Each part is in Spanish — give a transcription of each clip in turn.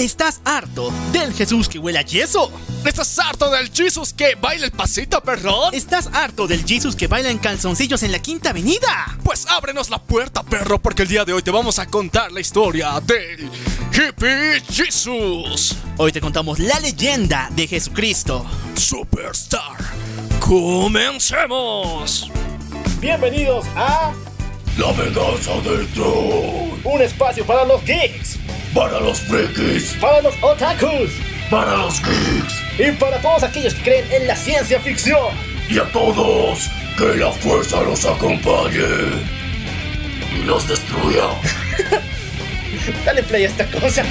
¿Estás harto del Jesús que huele a yeso? ¿Estás harto del Jesus que baila el pasito, perrón? ¿Estás harto del Jesus que baila en calzoncillos en la Quinta Avenida? Pues ábrenos la puerta, perro, porque el día de hoy te vamos a contar la historia del Hippie Jesus. Hoy te contamos la leyenda de Jesucristo. Superstar. Comencemos. Bienvenidos a La venganza del troll. un espacio para los geeks, Para los frikis. para los otakus Para los geeks. y para todos aquellos que creen en la ciencia ficción. Y a todos, que la fuerza los acompañe. Y los destruya. Dale play a esta cosa.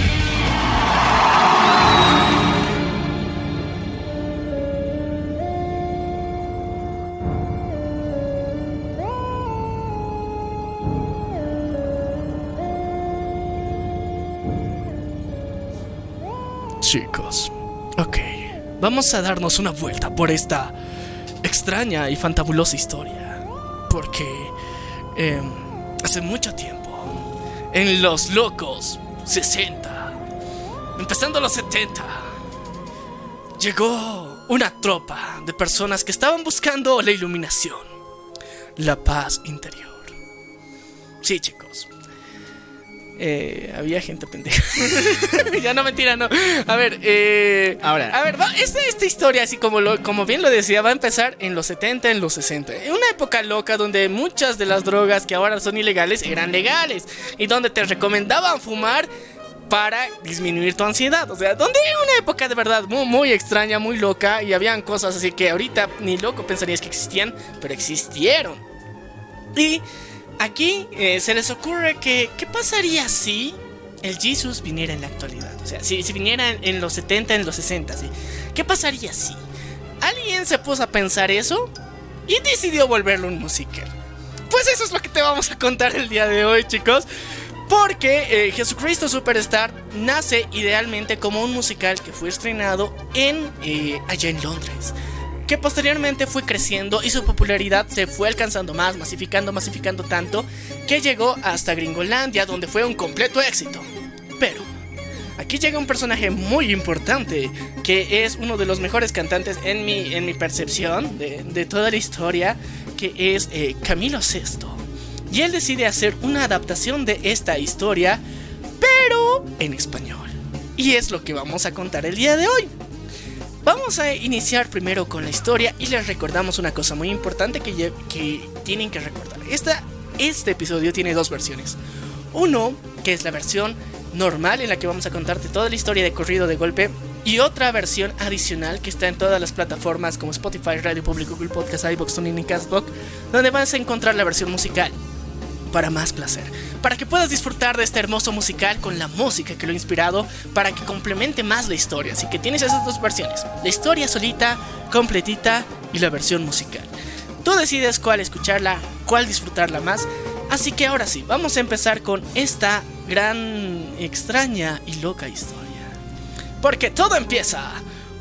Chicos, ok. Vamos a darnos una vuelta por esta extraña y fantabulosa historia. Porque em, hace mucho tiempo, en los locos 60, empezando los 70, llegó una tropa de personas que estaban buscando la iluminación, la paz interior. Sí, chicos. Eh, había gente pendeja. ya no, mentira, no. A ver, eh, Ahora. A ver, va- esta, esta historia, así como, lo, como bien lo decía, va a empezar en los 70, en los 60. En una época loca donde muchas de las drogas que ahora son ilegales eran legales. Y donde te recomendaban fumar para disminuir tu ansiedad. O sea, donde era una época de verdad muy, muy extraña, muy loca. Y habían cosas así que ahorita ni loco pensarías que existían, pero existieron. Y aquí eh, se les ocurre que, ¿qué pasaría si el Jesus viniera en la actualidad? O sea, si, viniera en, en los 70, en los 60, ¿sí? ¿qué pasaría si? Alguien se puso a pensar eso y decidió volverlo un musical. Pues eso es lo que te vamos a contar el día de hoy, chicos. Porque eh, Jesucristo Superstar nace idealmente como un musical que fue estrenado en eh, allá en Londres que posteriormente fue creciendo y su popularidad se fue alcanzando más, masificando, masificando tanto, que llegó hasta Gringolandia, donde fue un completo éxito. Pero, aquí llega un personaje muy importante, que es uno de los mejores cantantes en mi, en mi percepción de, toda la historia, que es eh, Camilo VI. Y él decide hacer una adaptación de esta historia, pero en español. Y es lo que vamos a contar el día de hoy. Vamos a iniciar primero con la historia y les recordamos una cosa muy importante que, que tienen que recordar. Esta, este episodio tiene dos versiones. Uno, que es la versión normal en la que vamos a contarte toda la historia de corrido de golpe. Y otra versión adicional que está en todas las plataformas como Spotify, Radio Público, Google Podcast, iVoox, TuneIn y Castbox, donde vas a encontrar la versión musical para más placer, para que puedas disfrutar de este hermoso musical con la música que lo ha inspirado, para que complemente más la historia. Así que tienes esas dos versiones, la historia solita, completita y la versión musical. Tú decides cuál escucharla, cuál disfrutarla más. Así que ahora sí, vamos a empezar con esta gran, extraña y loca historia. Porque todo empieza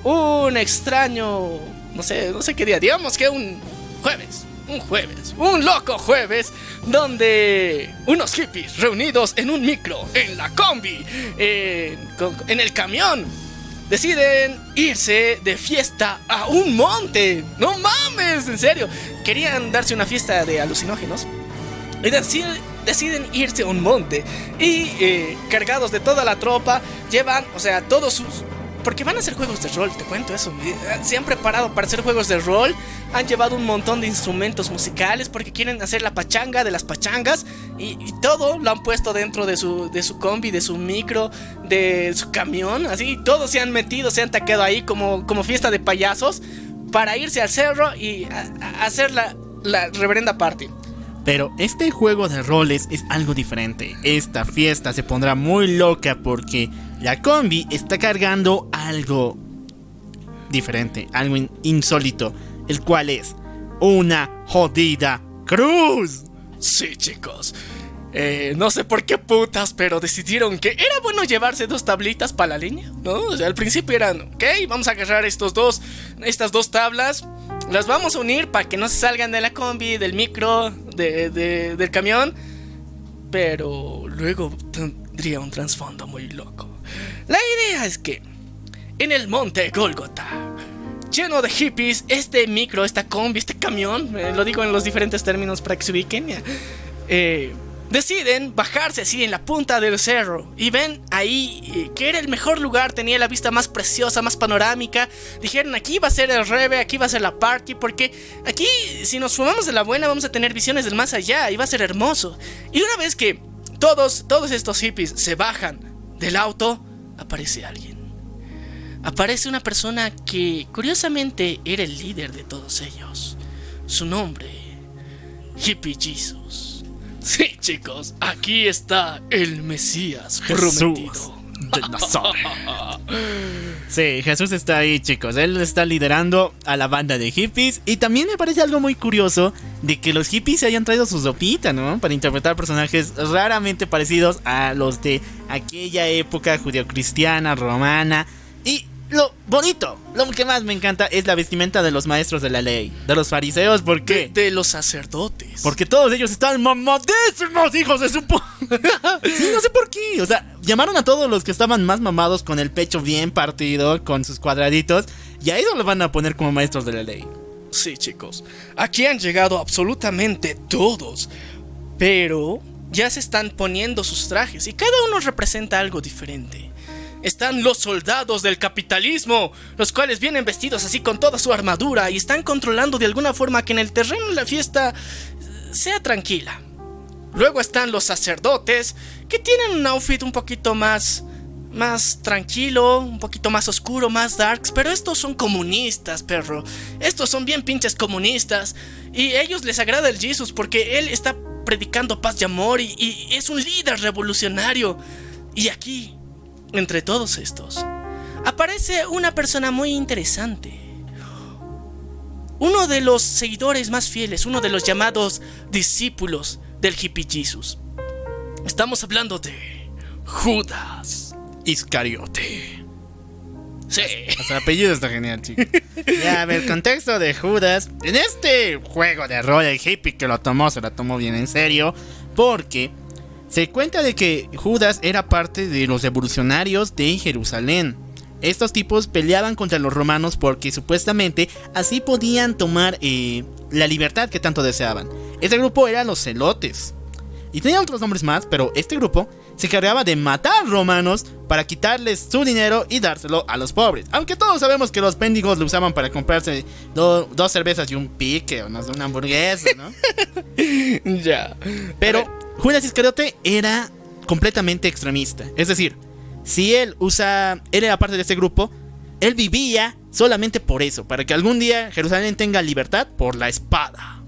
un extraño, no sé, no sé qué día, digamos que un jueves, un jueves, un loco jueves, donde unos hippies reunidos en un micro, en la combi, en, el camión, deciden irse de fiesta a un monte. No mames, en serio. Querían darse una fiesta de alucinógenos. Y deciden, deciden irse a un monte. Y eh, cargados de toda la tropa, llevan, o sea, todos sus... Porque van a hacer juegos de rol, te cuento eso. Eh, Se han preparado para hacer juegos de rol. Han llevado un montón de instrumentos musicales porque quieren hacer la pachanga de las pachangas. Y, todo lo han puesto dentro de su, de su combi, de su micro, de su camión. Así, todos se han metido, se han taqueado ahí como, como fiesta de payasos. Para irse al cerro y hacer la, la reverenda party. Pero este juego de roles es algo diferente. Esta fiesta se pondrá muy loca porque la combi está cargando algo diferente, algo in- insólito, el cual es una jodida cruz. Sí, chicos. Eh, no sé por qué putas, pero decidieron que era bueno llevarse dos tablitas para la leña, ¿no? O sea, al principio eran, ok, vamos a agarrar estos dos, estas dos tablas, las vamos a unir para que no se salgan de la combi, del micro, de- de- del camión, pero luego tendría un trasfondo muy loco. La idea es que en el monte Golgota, lleno de hippies, este micro, esta combi, este camión, eh, lo digo en los diferentes términos para que se ubiquen, eh, deciden bajarse así en la punta del cerro y ven ahí eh, que era el mejor lugar, tenía la vista más preciosa, más panorámica. Dijeron, aquí va a ser el reve, aquí va a ser la party, porque aquí si nos fumamos de la buena vamos a tener visiones del más allá y va a ser hermoso. Y una vez que todos, todos estos hippies se bajan del auto, aparece alguien. Aparece una persona que curiosamente era el líder de todos ellos. Su nombre, Hippie Jesus. Sí, chicos, aquí está el Mesías prometido. de Nazaret. Sí, Jesús está ahí, chicos. Él está liderando a la banda de hippies. Y también me parece algo muy curioso de que los hippies se hayan traído su sopita, ¿no? Para interpretar personajes raramente parecidos a los de aquella época judeocristiana, romana. Lo bonito, lo que más me encanta es la vestimenta de los maestros de la ley, de los fariseos, ¿por qué? De, de los sacerdotes. Porque todos ellos están mamadísimos, hijos de su Sí, no sé por qué. O sea, llamaron a todos los que estaban más mamados con el pecho bien partido, con sus cuadraditos, y a ellos los van a poner como maestros de la ley. Sí, chicos. Aquí han llegado absolutamente todos. Pero ya se están poniendo sus trajes y cada uno representa algo diferente. Están los soldados del capitalismo, los cuales vienen vestidos así con toda su armadura y están controlando de alguna forma que en el terreno la fiesta sea tranquila. Luego están los sacerdotes, que tienen un outfit un poquito más más tranquilo, un poquito más oscuro, más darks, pero estos son comunistas, perro. Estos son bien pinches comunistas y a ellos les agrada el Jesus porque él está predicando paz y amor y es un líder revolucionario. Y aquí, entre todos estos, aparece una persona muy interesante. Uno de los seguidores más fieles, uno de los llamados discípulos del hippie Jesus. Estamos hablando de Judas. Iscariote. Sí. El apellido está genial, chicos. Ya, a ver, contexto de Judas. En este juego de rol, el hippie que lo tomó, se lo tomó bien en serio. Porque se cuenta de que Judas era parte de los revolucionarios de Jerusalén. Estos tipos peleaban contra los romanos porque supuestamente así podían tomar eh, la libertad que tanto deseaban. Este grupo eran los celotes. Y tenía otros nombres más, pero este grupo se encargaba de matar romanos para quitarles su dinero y dárselo a los pobres. Aunque todos sabemos que los péndigos lo usaban para comprarse do- dos cervezas y un pique o no una hamburguesa, ¿no? Ya. Pero Judas Iscariote era completamente extremista. Es decir, si él usa, él era parte de este grupo, él vivía solamente por eso, para que algún día Jerusalén tenga libertad por la espada.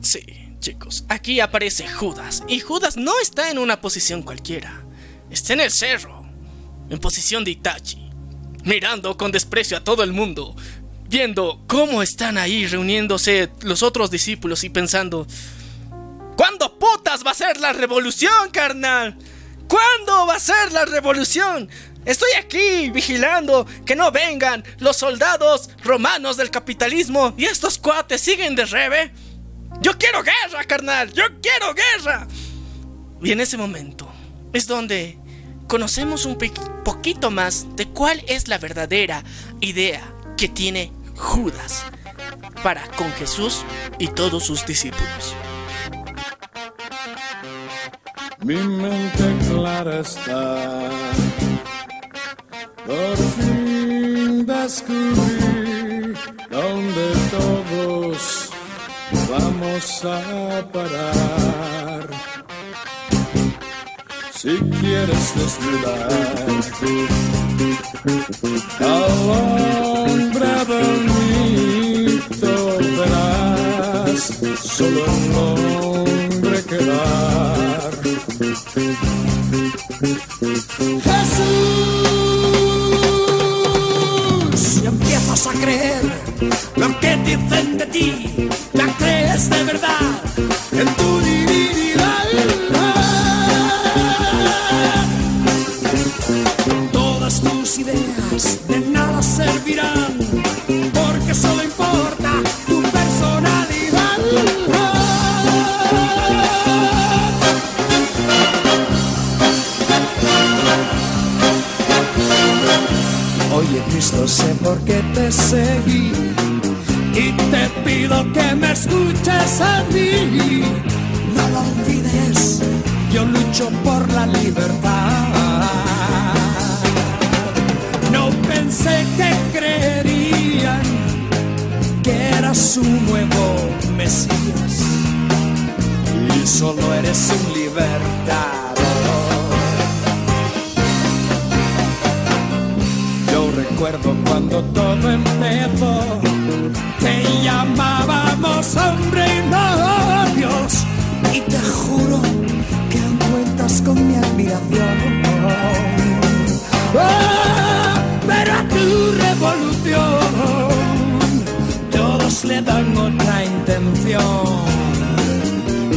Sí, chicos. Aquí aparece Judas. Y Judas no está en una posición cualquiera. Está en el cerro. En posición de Itachi. Mirando con desprecio a todo el mundo. Viendo cómo están ahí reuniéndose los otros discípulos y pensando... ¿Cuándo putas va a ser la revolución, carnal? ¿Cuándo va a ser la revolución? Estoy aquí vigilando que no vengan los soldados romanos del capitalismo y estos cuates siguen de rebe. Yo quiero guerra, carnal. Yo quiero guerra. Y en ese momento es donde conocemos un poquito más de cuál es la verdadera idea que tiene Judas para con Jesús y todos sus discípulos. Mi mente clara está. Por fin todos vamos a parar. Si quieres desnudar al hombre bonito, verás solo el hombre quedar. Jesús, y empiezas a creer lo que dicen de ti, verdad en tu divinidad. Todas tus ideas de nada servirán, porque solo importa tu personalidad. Oye Cristo, sé por qué te seguí y te pido que me escuches a mí. No lo olvides, yo lucho por la libertad. No pensé que creerían que eras un nuevo Mesías y solo eres un libertador. Recuerdo cuando todo empezó, te llamábamos hombre y no y te juro que aún cuentas con mi admiración. Ah, pero a tu revolución todos le dan otra intención.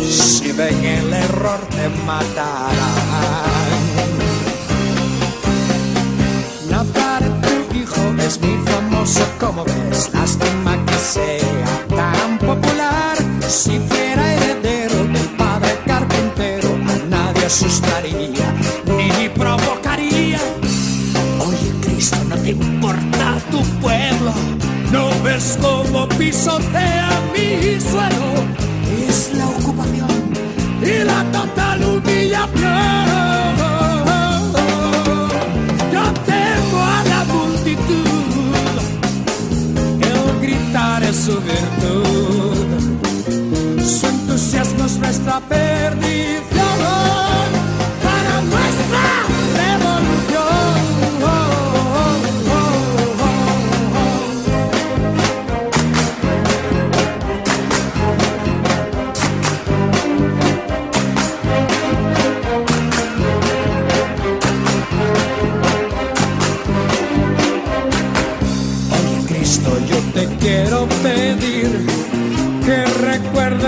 Si ven el error te matarán. Es muy famoso, como ves. Lástima que sea tan popular. Si fuera heredero del padre carpintero, a nadie asustaría ni provocaría. Oye, Cristo, no te importa tu pueblo. No ves cómo pisotea mi suelo. Es la ocupación y la total humillación. Su entusiasmo es nuestra.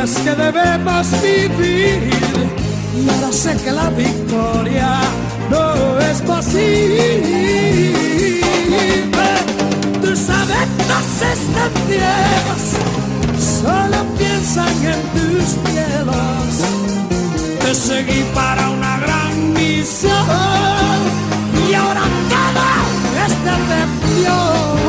Recuerdes que debemos vivir. Y ahora sé que la victoria no es posible. Tus adeptos están ciegos, solo piensan en tus cielos. Te seguí para una gran misión y ahora todo es decepción. Ay,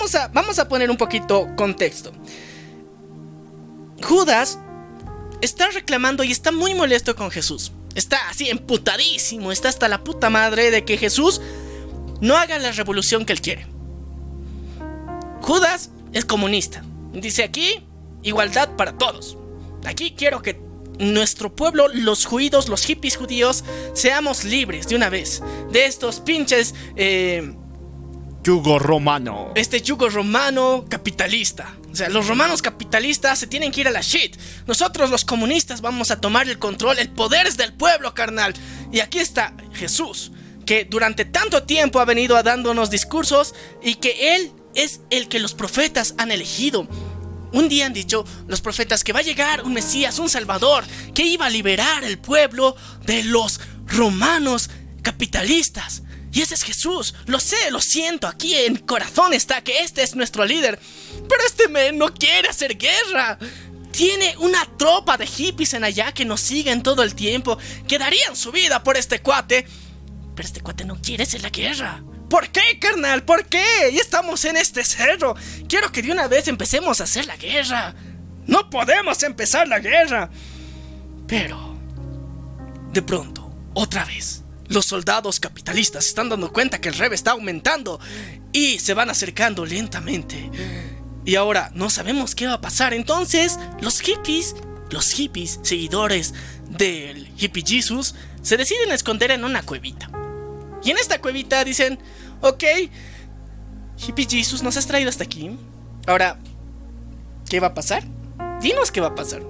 vamos a, vamos a poner un poquito contexto. Judas está reclamando y está muy molesto con Jesús. Está así emputadísimo, está hasta la puta madre de que Jesús no haga la revolución que él quiere. Judas es comunista. Dice aquí, igualdad para todos. Aquí quiero que nuestro pueblo, los judíos, los hippies judíos, seamos libres de una vez de estos pinches... eh, Yugo romano. este yugo romano capitalista. O sea, los romanos capitalistas se tienen que ir a la shit. Nosotros los comunistas vamos a tomar el control. El poder es del pueblo, carnal. Y aquí está Jesús, que durante tanto tiempo ha venido a dándonos discursos y que Él es el que los profetas han elegido. Un día han dicho los profetas que va a llegar un Mesías, un Salvador, que iba a liberar el pueblo de los romanos capitalistas. Y ese es Jesús. Lo sé, lo siento. Aquí en corazón está que este es nuestro líder. Pero este men no quiere hacer guerra. Tiene una tropa de hippies en allá que nos siguen todo el tiempo, que darían su vida por este cuate. Pero este cuate no quiere hacer la guerra. ¿Por qué, carnal? ¿Por qué? Ya estamos en este cerro. Quiero que de una vez empecemos a hacer la guerra. No podemos empezar la guerra. Pero, de pronto, otra vez, los soldados capitalistas están dando cuenta que el rev está aumentando y se van acercando lentamente. Y ahora no sabemos qué va a pasar. Entonces, los hippies, los hippies, seguidores del hippie Jesus, se deciden a esconder en una cuevita. Y en esta cuevita dicen, ok, hippie Jesus, nos has traído hasta aquí. Ahora, ¿qué va a pasar? Dinos qué va a pasar.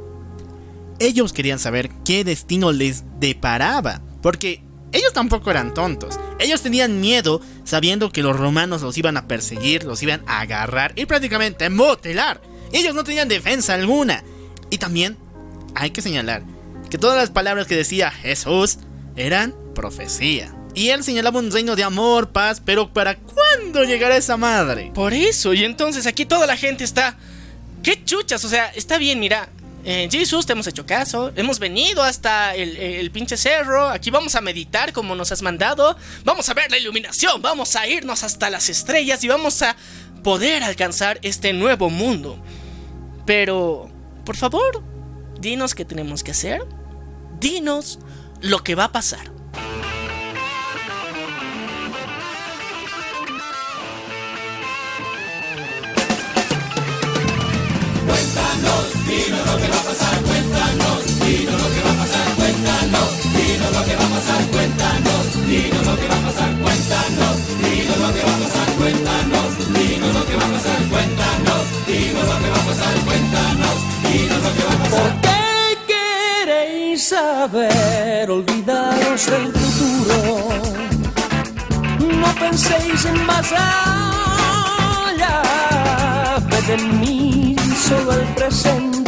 Ellos querían saber qué destino les deparaba, porque ellos tampoco eran tontos. Ellos tenían miedo sabiendo que los romanos los iban a perseguir, los iban a agarrar y prácticamente motelar. Ellos no tenían defensa alguna. Y también hay que señalar que todas las palabras que decía Jesús eran profecía. Y él señalaba un reino de amor, paz, pero ¿para cuándo llegará esa madre? Por eso, y entonces aquí toda la gente está... ¡Qué chuchas! O sea, está bien, mira. Eh, Jesús, te hemos hecho caso. Hemos venido hasta el, el pinche cerro. Aquí vamos a meditar como nos has mandado. Vamos a ver la iluminación. Vamos a irnos hasta las estrellas y vamos a poder alcanzar este nuevo mundo. Pero, por favor, dinos qué tenemos que hacer. Dinos lo que va a pasar. ¿Por qué queréis saber? Olvidaros del futuro. No penséis en más allá. Ved mí solo el presente.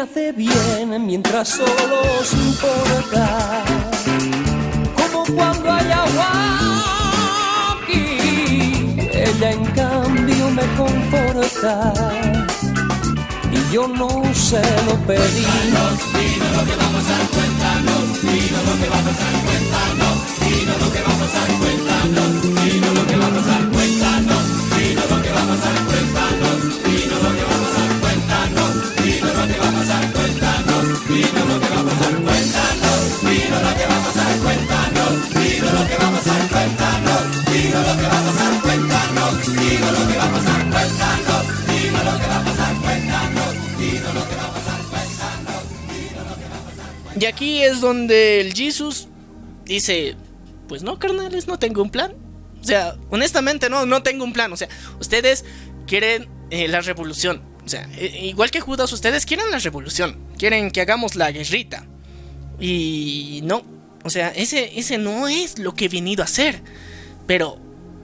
hace bien mientras solo importa. Como cuando hay agua aquí, ella en cambio me conforta. Y yo no se lo pedí. Y aquí es donde el Jesus dice, pues no, carnales, no tengo un plan. O sea, honestamente no, no tengo un plan. O sea, ustedes quieren eh, la revolución. O sea, eh, igual que Judas, ustedes quieren la revolución. Quieren que hagamos la guerrita. Y no. O sea, ese, ese no es lo que he venido a hacer. Pero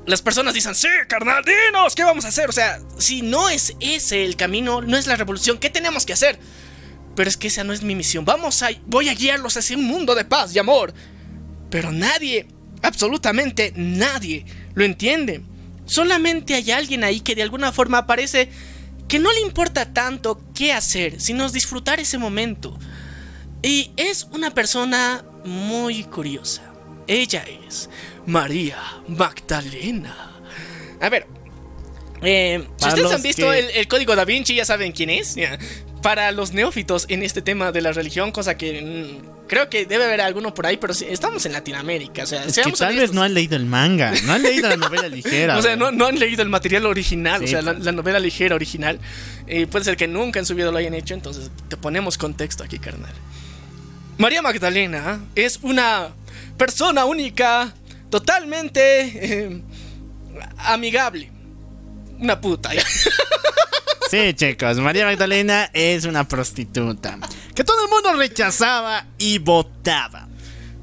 las personas dicen, sí, carnal, dinos, ¿qué vamos a hacer? O sea, si no es ese el camino, no es la revolución, ¿qué tenemos que hacer? Pero es que esa no es mi misión. Vamos a. Voy a guiarlos hacia un mundo de paz y amor. Pero nadie, absolutamente nadie, lo entiende. Solamente hay alguien ahí que de alguna forma aparece que no le importa tanto qué hacer, sino disfrutar ese momento. Y es una persona muy curiosa. Ella es María Magdalena. A ver, eh, si ustedes han visto que- el, el código da Vinci, ya saben quién es. Para los neófitos en este tema de la religión, cosa que mm, Creo que debe haber alguno por ahí, pero sí, estamos en Latinoamérica. O sea, Es que tal vez no han leído el manga, no han leído la novela ligera. O sea, no, no han leído el material original, o sea, la, pues. la novela ligera original. Eh, puede ser que nunca en su vida lo hayan hecho, entonces te ponemos contexto aquí, carnal. María Magdalena es una persona única, totalmente eh, amigable. Una puta. Sí, chicos, María Magdalena es una prostituta que todo el mundo rechazaba y votaba.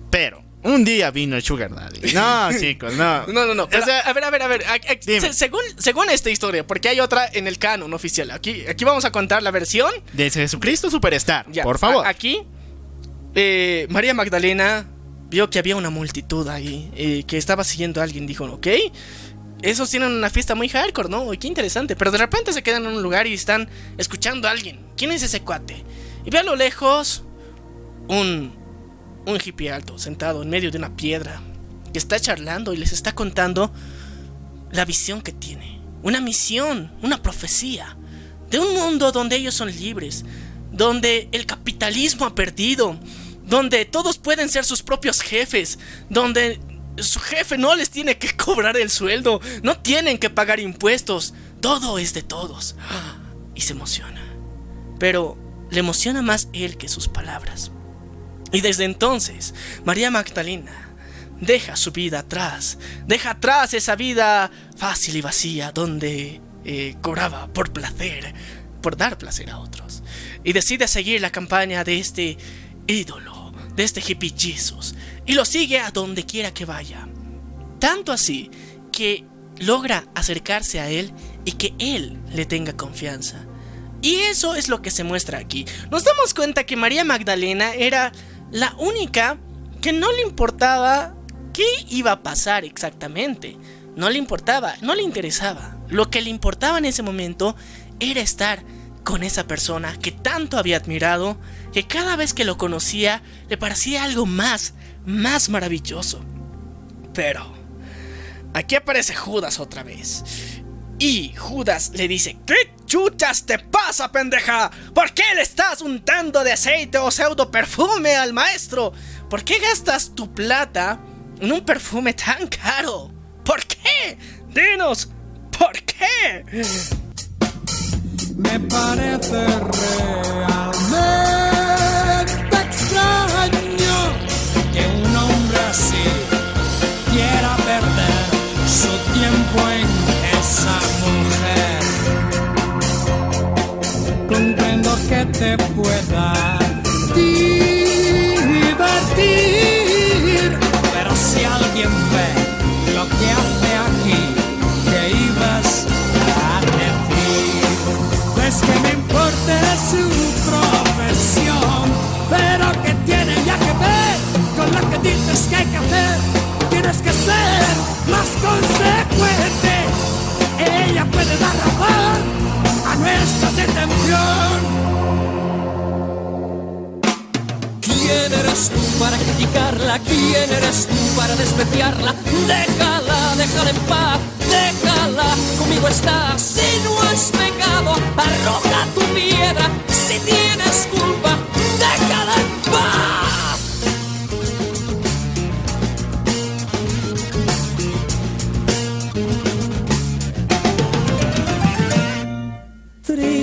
Pero un día vino el Sugar Daddy. No, chicos, no. No, no, no. pero, O sea, a ver, a ver, a ver. a- a- Dime. se- según, según esta historia, porque hay otra en el canon oficial. Aquí, aquí vamos a contar la versión de Jesucristo Superstar, Ya, por favor. a- aquí, eh, María Magdalena vio que había una multitud ahí eh, que estaba siguiendo a alguien. Dijo, ok, esos tienen una fiesta muy hardcore, ¿no? Qué interesante. Pero de repente se quedan en un lugar y están escuchando a alguien. ¿Quién es ese cuate? Y ve a lo lejos un, un hippie alto sentado en medio de una piedra que está charlando y les está contando la visión que tiene. Una misión, una profecía de un mundo donde ellos son libres, donde el capitalismo ha perdido, donde todos pueden ser sus propios jefes, donde su jefe no les tiene que cobrar el sueldo, no tienen que pagar impuestos, todo es de todos. Y se emociona. Pero le emociona más él que sus palabras. Y desde entonces, María Magdalena deja su vida atrás, deja atrás esa vida fácil y vacía donde eh, cobraba por placer, por dar placer a otros. Y decide seguir la campaña de este ídolo, de este hippie Jesus, y lo sigue a donde quiera que vaya. Tanto así que logra acercarse a él y que él le tenga confianza. Y eso es lo que se muestra aquí. Nos damos cuenta que María Magdalena era la única que no le importaba qué iba a pasar exactamente. No le importaba, no le interesaba. Lo que le importaba en ese momento era estar con esa persona que tanto había admirado, que cada vez que lo conocía le parecía algo más, más maravilloso. Pero, aquí aparece Judas otra vez. Y Judas le dice, ¿qué chuchas te pasa, pendeja? ¿Por qué le estás untando de aceite o pseudo perfume al maestro? ¿Por qué gastas tu plata en un perfume tan caro? ¿Por qué? Dinos, ¿por qué? Me parece realmente extraño que un hombre así quiera perder su tiempo en esa mujer. Comprendo que te pueda Pues que me importe su profesión, pero que tiene ya que ver con lo que dices que hay que hacer. Tienes que ser más consecuente. Ella puede dar razón a nuestra detención. ¿Quién eres tú para criticarla? ¿Quién eres tú para despreciarla? Déjala, déjala en paz, déjala, conmigo estás. Si no has pecado, arroja tu piedra. Si tienes culpa, déjala en paz.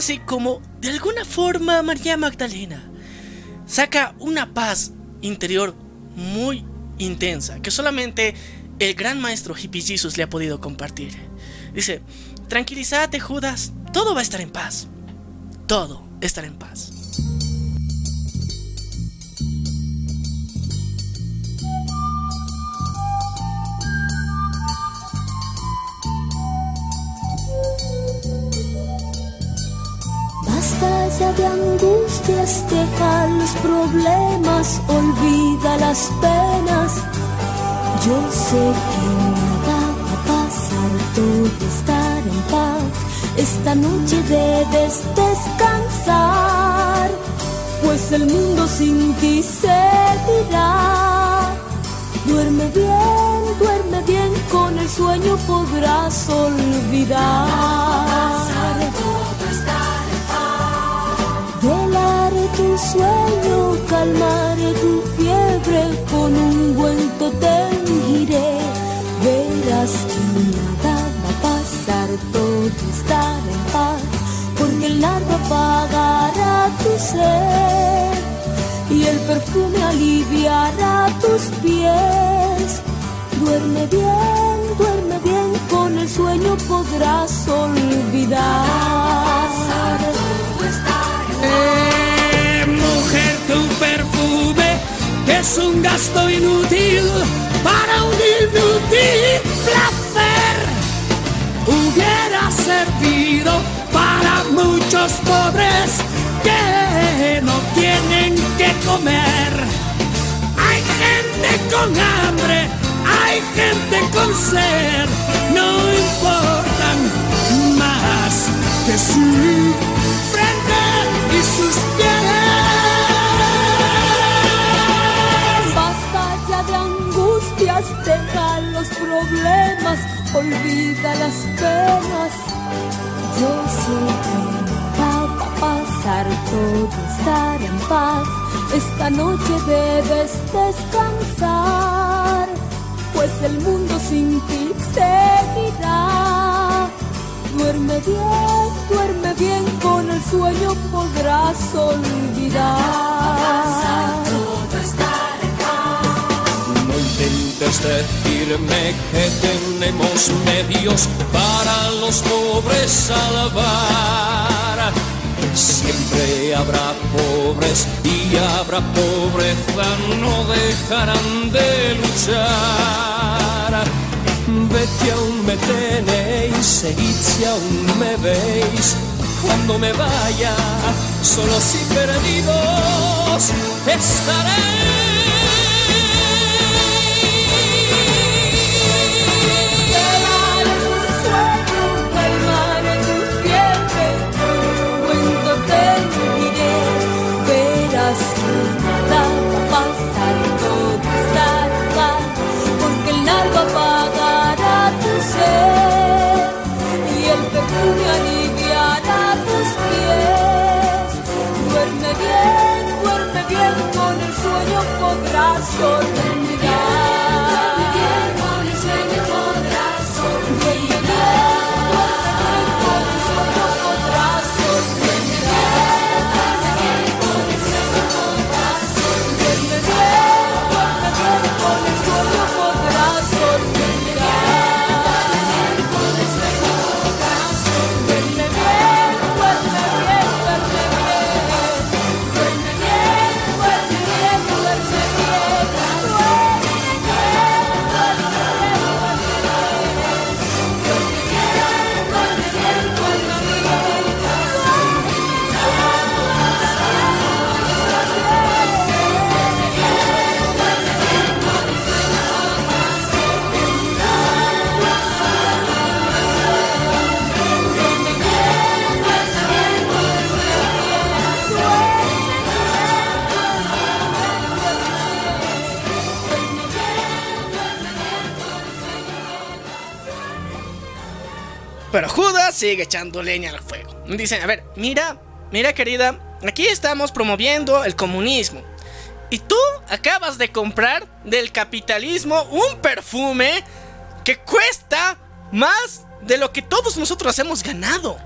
así como, de alguna forma, María Magdalena saca una paz interior muy intensa que solamente el gran maestro Hippie Jesus le ha podido compartir. Dice, tranquilízate Judas, todo va a estar en paz. Todo estará en paz. Judas, deja los problemas, olvida las penas. Yo sé que nada va a pasar, todo estar en paz. Esta noche debes descansar, pues el mundo sin ti seguirá. Duerme bien, duerme bien, con el sueño podrás olvidar. Sueño, calmaré tu fiebre, con un ungüento te ungiré. Verás que nada va a pasar, todo estará en paz, porque el largo apagará tu sed y el perfume aliviará tus pies. Duerme bien, duerme bien, con el sueño podrás olvidar. Eh, tu perfume es un gasto inútil para un inútil placer. Hubiera servido para muchos pobres que no tienen que comer. Hay gente con hambre, hay gente con sed, no importan más que su frente y sus pies. Deja los problemas, olvida las penas. Yo sé que va a pasar, todo estará en paz. Esta noche debes descansar, pues el mundo sin ti seguirá. Duerme bien, duerme bien, con el sueño podrás olvidar. Intentes decirme que tenemos medios para los pobres salvar. Siempre habrá pobres y habrá pobreza, no dejarán de luchar. Vete aún me tenéis, seguid si aún me veis. Cuando me vaya, solos y perdidos Calmaré Duerme bien, duerme bien, con el sueño podrás olvidar. Sigue echando leña al fuego. Dicen, a ver, mira, mira querida, aquí estamos promoviendo el comunismo. Y tú acabas de comprar del capitalismo un perfume que cuesta más de lo que todos nosotros hemos ganado.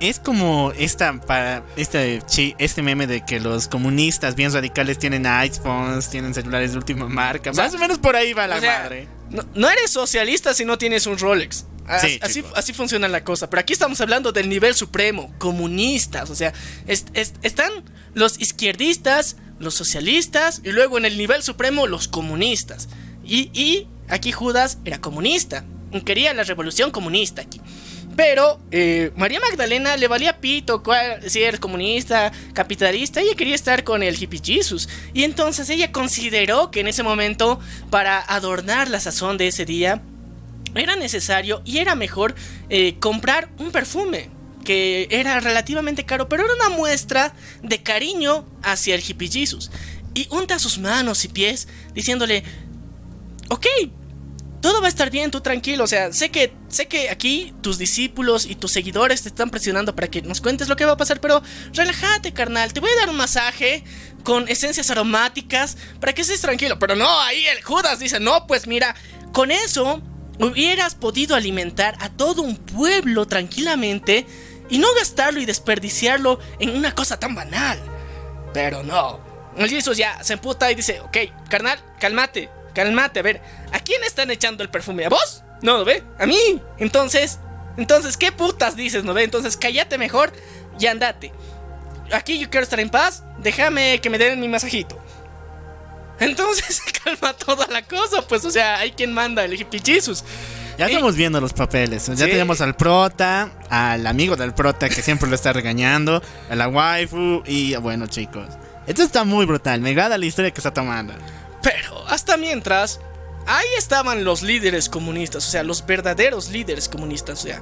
Es como esta para este este meme de que los comunistas bien radicales tienen iPhones, tienen celulares de última marca. sea, Más o menos por ahí va la O sea, madre. No, no eres socialista si no tienes un Rolex. As- Sí, así, así funciona la cosa. Pero aquí estamos hablando del nivel supremo, comunistas. O sea, es- es- están los izquierdistas, los socialistas y luego en el nivel supremo los comunistas. Y, y aquí Judas era comunista. Quería la revolución comunista aquí. Pero eh, María Magdalena le valía pito cuál- si era comunista, capitalista, ella quería estar con el hippie Jesus. Y entonces ella consideró que en ese momento, para adornar la sazón de ese día, era necesario y era mejor eh, comprar un perfume que era relativamente caro, pero era una muestra de cariño hacia el hippie Jesus. Y unta sus manos y pies diciéndole, ok, todo va a estar bien, tú tranquilo. O sea, sé que, sé que aquí tus discípulos y tus seguidores te están presionando para que nos cuentes lo que va a pasar, pero relájate, carnal. Te voy a dar un masaje con esencias aromáticas para que estés tranquilo. Pero no, ahí el Judas dice, no, pues mira, con eso hubieras podido alimentar a todo un pueblo tranquilamente y no gastarlo y desperdiciarlo en una cosa tan banal. Pero no. El Jesús ya se emputa y dice, ok, carnal, cálmate, cálmate, a ver, ¿a quién están echando el perfume? ¿A vos? No, ¿no ve? A mí. Entonces, entonces, ¿qué putas dices, no ve? Entonces, cállate mejor y andate. Aquí yo quiero estar en paz, déjame que me den mi masajito. Entonces se calma toda la cosa, pues, o sea, hay quien manda, el hippie Jesus. Ya estamos viendo los papeles. Ya Sí. tenemos al prota, al amigo del prota que siempre lo está regañando, a la waifu y bueno, chicos. Esto está muy brutal. Me agrada la historia que está tomando. Pero hasta mientras, ahí estaban los líderes comunistas, o sea, los verdaderos líderes comunistas, o sea,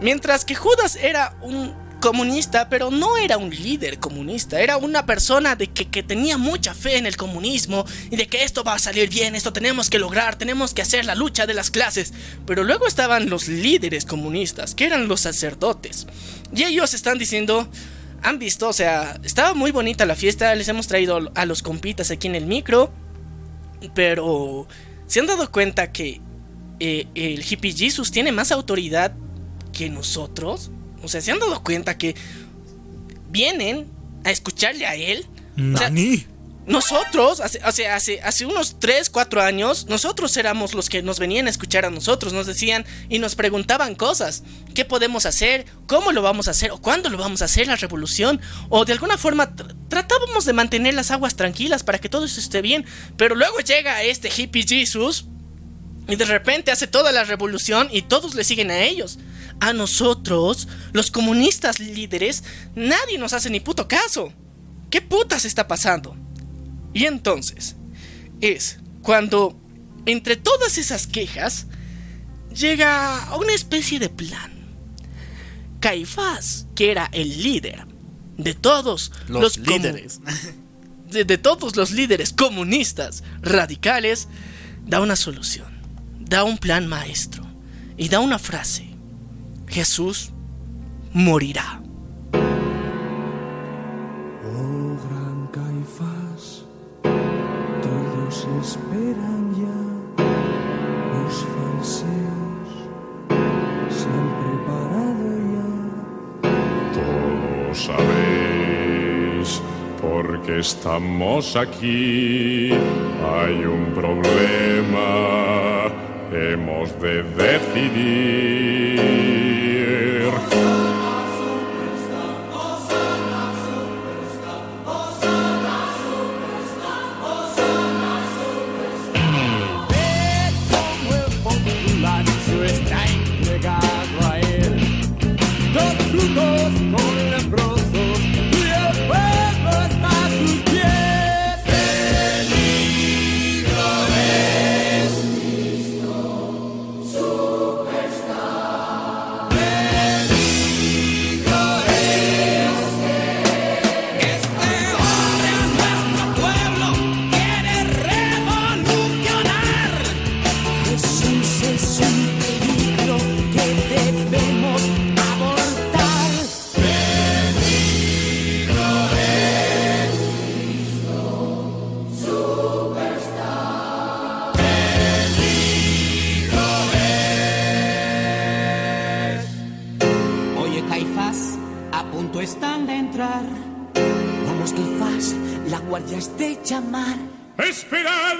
mientras que Judas era un comunista, pero no era un líder comunista, era una persona de que, que tenía mucha fe en el comunismo y de que esto va a salir bien, esto tenemos que lograr, tenemos que hacer la lucha de las clases. Pero luego estaban los líderes comunistas, que eran los sacerdotes, y ellos están diciendo, han visto, o sea, estaba muy bonita la fiesta, les hemos traído a los compitas aquí en el micro, pero se han dado cuenta que eh, el hippie Jesus tiene más autoridad que nosotros. O sea, se han dado cuenta que vienen a escucharle a él. O sea, Nani. nosotros, hace, hace, hace unos 3, 4 años, nosotros éramos los que nos venían a escuchar a nosotros, nos decían y nos preguntaban cosas. ¿Qué podemos hacer? ¿Cómo lo vamos a hacer? ¿O cuándo lo vamos a hacer la revolución? O de alguna forma tr- tratábamos de mantener las aguas tranquilas para que todo eso esté bien. Pero luego llega este hippie Jesus y de repente hace toda la revolución y todos le siguen a ellos. A nosotros, los comunistas líderes, nadie nos hace ni puto caso. ¿Qué putas está pasando? Y entonces, es cuando, entre todas esas quejas, llega a una especie de plan. Caifás, que era el líder de todos Los, líderes. de, de todos los líderes comunistas radicales, da una solución, da un plan maestro y da una frase. Jesús morirá. Oh gran Caifás, todos esperan ya, los fariseos se han preparado ya. Todos sabéis por qué estamos aquí. Hay un problema, hemos de decidir. Como llamar. ¡Esperad!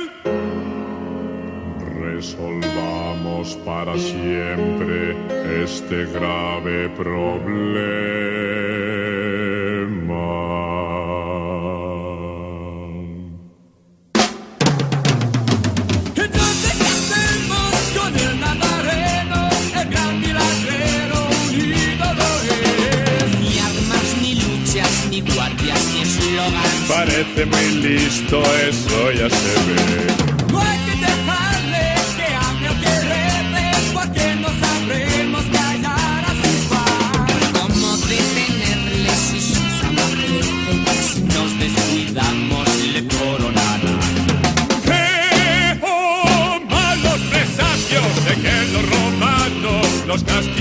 Resolvamos para siempre este grave problema. Parece muy listo, eso ya se ve. No hay que dejarle que hable o que rete, porque no sabremos callar a sus fans. ¿Cómo detenerle si su fama crece? Si nos descuidamos le coronarán. ¡Eh, oh, malos presagios de que los romanos nos castigarán!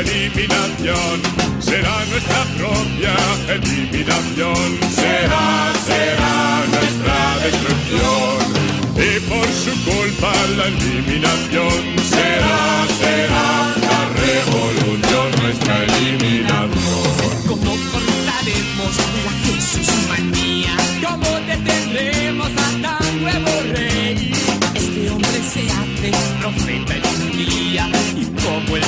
Eliminación. Será nuestra propia eliminación. Será, será nuestra destrucción. Y por su culpa la eliminación será, será la revolución, nuestra eliminación. ¿Cómo cortaremos la Jesús manía? ¿Cómo detendremos a tan nuevo rey? Este hombre se hace profeta en un día y como el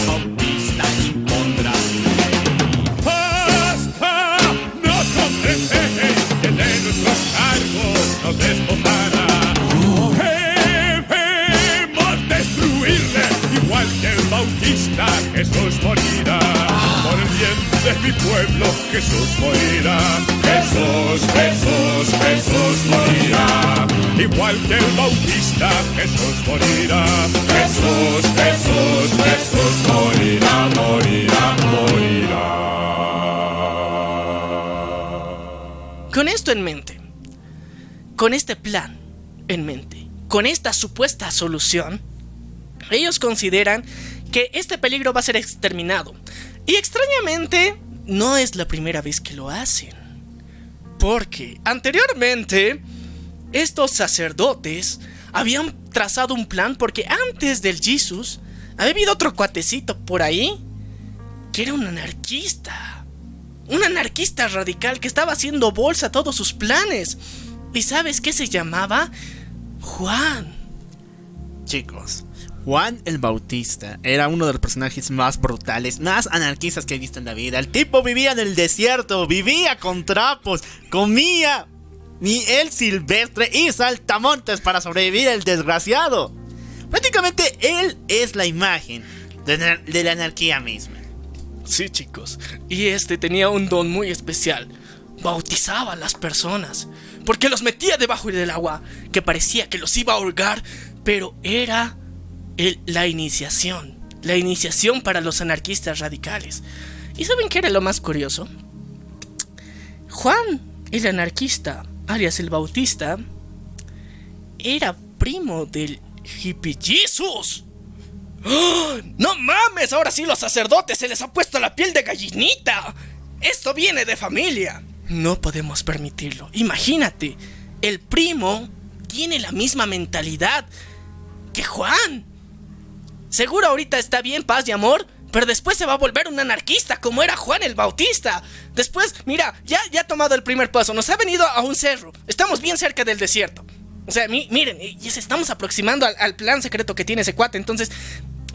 Jesús morirá. Por el bien de mi pueblo, Jesús morirá. Jesús, Jesús, Jesús morirá. Igual que el Bautista, Jesús morirá. Jesús, Jesús, Jesús morirá, morirá, morirá. Con esto en mente, con este plan en mente, con esta supuesta solución, ellos consideran que este peligro va a ser exterminado. Y extrañamente, no es la primera vez que lo hacen. Porque anteriormente, estos sacerdotes habían trazado un plan porque antes del Jesus había habido otro cuatecito por ahí que era un anarquista. Un anarquista radical que estaba haciendo bolsa a todos sus planes. ¿Y sabes qué se llamaba? Juan. Chicos, Juan el Bautista era uno de los personajes más brutales, más anarquistas que he visto en la vida. El tipo vivía en el desierto, vivía con trapos, comía miel silvestre y saltamontes para sobrevivir el desgraciado. Prácticamente él es la imagen de, la- de la anarquía misma. Sí, chicos. Y este tenía un don muy especial. Bautizaba a las personas. Porque los metía debajo del agua, que parecía que los iba a ahorcar, pero era la iniciación. La iniciación para los anarquistas radicales. ¿Y saben qué era lo más curioso? Juan, el anarquista, alias el bautista, era primo del hippie Jesus. ¡Ah! ¡No mames! Ahora sí los sacerdotes se les ha puesto la piel de gallinita. Esto viene de familia. No podemos permitirlo. Imagínate, el primo tiene la misma mentalidad que Juan. Seguro ahorita está bien, paz y amor, pero después se va a volver un anarquista como era Juan el Bautista. Después, mira, ya, ya ha tomado el primer paso, nos ha venido a un cerro. Estamos bien cerca del desierto. O sea, mi- miren, y se estamos aproximando al, al plan secreto que tiene ese cuate. Entonces,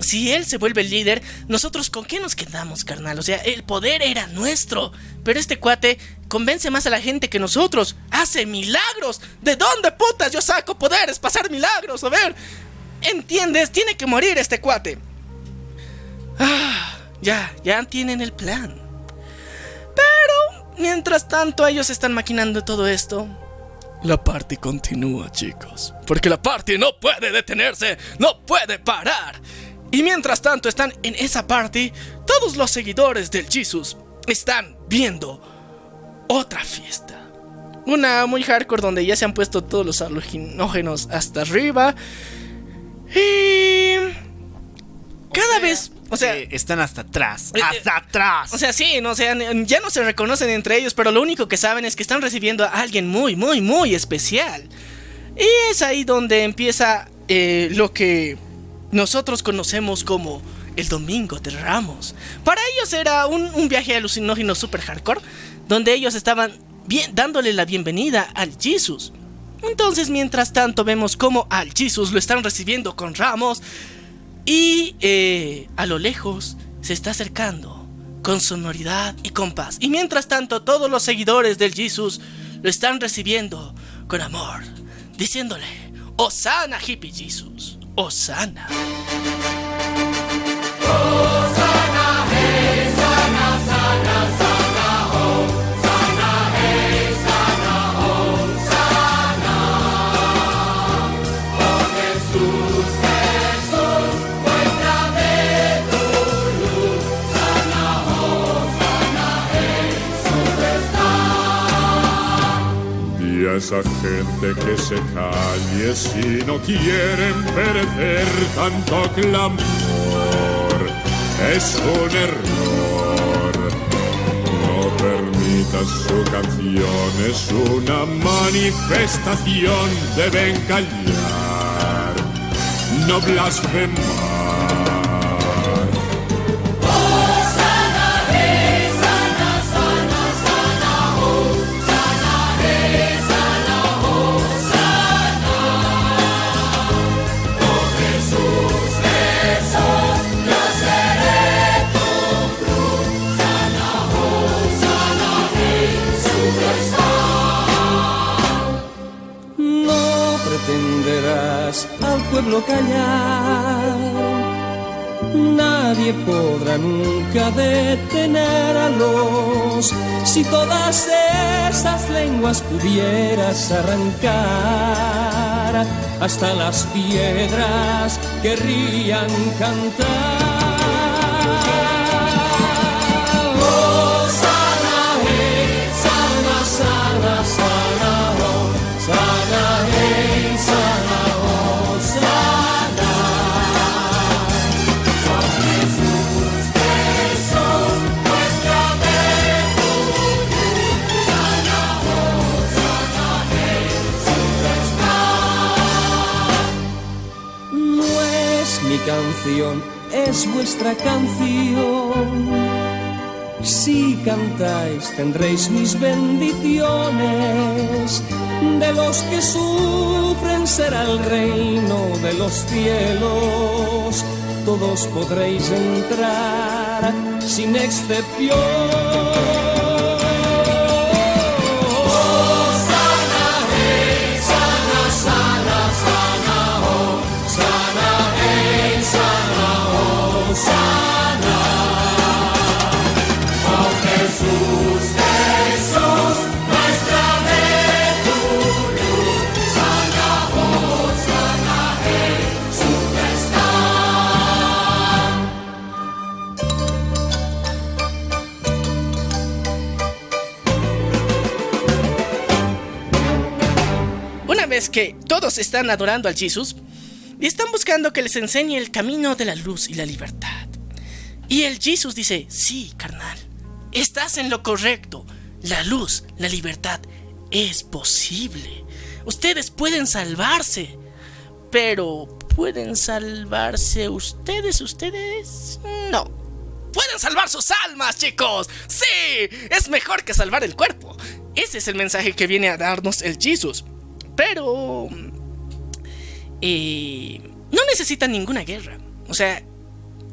si él se vuelve el líder, nosotros con qué nos quedamos, carnal? O sea, el poder era nuestro. Pero este cuate convence más a la gente que nosotros. Hace milagros. ¿De dónde putas yo saco poderes hacer milagros? A ver. ¿Entiendes? Tiene que morir este cuate. Ah, ya, ya tienen el plan. Pero, mientras tanto, ellos están maquinando todo esto. La party continúa, chicos. Porque la party no puede detenerse, no puede parar. Y mientras tanto están en esa party, todos los seguidores del Jesus están viendo otra fiesta. Una muy hardcore donde ya se han puesto todos los alucinógenos hasta arriba. Y... Cada vez... O sea, Eh, están hasta atrás, Eh, hasta atrás. o sea, sí, no, o sea, ya no se reconocen entre ellos, pero lo único que saben es que están recibiendo a alguien muy, muy, muy especial. Y es ahí donde empieza eh, lo que nosotros conocemos como el Domingo de Ramos. Para ellos era un, un viaje alucinógeno super hardcore, donde ellos estaban bien, dándole la bienvenida al Jesus. Entonces, mientras tanto, vemos cómo al Jesus lo están recibiendo con ramos. Y eh, a lo lejos se está acercando con sonoridad y con paz. Y mientras tanto, todos los seguidores del Jesus lo están recibiendo con amor, diciéndole: Osana, hippie Jesus, Osana. Hosanna, esa gente que se calle si no quieren perecer tanto clamor. Es un error. No permitas su canción, es una manifestación. Deben callar, no blasfemar. Al pueblo callar. Nadie podrá nunca detener a los si todas esas lenguas pudieras arrancar. Hasta las piedras querrían cantar. Oh, sana, sana, sana, canción, es vuestra canción. Si cantáis tendréis mis bendiciones. De los que sufren será el reino de los cielos. Todos podréis entrar sin excepción. Que todos están adorando al Jesús y están buscando que les enseñe el camino de la luz y la libertad. Y el Jesús dice, sí, carnal, estás en lo correcto. La luz, la libertad es posible. Ustedes pueden salvarse. Pero, ¿pueden salvarse ustedes? ¿Ustedes? No. Pueden salvar sus almas, chicos. Sí, es mejor que salvar el cuerpo. Ese es el mensaje que viene a darnos el Jesús. Pero... eh, no necesitan ninguna guerra. O sea,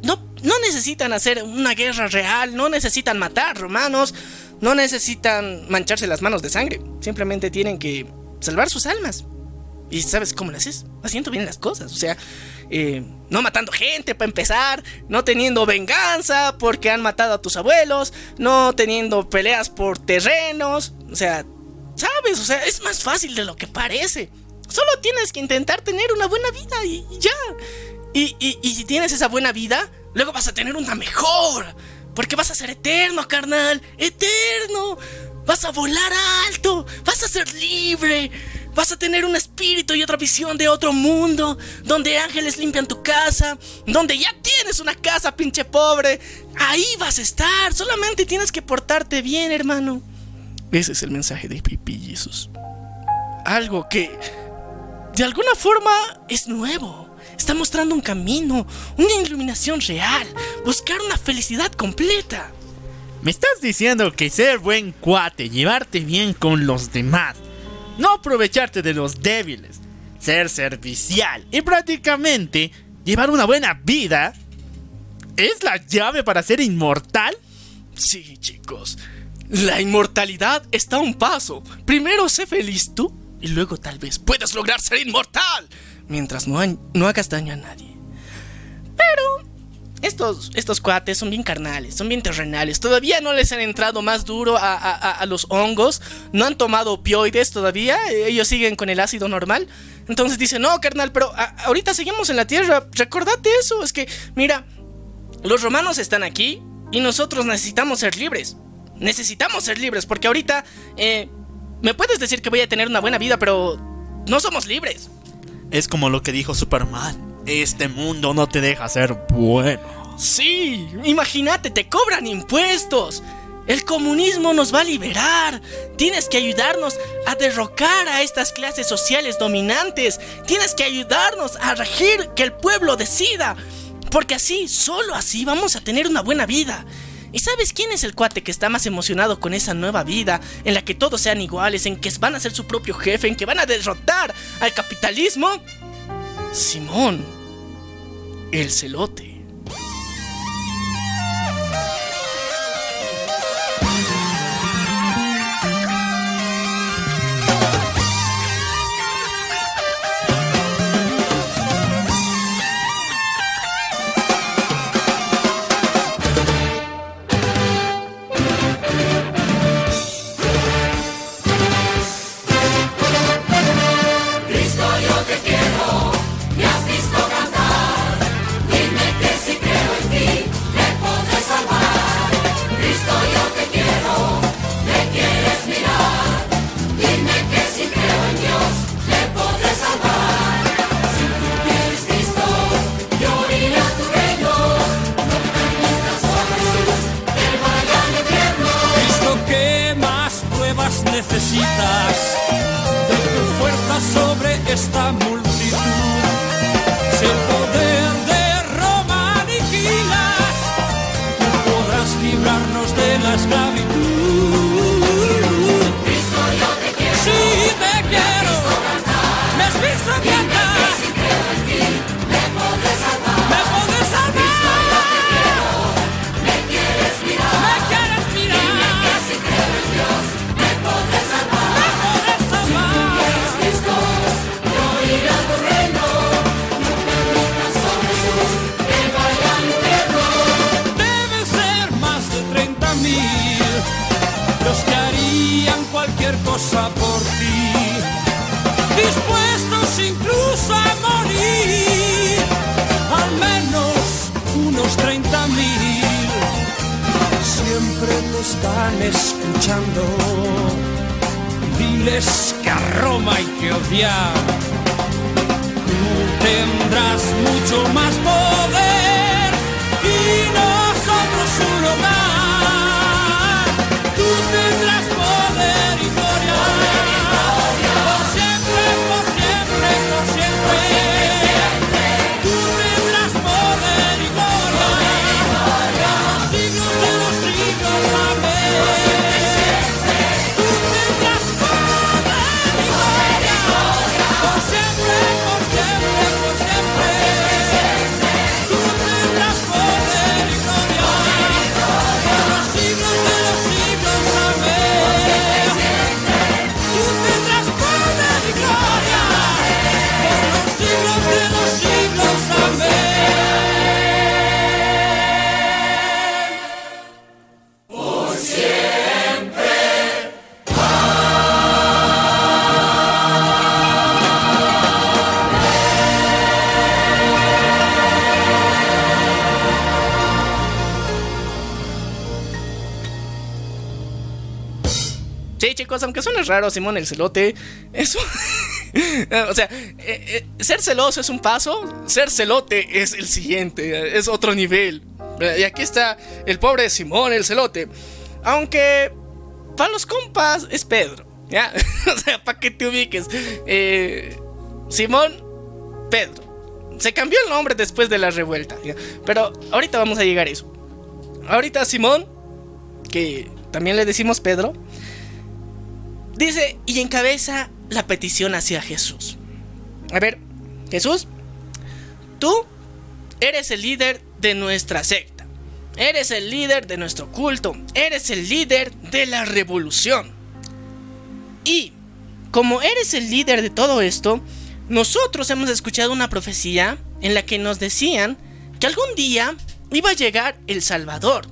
no, no necesitan hacer una guerra real, no necesitan matar romanos, no necesitan mancharse las manos de sangre. Simplemente tienen que salvar sus almas. ¿Y sabes cómo lo haces? Haciendo bien las cosas. O sea, eh, no matando gente para empezar, no teniendo venganza porque han matado a tus abuelos, no teniendo peleas por terrenos. O sea, ¿sabes? O sea, es más fácil de lo que parece. Solo tienes que intentar tener una buena vida y, ya. Y, y- y si tienes esa buena vida, luego vas a tener una mejor. Porque vas a ser eterno, carnal. Eterno. Vas a volar alto. Vas a ser libre. Vas a tener un espíritu y otra visión de otro mundo. Donde ángeles limpian tu casa. Donde ya tienes una casa, pinche pobre. Ahí vas a estar. Solamente tienes que portarte bien, hermano. Ese es el mensaje de Pipi Jesus. Algo que de alguna forma es nuevo. Está mostrando un camino, una iluminación real, buscar una felicidad completa. Me estás diciendo que ser buen cuate, llevarte bien con los demás, no aprovecharte de los débiles, ser servicial y prácticamente llevar una buena vida es la llave para ser inmortal? Sí, chicos. La inmortalidad está a un paso. Primero sé feliz tú y luego tal vez puedas lograr ser inmortal mientras no, ha- no hagas daño a nadie. Pero estos, cuates son bien carnales, son bien terrenales. Todavía no les han entrado más duro a, los hongos. No han tomado opioides todavía. Ellos siguen con el ácido normal. Entonces dicen, no, carnal, pero a- ahorita seguimos en la tierra. Recordate eso. Es que, mira, los romanos están aquí y nosotros necesitamos ser libres. Necesitamos ser libres porque ahorita eh, me puedes decir que voy a tener una buena vida, pero no somos libres. Es como lo que dijo Superman. Este mundo no te deja ser bueno. Sí, imagínate, te cobran impuestos. El comunismo nos va a liberar. Tienes que ayudarnos a derrocar a estas clases sociales dominantes. Tienes que ayudarnos a regir que el pueblo decida. Porque así, solo así vamos a tener una buena vida. ¿Y sabes quién es el cuate que está más emocionado con esa nueva vida en la que todos sean iguales, en que van a ser su propio jefe, en que van a derrotar al capitalismo? Simón, el celote. De tu fuerza sobre esta multitud. Si el poder de Roma aniquilas, tú podrás librarnos de la esclavitud. Por ti, dispuestos incluso a morir, al menos unos 30 mil. Siempre te están escuchando. Diles que a Roma hay que odiar. Tú tendrás mucho más poder y nosotros Sí, chicos, aunque suene raro, Simón el celote, eso. o sea, eh, eh, ser celoso es un paso, ser celote es el siguiente, es otro nivel. Y aquí está el pobre Simón el celote. Aunque, para los compas, es Pedro. ¿Ya? o sea, para que te ubiques. Eh, Simón, Pedro. Se cambió el nombre después de la revuelta. ¿ya? Pero ahorita vamos a llegar a eso. Ahorita Simón, que también le decimos Pedro. Dice, y encabeza la petición hacia Jesús. A ver, Jesús, tú eres el líder de nuestra secta. Eres el líder de nuestro culto. Eres el líder de la revolución. Y como eres el líder de todo esto, nosotros hemos escuchado una profecía en la que nos decían que algún día iba a llegar el Salvador,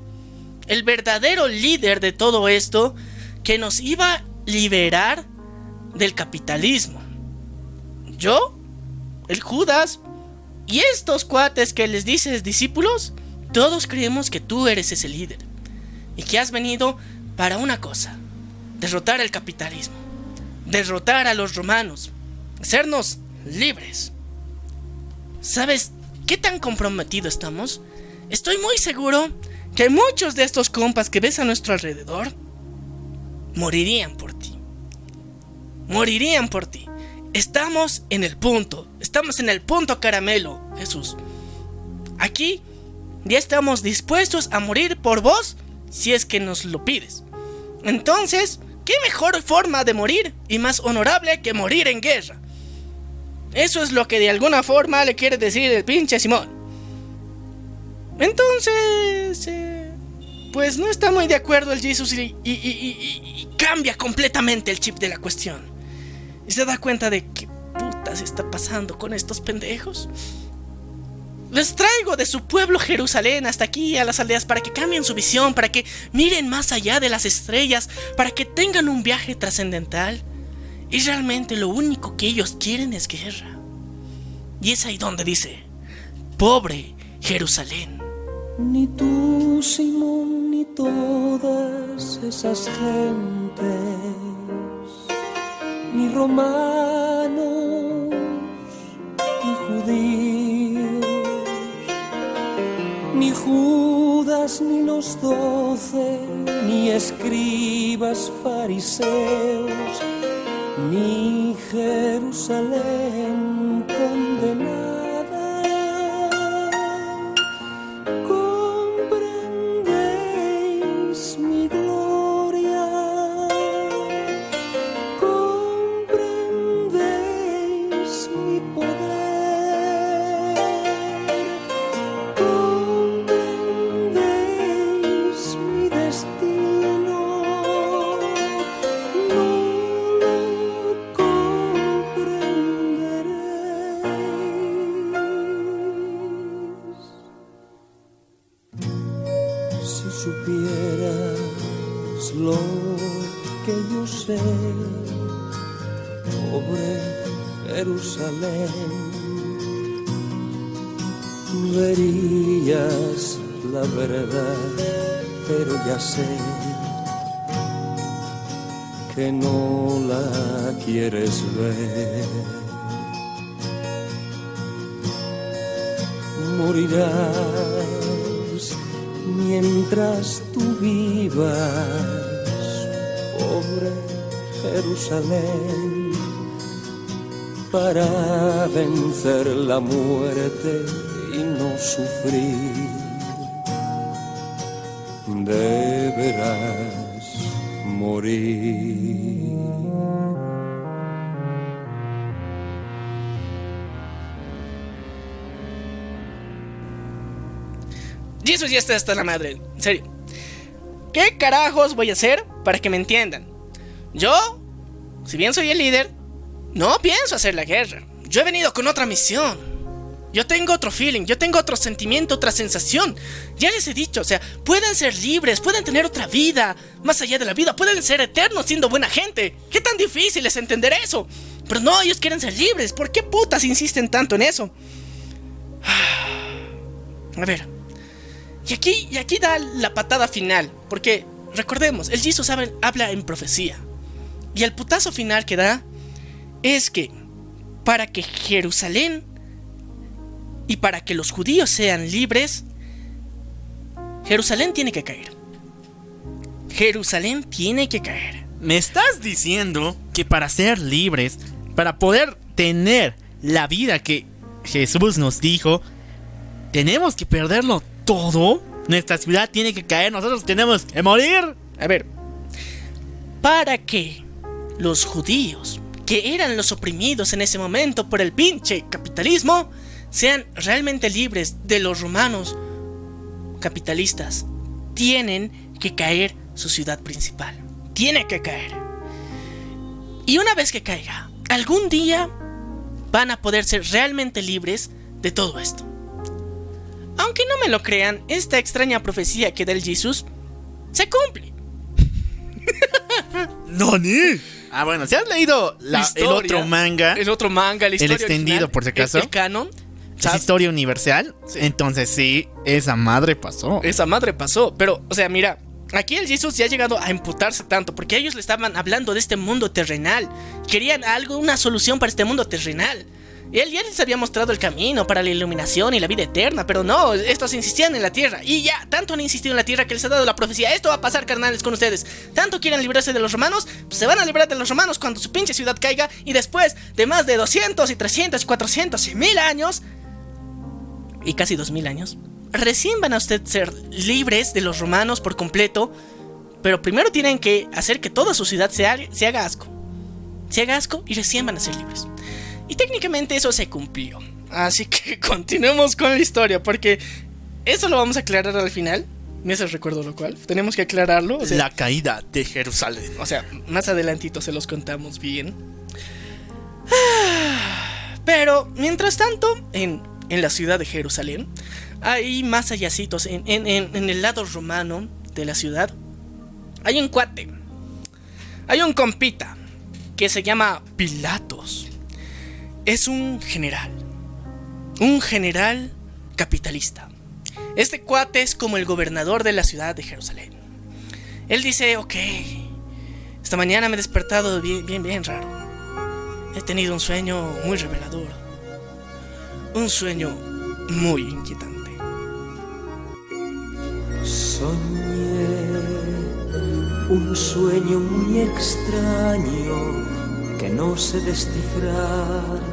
el verdadero líder de todo esto, que nos iba liberar del capitalismo. Yo, el Judas y estos cuates que les dices discípulos, todos creemos que tú eres ese líder. y que has venido para una cosa, derrotar el capitalismo. derrotar a los romanos, hacernos libres. ¿Sabes qué tan comprometido estamos? Estoy muy seguro que muchos de estos compas que ves a nuestro alrededor morirían por. Morirían por ti. Estamos en el punto. Estamos en el punto caramelo, Jesús. Aquí ya estamos dispuestos a morir por vos si es que nos lo pides. Entonces, ¿qué mejor forma de morir y más honorable que morir en guerra? Eso es lo que de alguna forma le quiere decir el pinche Simón. Entonces, eh, pues no está muy de acuerdo el Jesus y, y- cambia completamente el chip de la cuestión. Y se da cuenta de qué putas está pasando con estos pendejos. Les traigo de su pueblo Jerusalén hasta aquí a las aldeas para que cambien su visión, para que miren más allá de las estrellas, para que tengan un viaje trascendental. Y realmente lo único que ellos quieren es guerra. Y es ahí donde dice, pobre Jerusalén. Ni tú, Simón, ni todas esas gentes, ni romanos, ni judíos, ni Judas, ni los doce, ni escribas fariseos, ni Jerusalén condenada. Jerusalén, para vencer la muerte y no sufrir. Deberás morir. Jesus ya está hasta la madre. En serio. ¿Qué carajos voy a hacer para que me entiendan? Yo, si bien soy el líder, no pienso hacer la guerra. Yo he venido con otra misión. Yo tengo otro feeling, yo tengo otro sentimiento, otra sensación. Ya les he dicho, o sea, pueden ser libres, pueden tener otra vida, más allá de la vida, pueden ser eternos siendo buena gente. ¿Qué tan difícil es entender eso? Pero no, ellos quieren ser libres. ¿Por qué putas insisten tanto en eso? A ver, y aquí, y aquí da la patada final, porque recordemos, el Jesus habla en profecía. Y el putazo final que da es que para que Jerusalén y para que los judíos sean libres, Jerusalén tiene que caer. Jerusalén tiene que caer. ¿Me estás diciendo que para ser libres, para poder tener la vida que Jesús nos dijo, tenemos que perderlo todo? Nuestra ciudad tiene que caer, nosotros tenemos que morir. A ver, para que los judíos, que eran los oprimidos en ese momento por el pinche capitalismo, sean realmente libres de los romanos capitalistas, tienen que caer su ciudad principal. Tiene que caer. Y una vez que caiga, algún día van a poder ser realmente libres de todo esto. Aunque no me lo crean, esta extraña profecía que da el Jesús se cumple. ¡Noni! Ah, bueno, si has leído la- el otro manga, El otro manga, la El historia extendido, original, por si el- acaso. El, canon. es historia universal, entonces sí, esa madre pasó. Esa madre pasó. Pero, o sea, mira, aquí el Jesús ya ha llegado a emputarse tanto porque ellos le estaban hablando de este mundo terrenal. Querían algo, una solución para este mundo terrenal. Él ya les había mostrado el camino para la iluminación y la vida eterna, pero no, estos insistían en la tierra. Y ya, tanto han insistido en la tierra que les ha dado la profecía. Esto va a pasar, carnales, con ustedes. Tanto quieren librarse de los romanos, pues se van a librar de los romanos cuando su pinche ciudad caiga. Y después de más de 200 y 300 y 400 y 1000 años, y casi 2000 años, recién van a ustedes ser libres de los romanos por completo. Pero primero tienen que hacer que toda su ciudad se haga, se haga asco. Se haga asco y recién van a ser libres. Y técnicamente eso se cumplió. Así que continuemos con la historia, porque eso lo vamos a aclarar al final. Me hace recuerdo lo cual. Tenemos que aclararlo. O sea, La caída de Jerusalén. o sea, más adelantito se los contamos bien. Pero, mientras tanto, en, en la ciudad de Jerusalén, hay más hallacitos. En, en- en- en el lado romano de la ciudad, hay un cuate. Hay un compita que se llama Pilatos. Es un general. Un general capitalista. Este cuate es como el gobernador de la ciudad de Jerusalén. Él dice, ok, esta mañana me he despertado bien, bien, bien raro. He tenido un sueño muy revelador. Un sueño muy inquietante. Soñé un sueño muy extraño que no sé descifrar.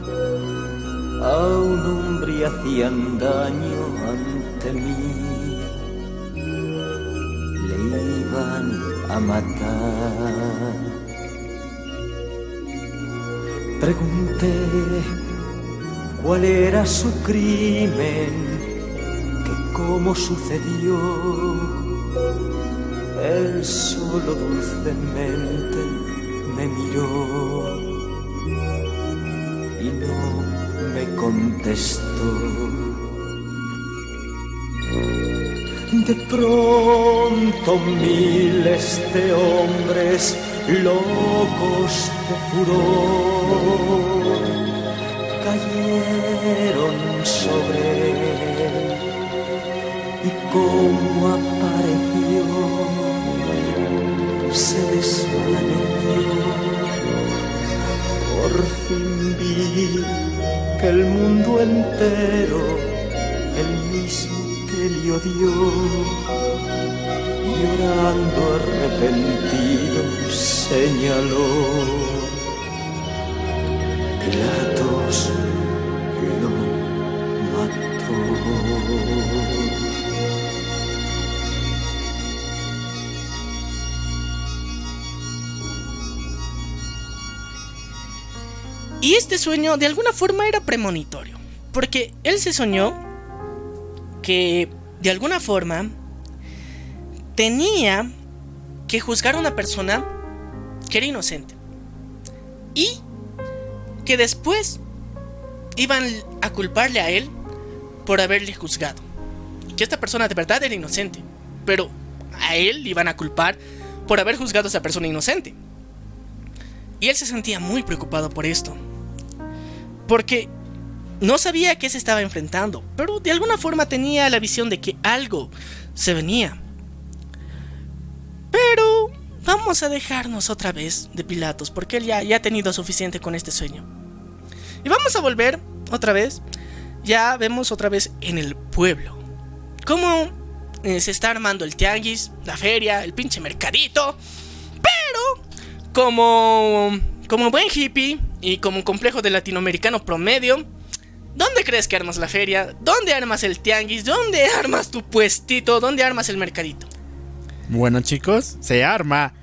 A un hombre hacían daño ante mí. Le iban a matar. Pregunté cuál era su crimen que cómo sucedió. Él solo dulcemente me miró y no me contestó. De pronto miles de hombres locos de furor cayeron sobre él y como apareció se desvaneció. Por fin vi que el mundo entero, el mismo que le odió, llorando arrepentido señaló. Pilatos lo mató. Y este sueño de alguna forma era premonitorio. Porque él se soñó que de alguna forma tenía que juzgar a una persona que era inocente. Y que después iban a culparle a él por haberle juzgado. Que esta persona de verdad era inocente. Pero a él le iban a culpar por haber juzgado a esa persona inocente. Y él se sentía muy preocupado por esto. Porque no sabía a qué se estaba enfrentando, pero de alguna forma tenía la visión de que algo se venía. Pero vamos a dejarnos otra vez de Pilatos, porque él ya, ya ha tenido suficiente con este sueño. Y vamos a volver otra vez. Ya vemos otra vez en el pueblo. Cómo eh, se está armando el tianguis, la feria, el pinche mercadito. Pero como, como buen hippie y como un complejo de latinoamericano promedio, ¿dónde crees que armas la feria? ¿Dónde armas el tianguis? ¿Dónde armas tu puestito? ¿Dónde armas el mercadito? Bueno, chicos, se arma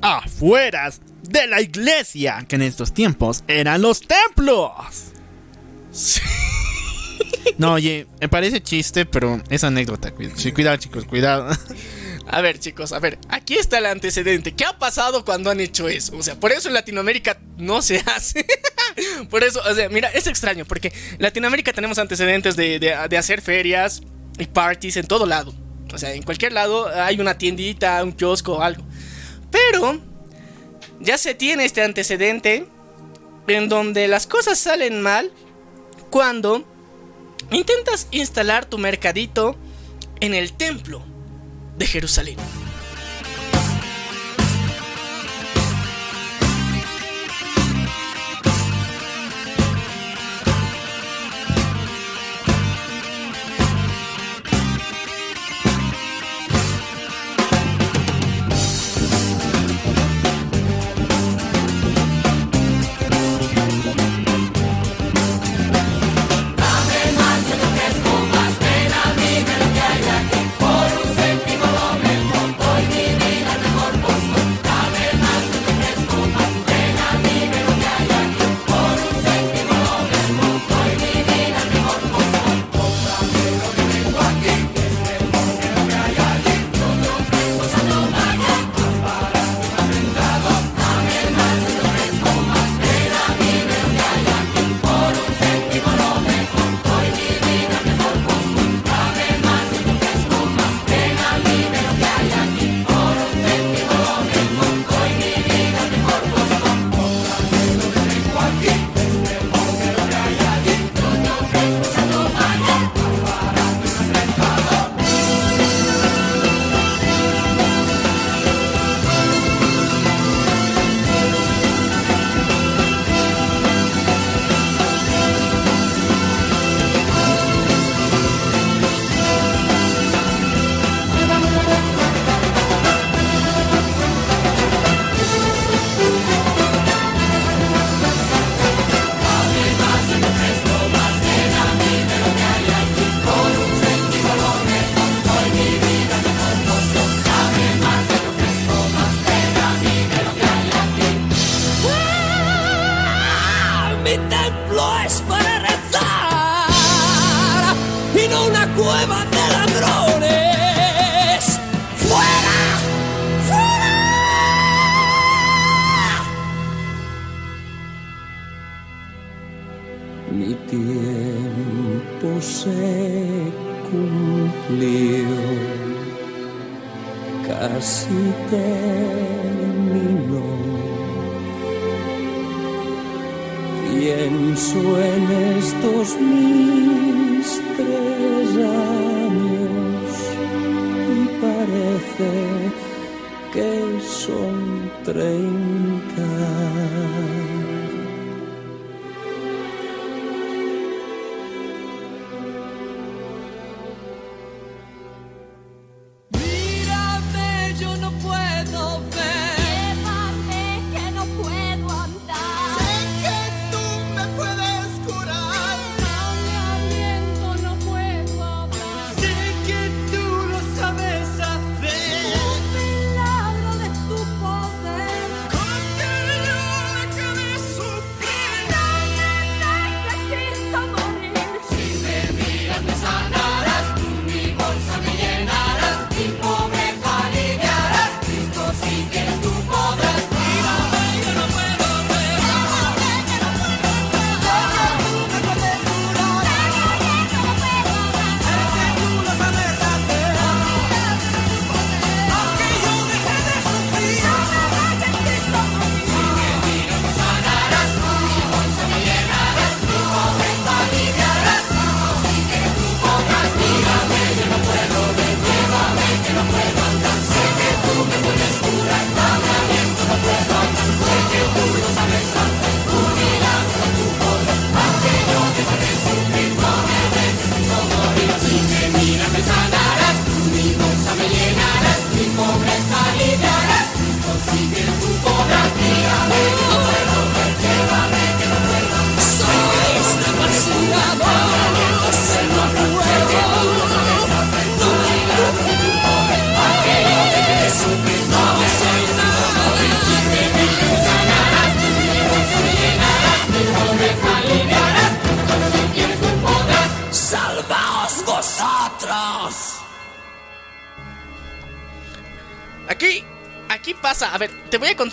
afueras de la iglesia, que en estos tiempos eran los templos. No, oye, me parece chiste, pero es anécdota. Cuidado, cuidado chicos, cuidado. A ver, chicos, a ver, aquí está el antecedente. ¿Qué ha pasado cuando han hecho eso? O sea, por eso en Latinoamérica no se hace. por eso, o sea, mira, es extraño, porque en Latinoamérica tenemos antecedentes de, de- de hacer ferias y parties en todo lado. O sea, en cualquier lado hay una tiendita, un kiosco algo. Pero ya se tiene este antecedente en donde las cosas salen mal cuando intentas instalar tu mercadito en el templo de Jerusalén.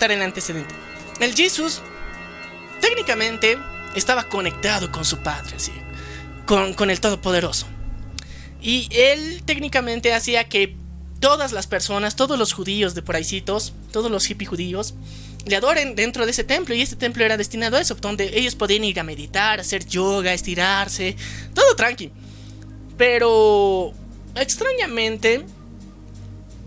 Contar el antecedente. El Jesus, técnicamente, estaba conectado con su padre, así, con, con el Todopoderoso. Y él técnicamente hacía que todas las personas, todos los judíos de por ahícitos, todos los hippie judíos, le adoren dentro de ese templo. Y este templo era destinado a eso, donde ellos podían ir a meditar, hacer yoga, estirarse, todo tranqui. Pero, extrañamente,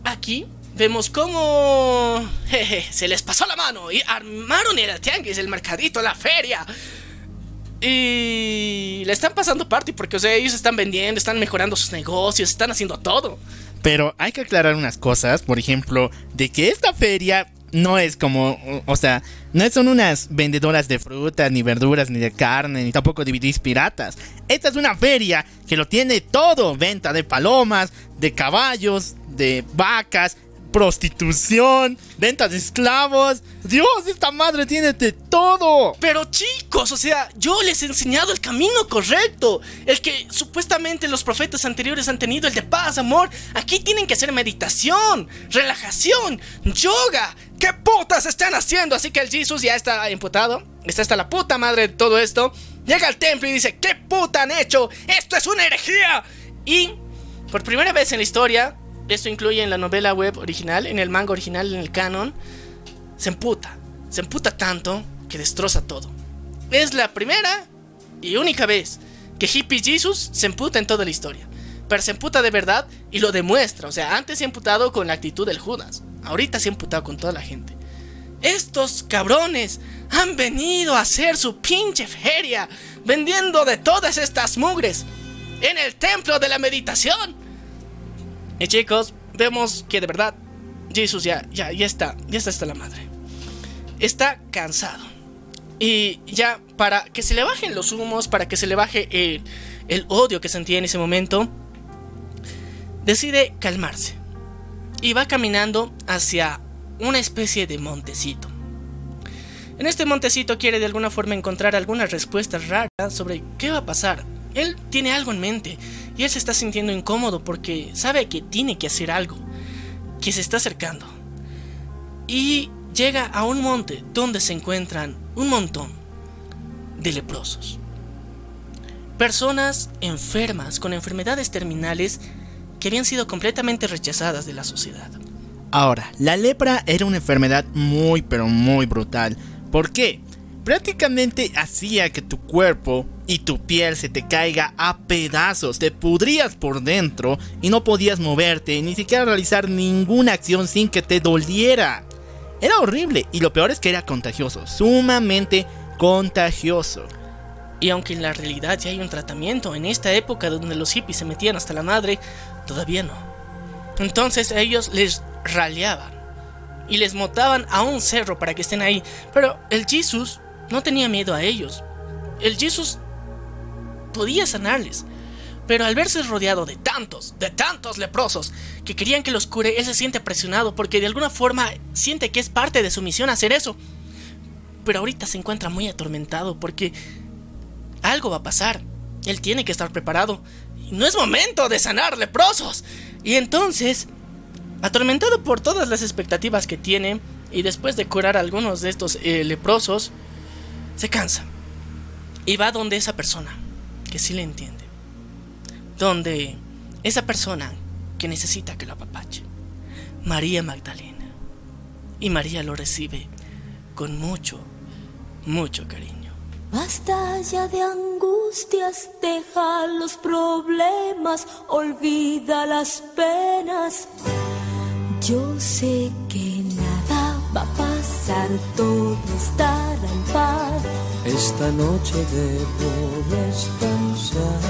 aquí vemos cómo jeje, se les pasó la mano y armaron el tianguis, el mercadito, la feria. Y le están pasando party porque, o sea, ellos están vendiendo, están mejorando sus negocios, están haciendo todo. Pero hay que aclarar unas cosas, por ejemplo, de que esta feria no es como, o sea, no son unas vendedoras de frutas, ni verduras, ni de carne, ni tampoco DVDs piratas. Esta es una feria que lo tiene todo, venta de palomas, de caballos, de vacas, prostitución, venta de esclavos. Dios, esta madre tiene de todo. Pero chicos, o sea, yo les he enseñado el camino correcto. El que supuestamente los profetas anteriores han tenido, el de paz, amor. Aquí tienen que hacer meditación, relajación, yoga. ¿Qué putas están haciendo? Así que el Jesus ya está imputado. Está hasta la puta madre de todo esto. Llega al templo y dice, ¿qué puta han hecho? Esto es una herejía. Y por primera vez en la historia, esto incluye en la novela web original, en el manga original, en el canon, se emputa. Se emputa tanto que destroza todo. Es la primera y única vez que Hippie Jesus se emputa en toda la historia. Pero se emputa de verdad y lo demuestra. O sea, antes se ha emputado con la actitud del Judas. Ahorita se ha emputado con toda la gente. Estos cabrones han venido a hacer su pinche feria vendiendo de todas estas mugres en el templo de la meditación. Y chicos, vemos que de verdad Jesús ya, ya, ya está, ya está la madre. Está cansado. Y ya para que se le bajen los humos, para que se le baje el, el odio que sentía en ese momento, decide calmarse. Y va caminando hacia una especie de montecito. En este montecito quiere de alguna forma encontrar algunas respuestas raras sobre qué va a pasar. Él tiene algo en mente y él se está sintiendo incómodo porque sabe que tiene que hacer algo, que se está acercando. Y llega a un monte donde se encuentran un montón de leprosos. personas enfermas con enfermedades terminales que habían sido completamente rechazadas de la sociedad. Ahora, la lepra era una enfermedad muy pero muy brutal. ¿Por qué? Prácticamente hacía que tu cuerpo y tu piel se te caiga a pedazos, te pudrías por dentro y no podías moverte, ni siquiera realizar ninguna acción sin que te doliera. Era horrible y lo peor es que era contagioso, sumamente contagioso. Y aunque en la realidad ya hay un tratamiento, en esta época donde los hippies se metían hasta la madre, todavía no. Entonces ellos les raleaban y les montaban a un cerro para que estén ahí. Pero el Jesus no tenía miedo a ellos. El Jesus podía sanarles. Pero al verse rodeado de tantos, de tantos leprosos que querían que los cure, él se siente presionado porque de alguna forma siente que es parte de su misión hacer eso. Pero ahorita se encuentra muy atormentado porque algo va a pasar. Él tiene que estar preparado. No es momento de sanar leprosos. Y entonces, atormentado por todas las expectativas que tiene, y después de curar a algunos de estos eh, leprosos, se cansa. Y va donde esa persona, que sí le entiende. Donde esa persona que necesita que lo apapache. María Magdalena. Y María lo recibe con mucho, mucho cariño. Basta ya de angustias, deja los problemas, olvida las penas. Yo sé que nada va a todo estará en paz. Esta noche debo descansar,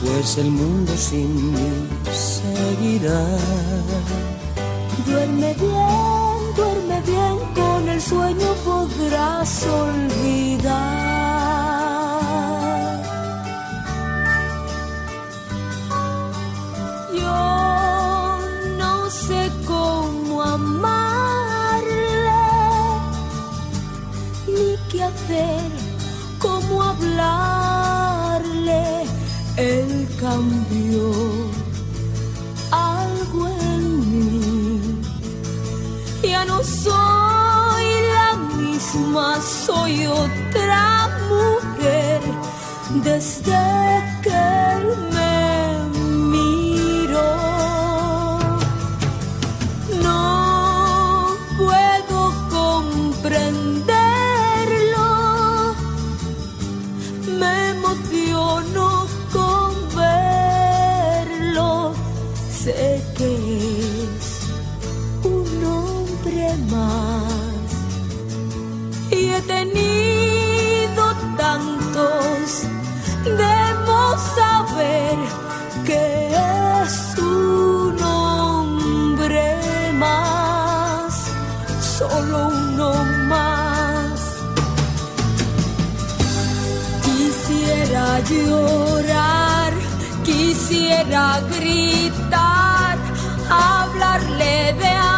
pues el mundo sin mí seguirá. Duerme bien, duerme bien, con el sueño podrás olvidar. Yo cambió algo en mí. Ya no soy la misma, soy otra mujer desde que tenido tantos, debo saber que es un hombre más, solo uno más. Quisiera llorar, quisiera gritar, hablarle de amor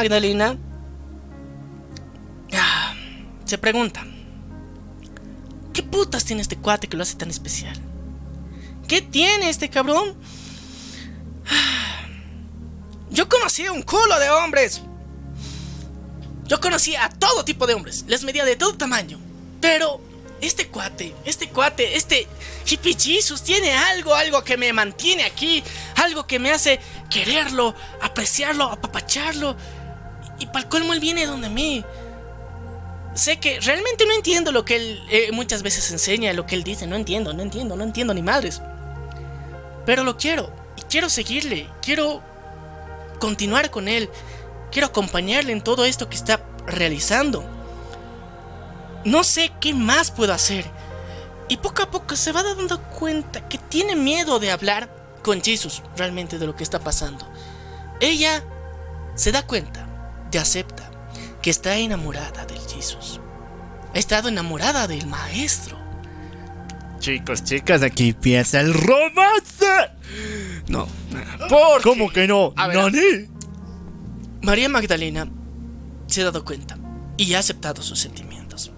Magdalena ah, se pregunta, ¿qué putas tiene este cuate que lo hace tan especial? ¿Qué tiene este cabrón? Ah, Yo conocí un culo de hombres. Yo conocí a todo tipo de hombres. Les medía de todo tamaño. Pero este cuate, este cuate, este hippie Jesus tiene algo, algo que me mantiene aquí. Algo que me hace quererlo, apreciarlo, apapacharlo. Y para colmo él viene donde mí. Sé que realmente no entiendo lo que él eh, muchas veces enseña, lo que él dice. No entiendo, no entiendo, no entiendo ni madres. Pero lo quiero. Y quiero seguirle. Quiero continuar con él. Quiero acompañarle en todo esto que está realizando. No sé qué más puedo hacer. Y poco a poco se va dando cuenta que tiene miedo de hablar con Jesus realmente de lo que está pasando. Ella se da cuenta y acepta que está enamorada del Jesus. Ha estado enamorada del maestro. Chicos, chicas, aquí empieza el romance. No, ¿por ¿Cómo que no? A ver, ¿Nani? María Magdalena se ha dado cuenta y ha aceptado sus sentimientos.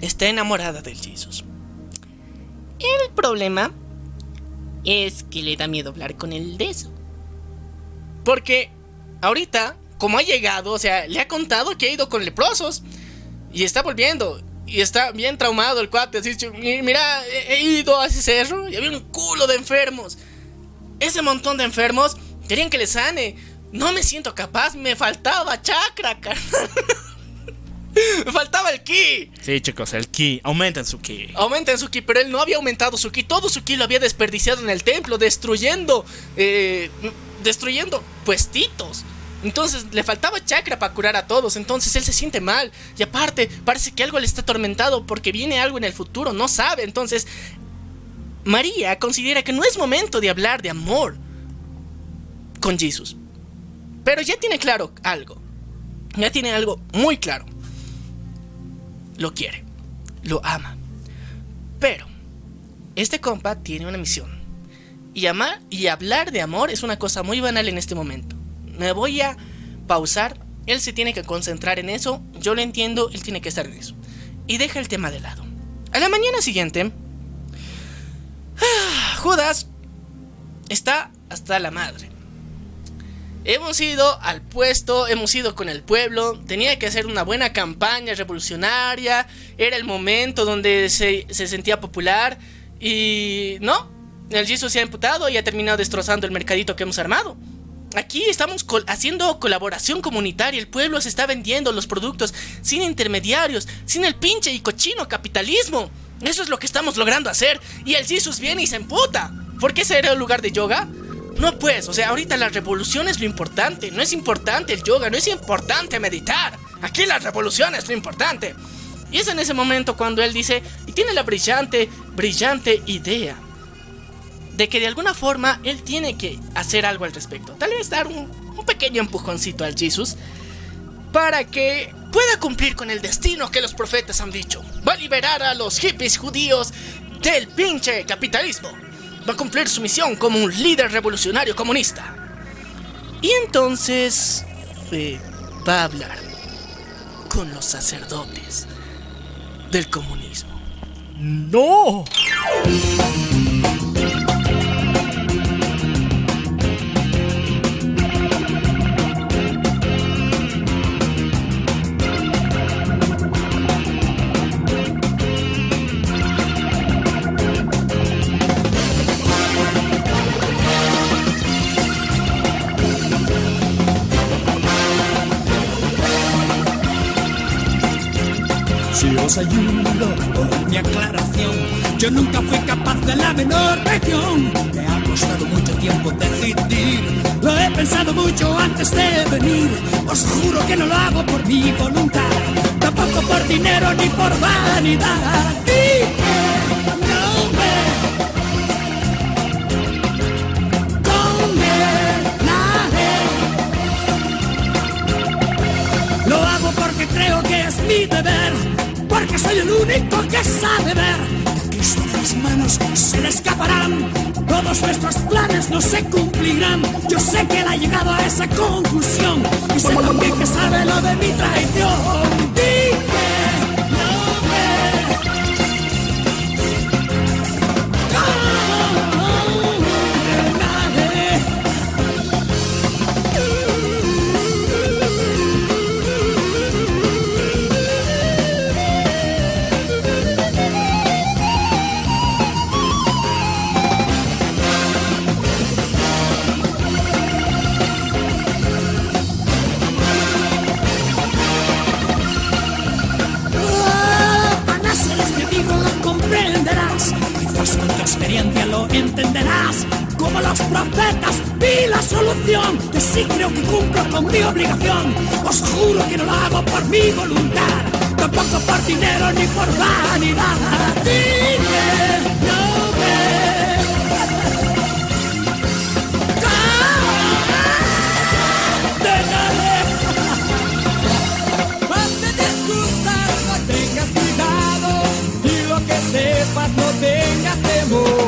Está enamorada del Jesus. El problema es que le da miedo hablar con él de eso. Porque ahorita, como ha llegado, o sea, le ha contado que ha ido con leprosos y está volviendo. Y está bien traumado el cuate. Así, "Mi- mira, he he ido a ese cerro y había un culo de enfermos. Ese montón de enfermos querían que le sane. No me siento capaz, me faltaba chakra, carnal. me faltaba el ki. Sí, chicos, el ki. Aumenten su ki. Aumenten su ki, pero él no había aumentado su ki. Todo su ki lo había desperdiciado en el templo, destruyendo, eh, destruyendo puestitos. Entonces le faltaba chakra para curar a todos. Entonces él se siente mal. Y aparte, parece que algo le está atormentado porque viene algo en el futuro. No sabe. Entonces, María considera que no es momento de hablar de amor con Jesús. Pero ya tiene claro algo. Ya tiene algo muy claro. Lo quiere. Lo ama. Pero, este compa tiene una misión. Y amar y hablar de amor es una cosa muy banal en este momento. Me voy a pausar. Él se tiene que concentrar en eso. Yo lo entiendo, él tiene que estar en eso. Y deja el tema de lado. A la mañana siguiente, ah, Judas está hasta la madre. Hemos ido al puesto, hemos ido con el pueblo, tenía que hacer una buena campaña revolucionaria, era el momento donde se, se sentía popular y no, el Jesus se ha imputado y ha terminado destrozando el mercadito que hemos armado. Aquí estamos haciendo colaboración comunitaria, el pueblo se está vendiendo los productos sin intermediarios, sin el pinche y cochino capitalismo. Eso es lo que estamos logrando hacer y el Jesus viene y se emputa. ¿Por qué será el lugar de yoga? No pues, o sea, ahorita la revolución es lo importante, no es importante el yoga, no es importante meditar. Aquí la revolución es lo importante. Y es en ese momento cuando él dice, y tiene la brillante, brillante idea de que de alguna forma él tiene que hacer algo al respecto. Tal vez dar un, pequeño empujoncito al Jesus para que pueda cumplir con el destino que los profetas han dicho. Va a liberar a los hippies judíos del pinche capitalismo. Va a cumplir su misión como un líder revolucionario comunista. Y entonces eh, va a hablar con los sacerdotes del comunismo. ¡No! Con mi aclaración, yo nunca fui capaz de la menor región. Me ha costado mucho tiempo decidir, lo he pensado mucho antes de venir. Os juro que no lo hago por mi voluntad, tampoco por dinero ni por vanidad. Dije, no me. Lo hago porque creo que es mi deber, porque soy el único que sabe ver que Cristo de las manos se le escaparán. Todos nuestros planes no se cumplirán. Yo sé que él ha llegado a esa conclusión y sé también que sabe lo de mi traición. Vi la solución. Que sí creo que cumplo con mi obligación. Os juro que no lo hago por mi voluntad. Tampoco por dinero ni por vanidad. Dime, no me. Antes de excusas, no tengas cuidado. Y lo que sepas, no tengas temor.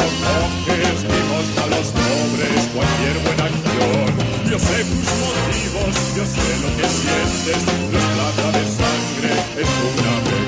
hacer si lo coges. Dimos a los pobres cualquier buena acción. Yo sé tus motivos, yo sé lo que sientes. No es plata de sangre, es una pequeña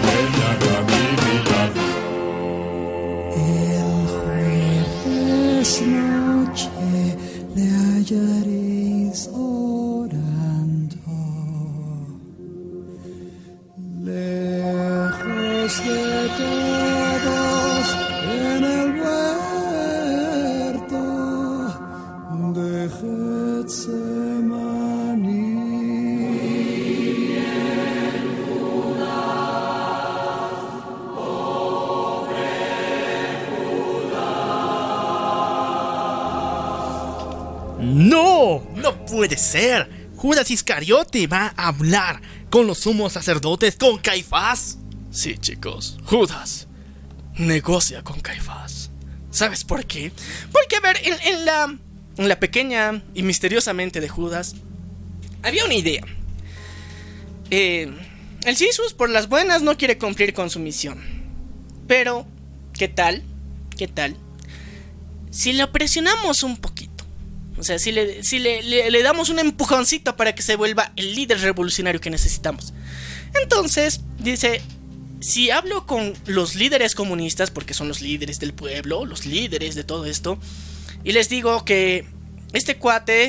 Judas Iscariote va a hablar con los sumos sacerdotes, con Caifás. Sí, chicos, Judas negocia con Caifás. ¿Sabes por qué? Porque, a ver, en, la, pequeña y misteriosa mente de Judas había una idea. Eh, el Jesús, por las buenas, no quiere cumplir con su misión. Pero, ¿qué tal? ¿Qué tal? Si lo presionamos un poquito. O sea, si, le, si le, le- damos un empujoncito para que se vuelva el líder revolucionario que necesitamos. Entonces, dice, si hablo con los líderes comunistas, porque son los líderes del pueblo, los líderes de todo esto, y les digo que este cuate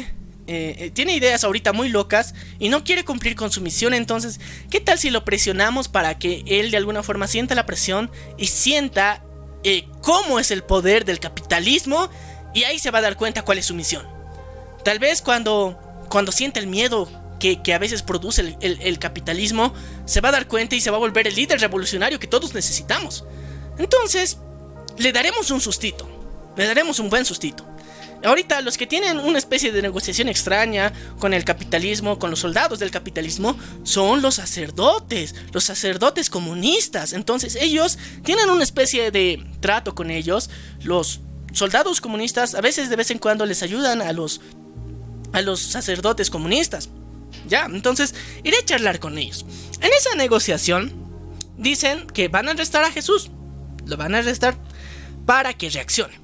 eh, eh, tiene ideas ahorita muy locas y no quiere cumplir con su misión, entonces, ¿qué tal si lo presionamos para que él de alguna forma sienta la presión y sienta eh, cómo es el poder del capitalismo y ahí se va a dar cuenta cuál es su misión? Tal vez cuando, cuando siente el miedo que, que a veces produce el- el capitalismo, se va a dar cuenta y se va a volver el líder revolucionario que todos necesitamos. Entonces, le daremos un sustito. Le daremos un buen sustito. Ahorita los que tienen una especie de negociación extraña con el capitalismo, con los soldados del capitalismo, son los sacerdotes, los sacerdotes comunistas. Entonces ellos tienen una especie de trato con ellos. Los soldados comunistas a veces de vez en cuando les ayudan a los a los sacerdotes comunistas. Ya, entonces iré a charlar con ellos. En esa negociación dicen que van a arrestar a Jesús. Lo van a arrestar para que reaccione.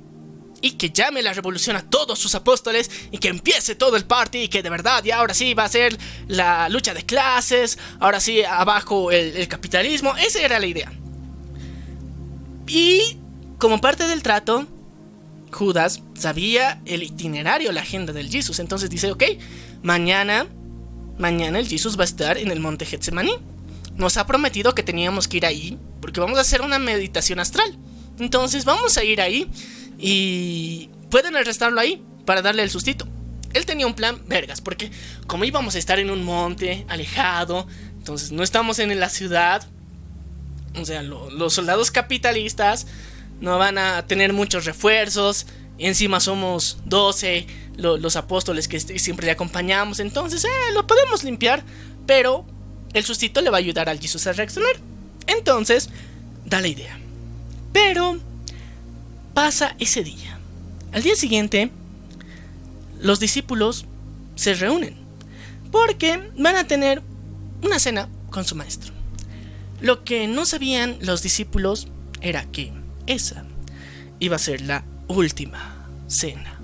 Y que llame la revolución a todos sus apóstoles y que empiece todo el party y que de verdad ya ahora sí va a ser la lucha de clases, ahora sí abajo el, el capitalismo. Esa era la idea. Y como parte del trato, Judas sabía el itinerario, la agenda del Jesús. Entonces dice, ok, mañana, mañana el Jesús va a estar en el monte Getsemaní. Nos ha prometido que teníamos que ir ahí porque vamos a hacer una meditación astral. Entonces vamos a ir ahí y pueden arrestarlo ahí para darle el sustito. él tenía un plan vergas, porque como íbamos a estar en un monte alejado, entonces no estamos en la ciudad, o sea, lo- los soldados capitalistas no van a tener muchos refuerzos, encima somos 12 lo- los apóstoles que est- siempre le acompañamos, entonces eh, lo podemos limpiar, pero el sustito le va a ayudar al Jesús a reaccionar. Entonces, da la idea. Pero pasa ese día. Al día siguiente, los discípulos se reúnen porque van a tener una cena con su maestro. Lo que no sabían los discípulos era que esa iba a ser la última cena.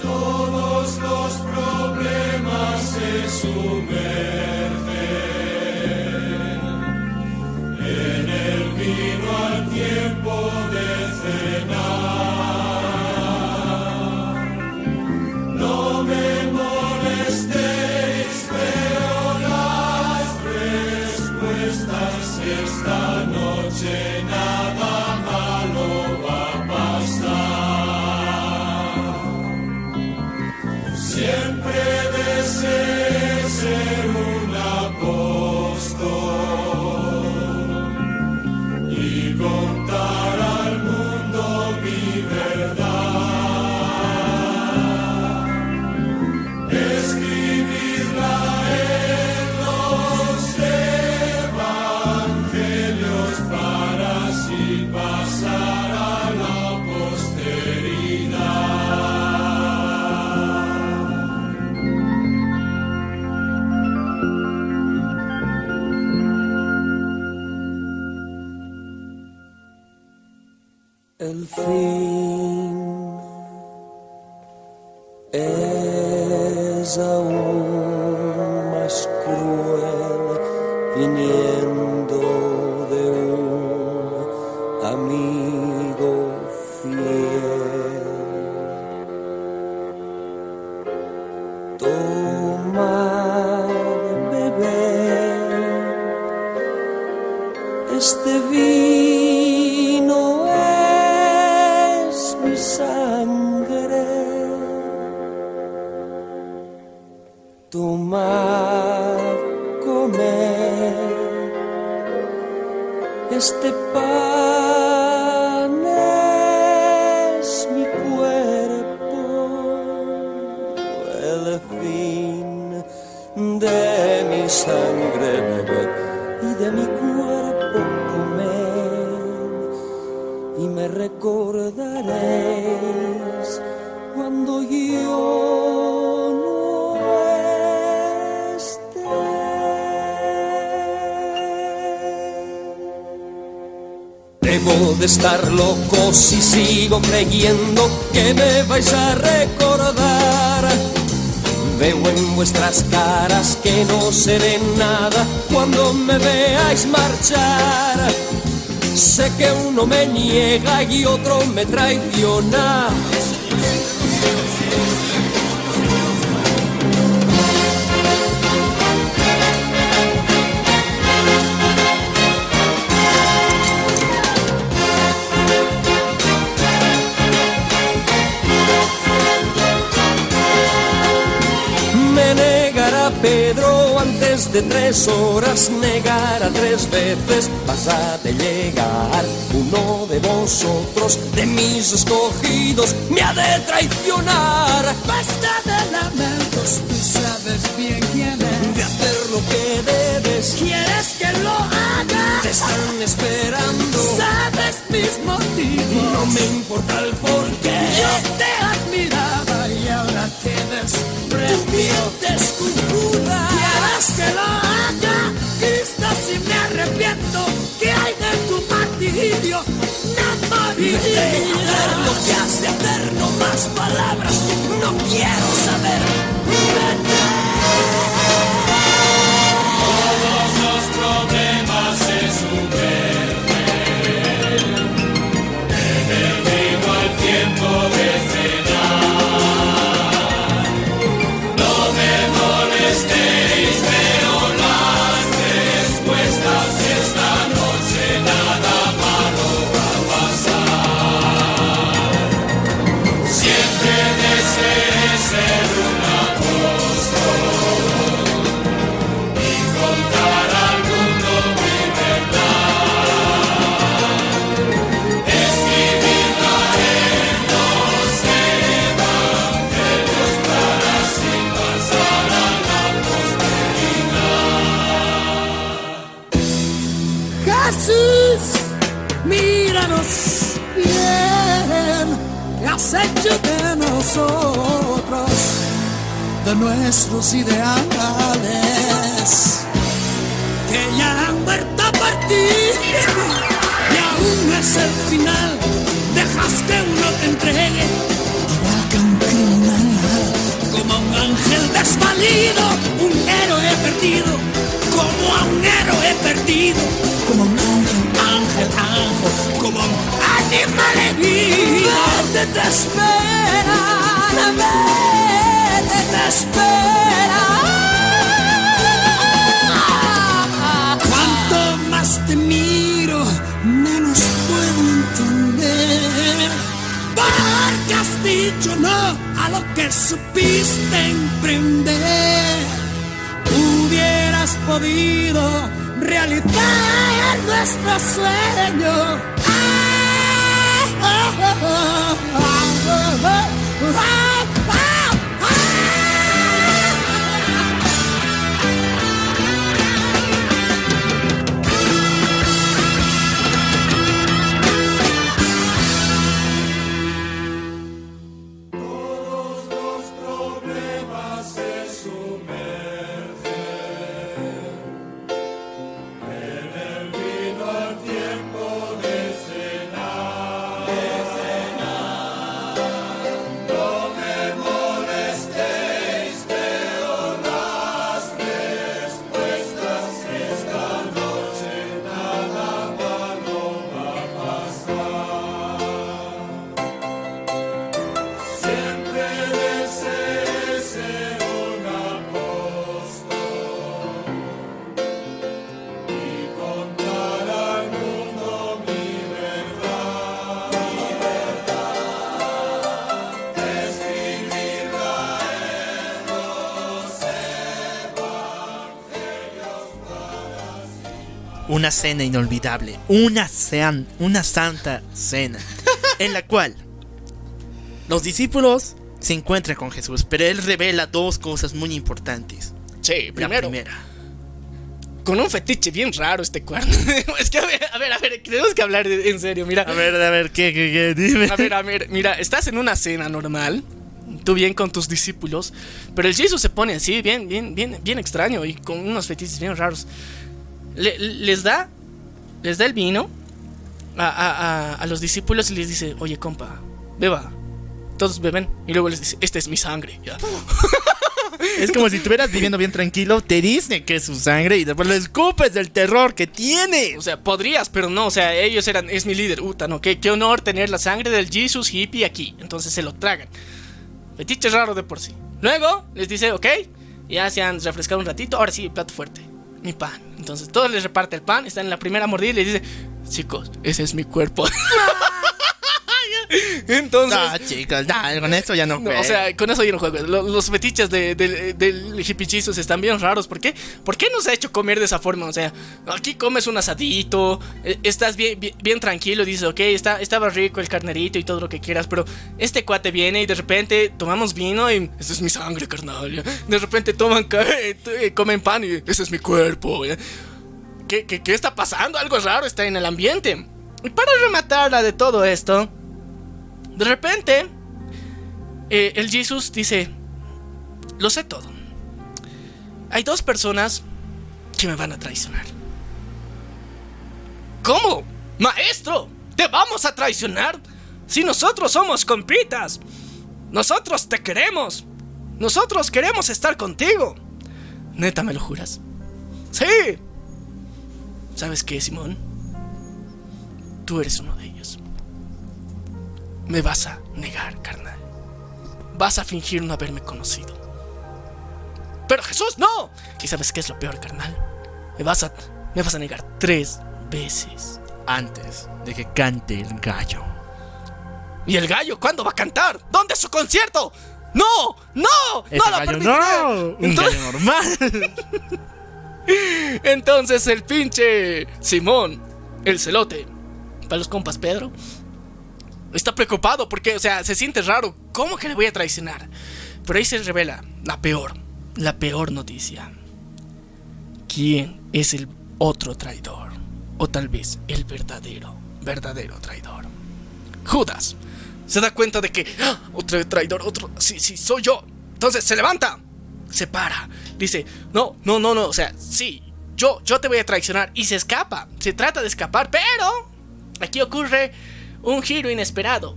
Todos los problemas se sumergen en el vino al tiempo de cenar. El fin es De estar loco si sigo creyendo que me vais a recordar. Veo en vuestras caras que no seré nada cuando me veáis marchar. Sé que uno me niega y otro me traiciona. Pedro antes de tres horas, negará tres veces, vas a de llegar. Uno de vosotros, de mis escogidos, me ha de traicionar. Basta de lamentos, tú sabes bien quién es. De hacer lo que debes, ¿Quieres que lo haga? te están esperando. ¿Sabes mis motivos? No me importa el porqué. Yo te A hacer lo que has de hacer, no más palabras, no quiero saber. Vete. De nuestros ideales, que ya han muerto por ti y aún es el final. Dejas que uno te entregue, igual que un criminal, como un ángel desvalido, un héroe perdido, como a un héroe perdido, como un ángel, ángel, ángel, como un animal herido. Vete, te esperan, vete, te esperan. Cuanto más te miro, menos puedo entender. Porque has dicho no a lo que supiste emprender. Hubieras podido realizar nuestro sueño. Ah, ah, ah, ah, Una cena inolvidable, una, sean, una santa cena, en la cual los discípulos se encuentran con Jesús, pero él revela dos cosas muy importantes. Sí, La primero, primera, con un fetiche bien raro este cuerno. es que a ver, a ver, a ver, tenemos que hablar de- en serio, mira. a ver, a ver, ¿qué, qué, qué? Dime. A ver, a ver, mira, estás en una cena normal, tú bien con tus discípulos, pero el Jesús se pone así, bien, bien, bien, bien extraño y con unos fetiches bien raros. Le- les da, les da el vino a, a- a- a los discípulos y les dice, oye compa, beba. Todos beben y luego les dice, esta es mi sangre. ya. Es como si estuvieras viviendo bien tranquilo, te dice que es su sangre y después lo escupes del terror que tiene. O sea, podrías, pero no, o sea, ellos eran, es mi líder, Uta, ¿no? Qué, qué honor tener la sangre del Jesus hippie aquí. Entonces se lo tragan. Fetiche raro de por sí. Luego les dice, ok, ya se han refrescado un ratito, ahora sí, plato fuerte, mi pan. Entonces todos les reparte el pan, están en la primera mordida y les dice, chicos, ese es mi cuerpo. Entonces... No, chicos, no, con eso ya no, No, juego. o sea, con eso yo no juego. Lo- Los, fetiches de- de- del hippie Jesus están bien raros. ¿Por qué? ¿Por qué nos ha hecho comer de esa forma? O sea, aquí comes un asadito, eh, estás bien, bien, bien tranquilo, dices, ok, está, estaba rico el carnerito y todo lo que quieras, pero este cuate viene y de repente tomamos vino y esa es mi sangre, carnal. ¿ya? De repente toman, eh, eh, comen pan y ese es mi cuerpo. ¿ya? ¿Qué, qué, qué está pasando? Algo raro está en el ambiente. Y para rematarla de todo esto, de repente, eh, el Jesús dice, lo sé todo. Hay dos personas que me van a traicionar. ¿Cómo? Maestro, ¿te vamos a traicionar? Si nosotros somos compitas. Nosotros te queremos. Nosotros queremos estar contigo. Neta, ¿me lo juras? Sí. ¿Sabes qué, Simón? Tú eres uno de. Me vas a negar, carnal. Vas a fingir no haberme conocido. Pero Jesús, no. ¿Y sabes qué es lo peor, carnal? Me vas a, me vas a negar tres veces. Antes de que cante el gallo. ¿Y el gallo cuándo va a cantar? ¿Dónde es su concierto? ¡No! ¡No! ¡No permitiré! no, un Entonces- gallo normal. Entonces el pinche Simón, el celote, para los compas Pedro, está preocupado porque, o sea, se siente raro. ¿Cómo que le voy a traicionar? Pero ahí se revela la peor, la peor noticia. ¿Quién es el otro traidor? O tal vez el verdadero, verdadero traidor. Judas. Se da cuenta de que ¡Ah! otro traidor, otro, sí, sí, soy yo. Entonces se levanta, se para, dice, no, no, no, no, o sea, sí, yo, yo te voy a traicionar y se escapa. Se trata de escapar, pero aquí ocurre un giro inesperado.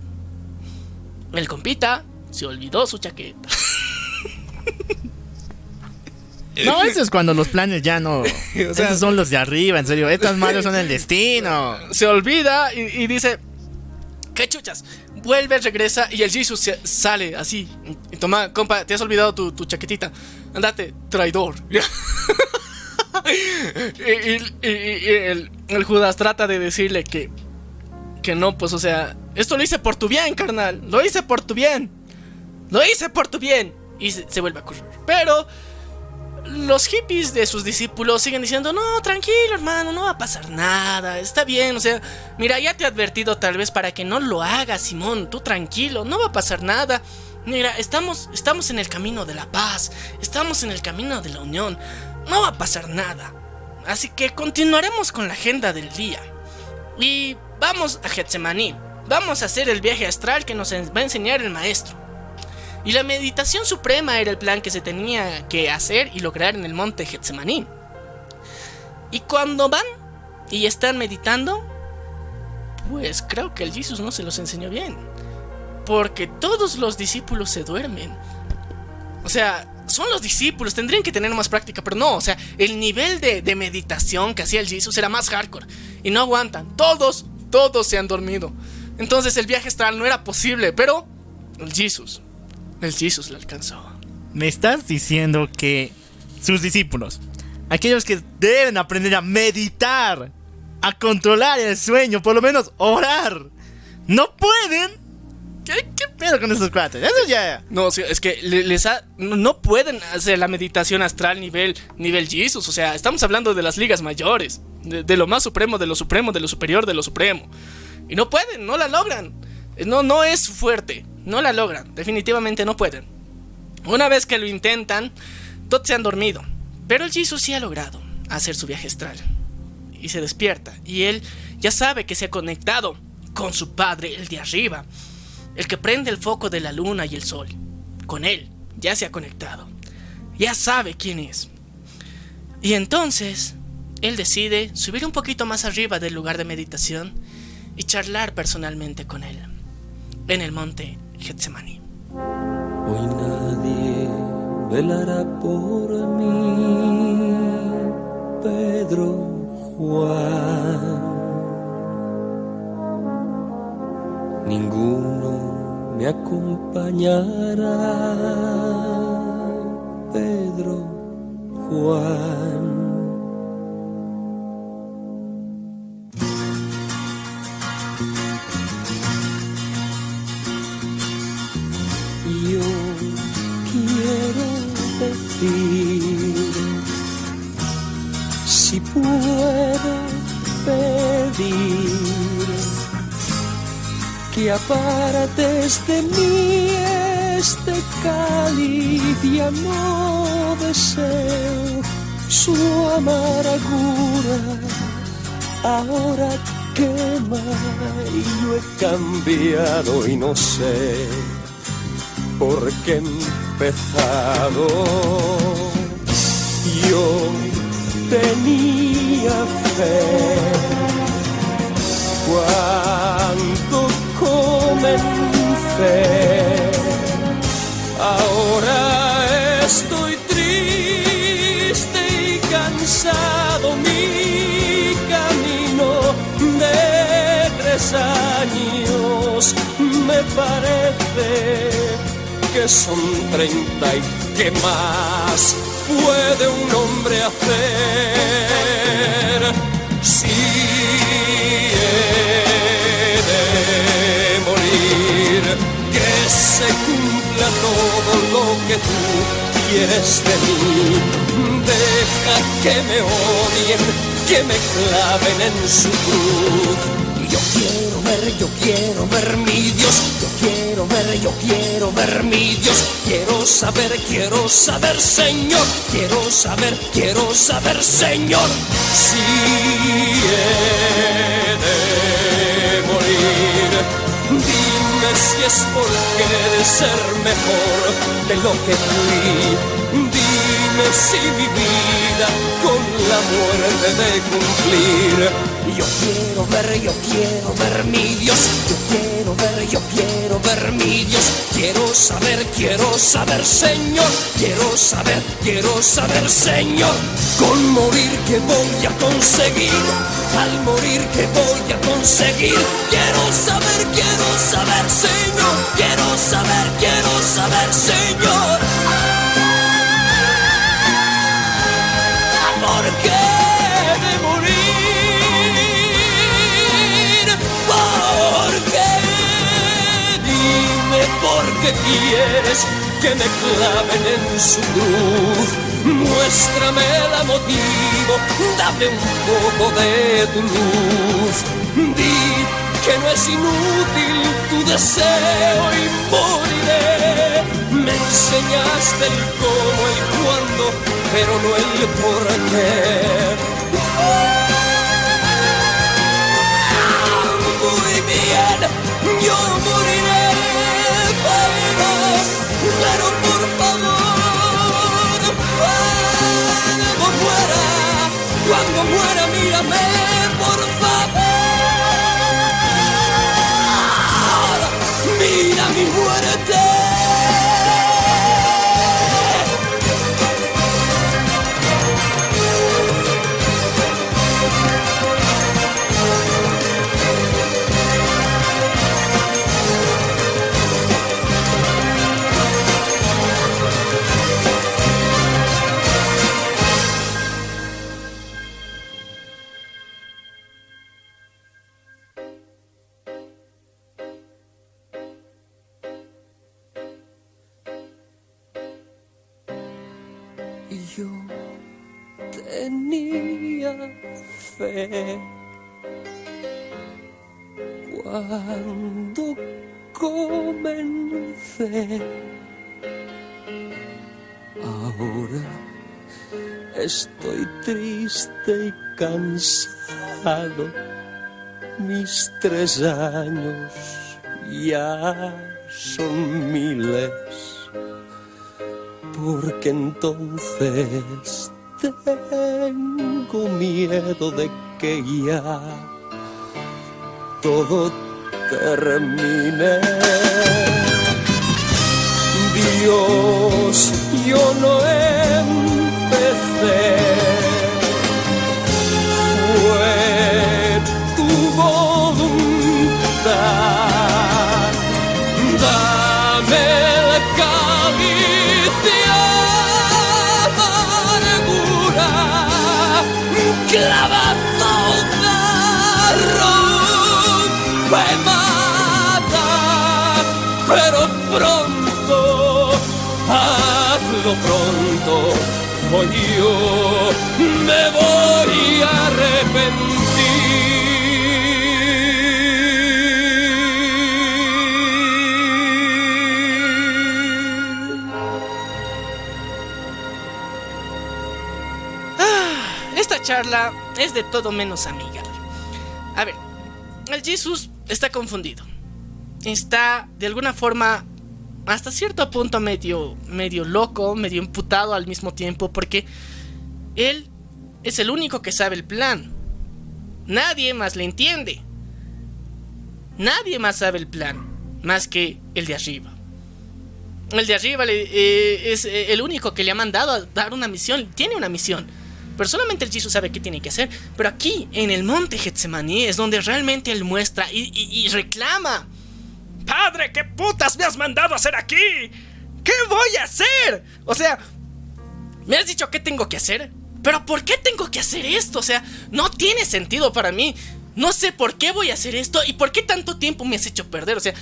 El compita se olvidó su chaqueta. No, eso es cuando los planes ya no. esos son los de arriba, en serio. Estas manos son el destino. Se olvida y, y dice: ¿Qué chuchas? Vuelve, regresa y el Jesus se- sale así. Y toma, compa, te has olvidado tu, tu chaquetita. Andate, traidor. y y- y- y el, el Judas trata de decirle que, que no, pues, o sea, esto lo hice por tu bien, carnal. Lo hice por tu bien. Lo hice por tu bien. Y se, vuelve a correr. Pero los hippies de sus discípulos siguen diciendo, no, tranquilo hermano, no va a pasar nada, está bien, o sea, mira, ya te he advertido tal vez para que no lo hagas, Simón, tú tranquilo, no va a pasar nada. Mira, estamos, estamos en el camino de la paz, estamos en el camino de la unión, no va a pasar nada. Así que continuaremos con la agenda del día. Y vamos a Getsemaní, vamos a hacer el viaje astral que nos va a enseñar el maestro. Y la meditación suprema era el plan que se tenía que hacer y lograr en el monte Getsemaní. Y cuando van y están meditando, pues creo que el Jesús no se los enseñó bien. Porque todos los discípulos se duermen. O sea, son los discípulos, tendrían que tener más práctica, pero no, o sea, el nivel de, de meditación que hacía el Jesús era más hardcore. Y no aguantan, todos, todos se han dormido. Entonces el viaje astral no era posible, pero el Jesús, el Jesús le alcanzó. Me estás diciendo que sus discípulos, aquellos que deben aprender a meditar, a controlar el sueño, por lo menos orar, no pueden. ¿Qué, pedo con esos cuates? Eso ya. No, es que le- les ha- no pueden hacer la meditación astral nivel, nivel Jesus. O sea, estamos hablando de las ligas mayores. De, de lo más supremo, de lo supremo, de lo superior, de lo supremo. Y no pueden, no la logran. No, no es fuerte. No la logran. Definitivamente no pueden. Una vez que lo intentan, todos se han dormido. Pero el Jesus sí ha logrado hacer su viaje astral. Y se despierta. Y él ya sabe que se ha conectado con su padre, el de arriba. El que prende el foco de la luna y el sol. Con él ya se ha conectado. Ya sabe quién es. Y entonces, él decide subir un poquito más arriba del lugar de meditación y charlar personalmente con él. En el monte Getsemaní. Hoy nadie velará por mí, Pedro Juan. Ninguno me acompañará, Pedro Juan. Yo quiero decir, si puedo pedir, que apartes de mí este cáliz, ya no deseo su amargura, ahora quema y yo he cambiado y no sé por qué he empezado. Yo tenía fe cuando comencé. Ahora estoy triste y cansado. Mi camino de tres años me parece que son treinta y qué más puede un hombre hacer si que se cumpla todo lo que tú quieres de mí. Deja que me odien que me claven en su cruz. Yo quiero ver, yo quiero ver mi Dios, yo quiero ver, yo quiero ver mi Dios, quiero saber, quiero saber Señor, quiero saber, quiero saber Señor, si he si es porque de ser mejor de lo que fui. Si mi vida con la muerte de cumplir. Yo quiero ver, yo quiero ver mi Dios. Yo quiero ver, yo quiero ver mi Dios. Quiero saber, quiero saber, Señor. Quiero saber, quiero saber, Señor. Con morir que voy a conseguir. Al morir que voy a conseguir. Quiero saber, quiero saber, Señor. Quiero saber, quiero saber, Señor. Qué quieres que me claven en su cruz. Muéstrame la motivo, dame un poco de tu luz. Di que no es inútil tu deseo y moriré. Me enseñaste el cómo, el cuándo, pero no el por qué. Muy bien, yo moriré, cuando muera, mírame, por favor, Ahora estoy triste y cansado. Mis tres años ya son miles porque entonces tengo miedo de que ya todo termine. Dios, yo no empecé. Me voy a arrepentir. Esta charla es de todo menos amigable. A ver, el Jesus está confundido. Está de alguna forma hasta cierto punto medio medio loco, medio imputado al mismo tiempo porque él es el único que sabe el plan. Nadie más le entiende. Nadie más sabe el plan más que el de arriba. El de arriba eh, es eh, el único que le ha mandado a dar una misión. Tiene una misión. Pero solamente el Jesus sabe qué tiene que hacer. Pero aquí, en el monte Getsemaní, es donde realmente él muestra y reclama. Padre, ¿qué putas me has mandado a hacer aquí? ¿Qué voy a hacer? O sea, me has dicho qué tengo que hacer. Pero ¿por qué tengo que hacer esto? O sea, no tiene sentido para mí. No sé por qué voy a hacer esto y por qué tanto tiempo me has hecho perder. O sea,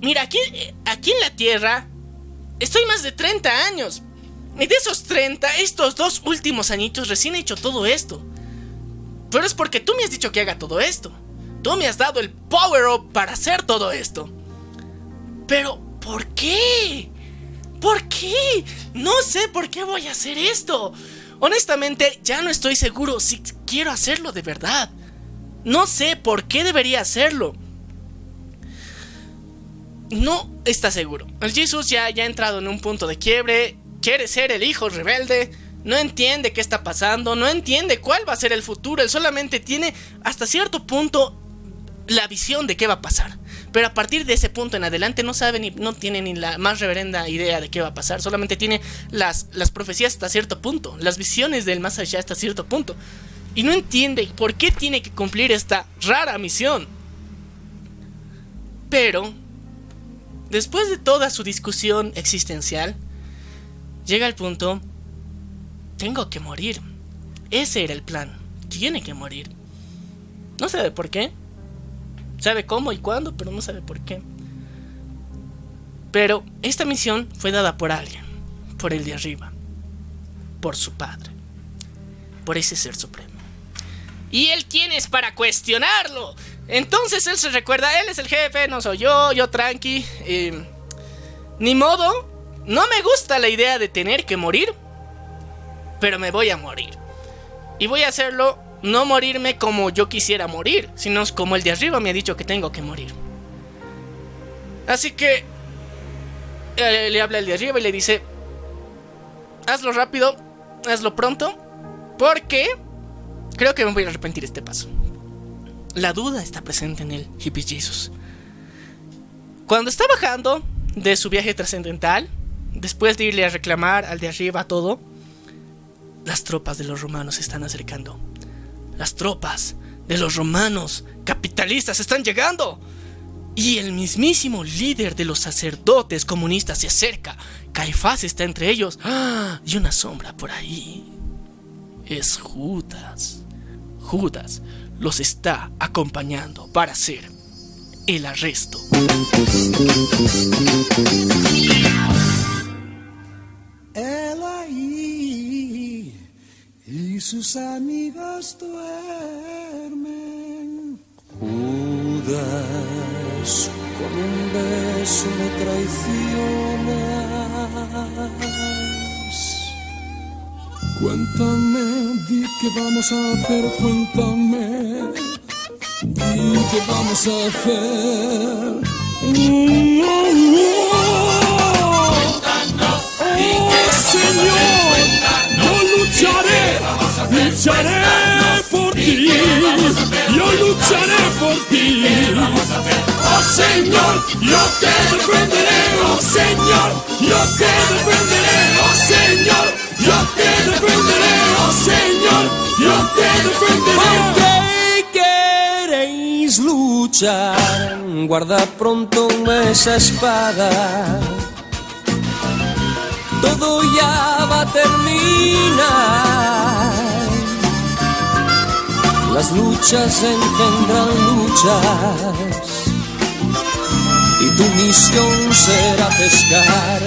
mira, aquí, aquí en la Tierra estoy más de 30 años. Y de esos 30, estos dos últimos añitos recién he hecho todo esto. Pero es porque tú me has dicho que haga todo esto. Tú me has dado el power up para hacer todo esto. Pero, ¿por qué? ¿Por qué? No sé por qué voy a hacer esto. Honestamente, ya no estoy seguro si quiero hacerlo de verdad. No sé por qué debería hacerlo. no está seguro. El Jesus ya, ya ha entrado en un punto de quiebre, quiere ser el hijo rebelde, no entiende qué está pasando, no entiende cuál va a ser el futuro, él solamente tiene hasta cierto punto la visión de qué va a pasar. Pero a partir de ese punto en adelante no sabe ni no tiene ni la más reverenda idea de qué va a pasar, solamente tiene las, las profecías hasta cierto punto, las visiones del más allá hasta cierto punto. Y no entiende por qué tiene que cumplir esta rara misión. Pero, después de toda su discusión existencial, llega el punto, tengo que morir. Ese era el plan, tiene que morir. No sabe por qué. Sabe cómo y cuándo, pero no sabe por qué. Pero esta misión fue dada por alguien, por el de arriba, por su padre, por ese ser supremo. ¿Y él quién es para cuestionarlo? Entonces él se recuerda, él es el jefe, no soy yo, yo tranqui. eh, ni modo, no me gusta la idea de tener que morir, pero me voy a morir. Y voy a hacerlo, no morirme como yo quisiera morir, sino como el de arriba me ha dicho que tengo que morir. Así que eh, le habla el de arriba y le dice, hazlo rápido, hazlo pronto, porque creo que me voy a arrepentir este paso. La duda está presente en el Hippie Jesus. Cuando está bajando de su viaje trascendental, después de irle a reclamar al de arriba todo, las tropas de los romanos se están acercando. Las tropas de los romanos capitalistas están llegando. Y el mismísimo líder de los sacerdotes comunistas se acerca. Caifás está entre ellos. ¡Ah! Y una sombra por ahí. Es Judas. Judas los está acompañando para hacer el arresto. Y sus amigas duermen. Judas, con un beso me traicionas. Cuéntame, di qué vamos a hacer, cuéntame. Di qué vamos a hacer. Oh, Señor, yo lucharé, lucharé por ti. Yo lucharé por ti. Oh Señor, yo te defenderé. Oh Señor, yo te defenderé. Oh Señor, yo te defenderé. Oh Señor, yo te defenderé. ¿Por qué queréis luchar? Guarda pronto esa espada. Todo ya va a terminar. Las luchas engendran luchas. Y tu misión será pescar.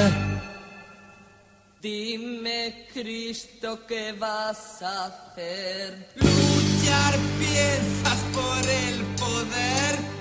Dime, Cristo, ¿qué vas a hacer? Luchar piensas por el poder.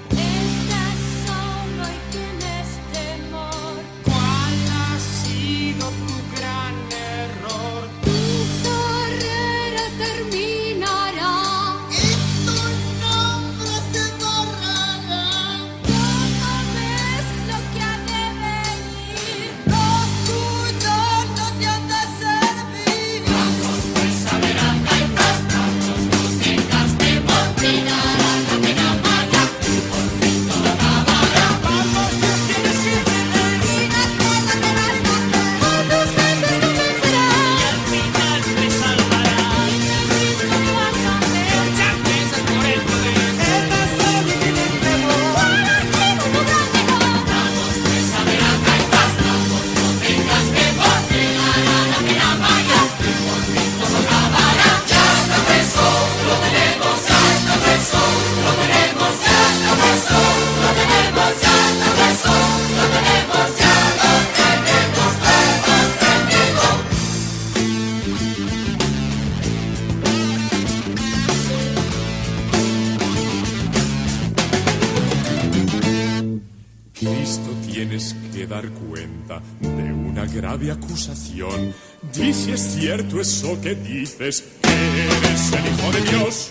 Dar cuenta de una grave acusación. Di si es cierto eso que dices, que eres el Hijo de Dios.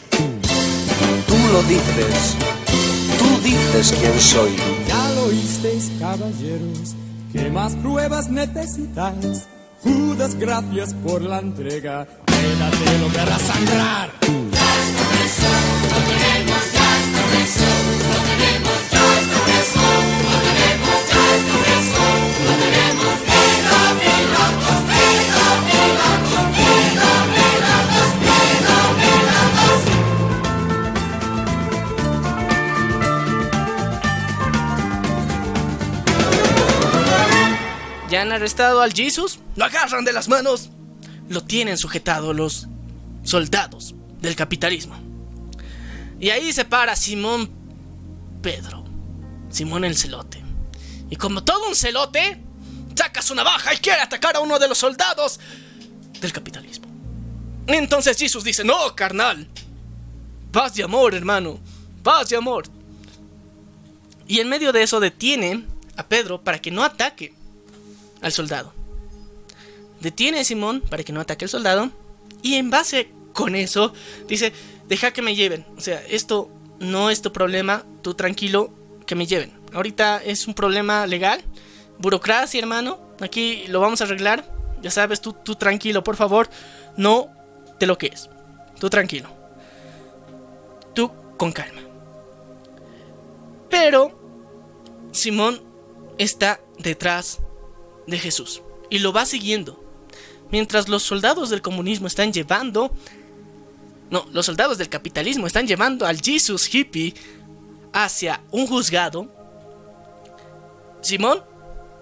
Tú lo dices. Tú dices quién soy. Ya lo oísteis, caballeros, ¿qué más pruebas necesitáis? Judas, gracias por la entrega, quédate lo que hará sangrar. Ya han arrestado al Jesus, lo agarran de las manos, lo tienen sujetado los soldados del capitalismo. Y ahí se para Simón Pedro, Simón el celote. Y como todo un celote, saca su navaja y quiere atacar a uno de los soldados del capitalismo. Entonces Jesús dice, no, carnal, paz de amor, hermano, paz de amor. Y en medio de eso detiene a Pedro para que no ataque al soldado. Detiene a Simón para que no ataque al soldado. Y en base con eso, dice, deja que me lleven. O sea, esto no es tu problema, tú tranquilo, que me lleven. Ahorita es un problema legal, burocracia, hermano. Aquí lo vamos a arreglar. Ya sabes, tú, tú tranquilo, por favor, no te lo que es. Tú tranquilo. Tú con calma. Pero Simón está detrás de Jesús y lo va siguiendo. Mientras los soldados del comunismo están llevando... No, los soldados del capitalismo están llevando al Jesus hippie hacia un juzgado. Simón,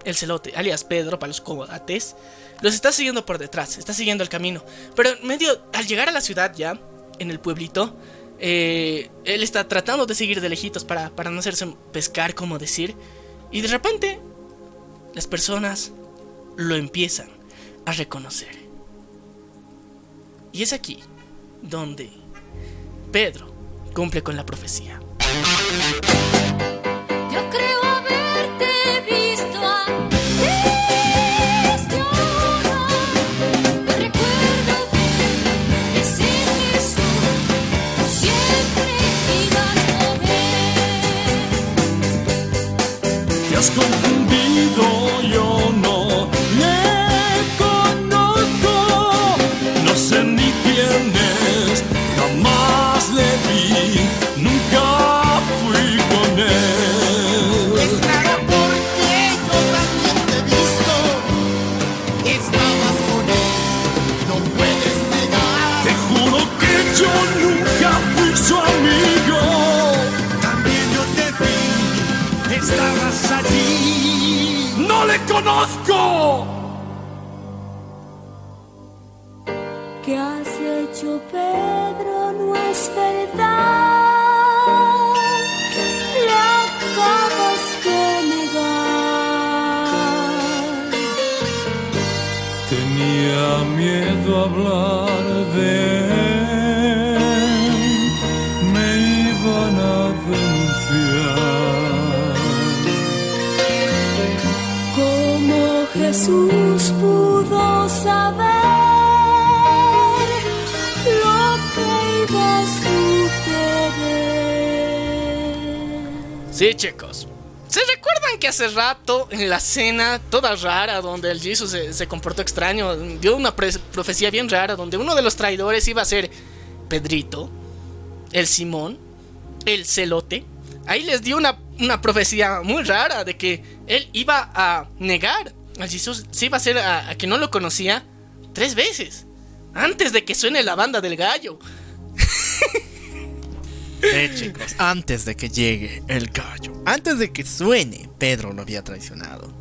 el celote, alias Pedro para los comodates, los está siguiendo por detrás, está siguiendo el camino. Pero en medio, al llegar a la ciudad ya, en el pueblito, eh, él está tratando de seguir de lejitos para, para no hacerse pescar, como decir. Y de repente, las personas lo empiezan a reconocer. Y es aquí donde Pedro cumple con la profecía. Has confundido, yo ¡No le conozco! ¿Qué has hecho, Pedro? No es verdad. Le acabas de negar. Tenía miedo a hablar de Jesús pudo saber lo que iba a suceder? Sí, chicos. ¿Se recuerdan que hace rato en la cena toda rara donde el Jesus se, se comportó extraño, dio una profecía bien rara donde uno de los traidores iba a ser Pedrito, el Simón, el celote? Ahí les dio una, una profecía muy rara de que él iba a negar al Jesús, se iba a hacer a, a que no lo conocía tres veces antes de que suene la banda del gallo. Eh, chicos, antes de que llegue el gallo, antes de que suene, Pedro lo había traicionado.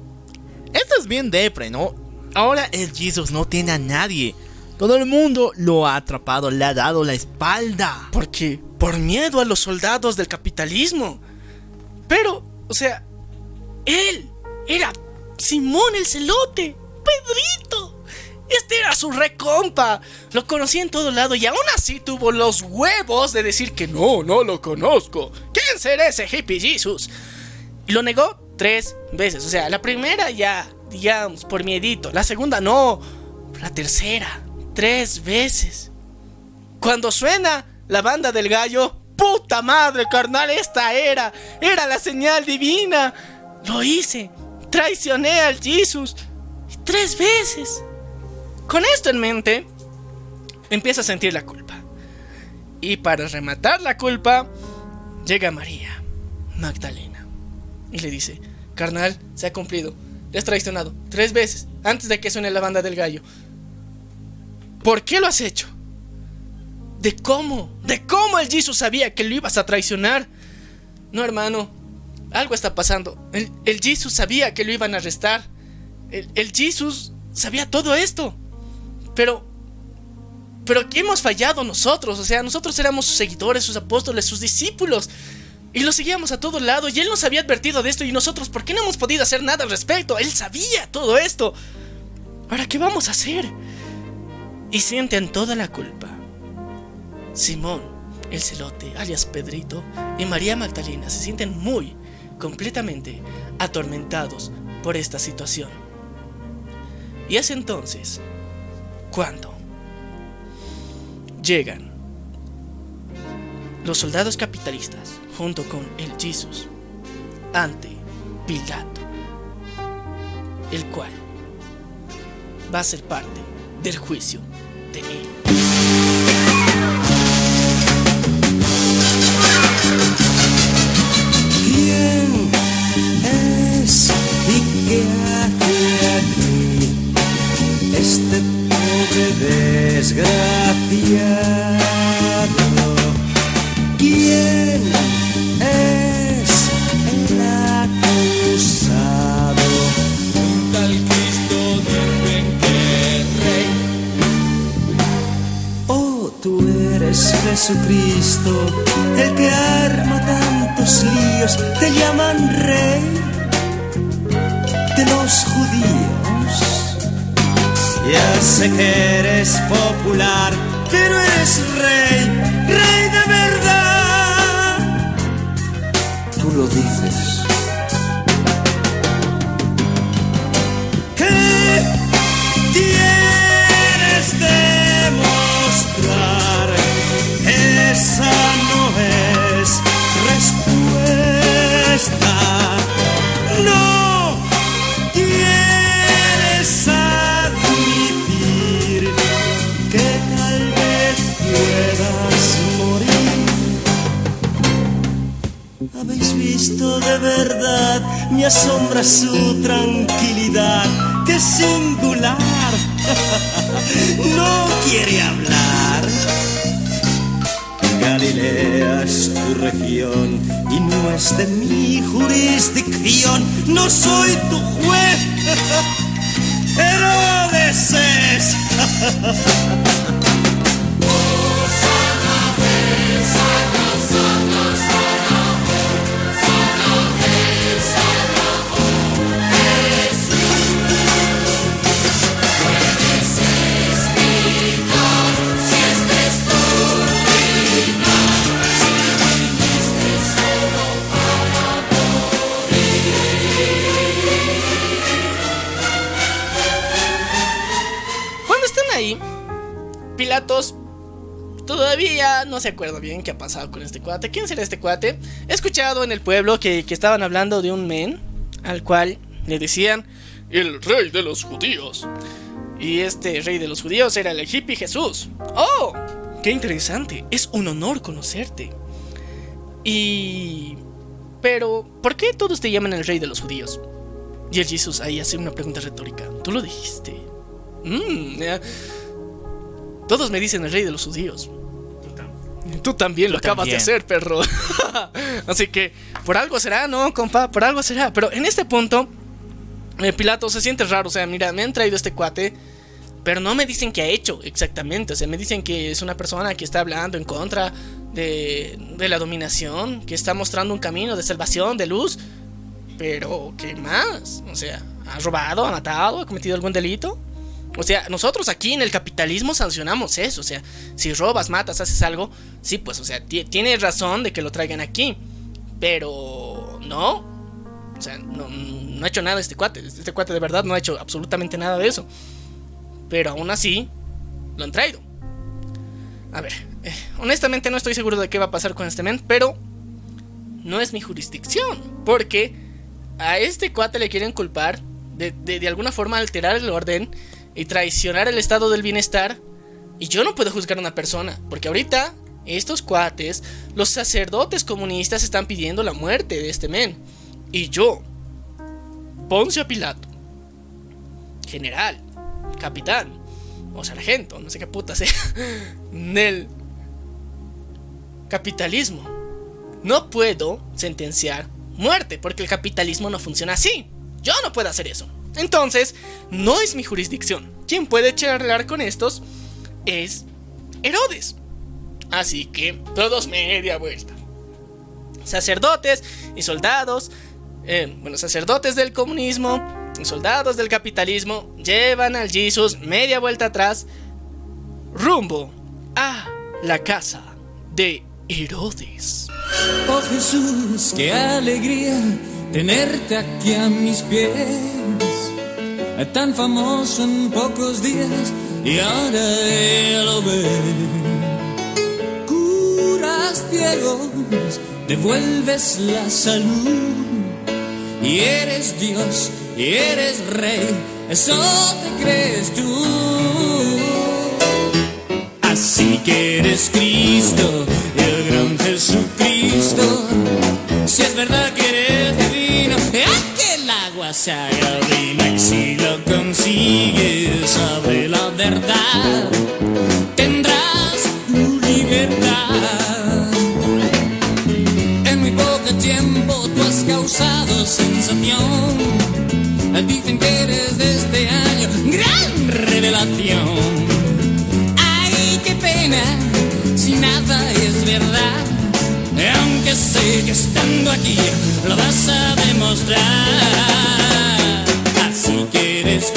Esto es bien depre, ¿no? Ahora el Jesus no tiene a nadie. Todo el mundo lo ha atrapado, le ha dado la espalda. ¿Por qué? Por miedo a los soldados del capitalismo. Pero, o sea, él era Simón el celote, Pedrito. Este era su recompa. Lo conocía en todo lado y aún así tuvo los huevos de decir que no, no lo conozco. ¿Quién será ese hippie Jesus? Y lo negó tres veces. O sea, la primera ya, digamos, por miedito. La segunda no. La tercera, tres veces. Cuando suena la banda del gallo, puta madre, carnal, esta era, era la señal divina. Lo hice. Traicioné al Jesus. Tres veces. Con esto en mente, empieza a sentir la culpa. Y para rematar la culpa, llega María Magdalena y le dice, carnal, se ha cumplido. Le has traicionado tres veces antes de que suene la banda del gallo. ¿Por qué lo has hecho? ¿De cómo? ¿De cómo el Jesus sabía que lo ibas a traicionar? No, hermano, algo está pasando. El, el Jesus sabía que lo iban a arrestar. El, el Jesus sabía todo esto. Pero, pero que hemos fallado nosotros. O sea, nosotros éramos sus seguidores, sus apóstoles, sus discípulos. Y lo seguíamos a todo lado. Y él nos había advertido de esto. Y nosotros, ¿por qué no hemos podido hacer nada al respecto? Él sabía todo esto. Ahora, ¿qué vamos a hacer? Y sienten toda la culpa. Simón, el celote, alias Pedrito, y María Magdalena se sienten muy, completamente atormentados por esta situación. Y es entonces cuando llegan los soldados capitalistas junto con el Jesus ante Pilato, el cual va a ser parte del juicio de él. Este cuate. ¿Quién será este? He escuchado en el pueblo que, que estaban hablando de un men al cual le decían el rey de los judíos. Y este rey de los judíos era el hippie Jesús. ¡Oh! ¡Qué interesante! Es un honor conocerte. Y... Pero, ¿por qué todos te llaman el rey de los judíos? Y el Jesús ahí hace una pregunta retórica. Tú lo dijiste. Mm. Todos me dicen el rey de los judíos. Tú también lo acabas de hacer, perro. Así que, por algo será, ¿no, compa? Por algo será. Pero en este punto, eh, Pilato se siente raro. O sea, mira, me han traído este cuate. Pero no me dicen qué ha hecho exactamente. O sea, me dicen que es una persona que está hablando en contra de, de la dominación. Que está mostrando un camino de salvación, de luz. Pero, ¿qué más? O sea, ¿ha robado, ha matado, ha cometido algún delito? O sea, nosotros aquí en el capitalismo sancionamos eso. O sea, si robas, matas, haces algo, sí, pues, o sea, ti- tiene razón de que lo traigan aquí. Pero, no. O sea, no, no ha hecho nada este cuate. Este cuate de verdad no ha hecho absolutamente nada de eso. Pero aún así, lo han traído. A ver, eh, honestamente no estoy seguro de qué va a pasar con este men, pero no es mi jurisdicción. Porque a este cuate le quieren culpar de, de alguna forma alterar el orden y traicionar el estado del bienestar. Y yo no puedo juzgar a una persona, porque ahorita estos cuates, los sacerdotes comunistas están pidiendo la muerte de este men. Y yo, Poncio Pilato, general, capitán o sargento, no sé qué puta sea, del capitalismo, no puedo sentenciar muerte, porque el capitalismo no funciona así. Yo no puedo hacer eso. Entonces, no es mi jurisdicción. Quien puede charlar con estos es Herodes. Así que todos media vuelta. Sacerdotes y soldados, eh, bueno, sacerdotes del comunismo soldados del capitalismo llevan al Jesus media vuelta atrás rumbo a la casa de Herodes. Oh Jesús, qué alegría tenerte aquí a mis pies. Tan famoso en pocos días y ahora él lo ve. Curas ciegos, devuelves la salud. Y eres Dios, y eres Rey, eso te crees tú. Así que eres Cristo, el gran Jesucristo. Si es verdad que eres si lo consigues, abre la verdad. Tendrás tu libertad. En muy poco tiempo tú has causado sensación. Dicen que eres de este año, gran revelación. Ay, qué pena, si nada es verdad. Aunque sé que estando aquí lo vas a demostrar. Así que eres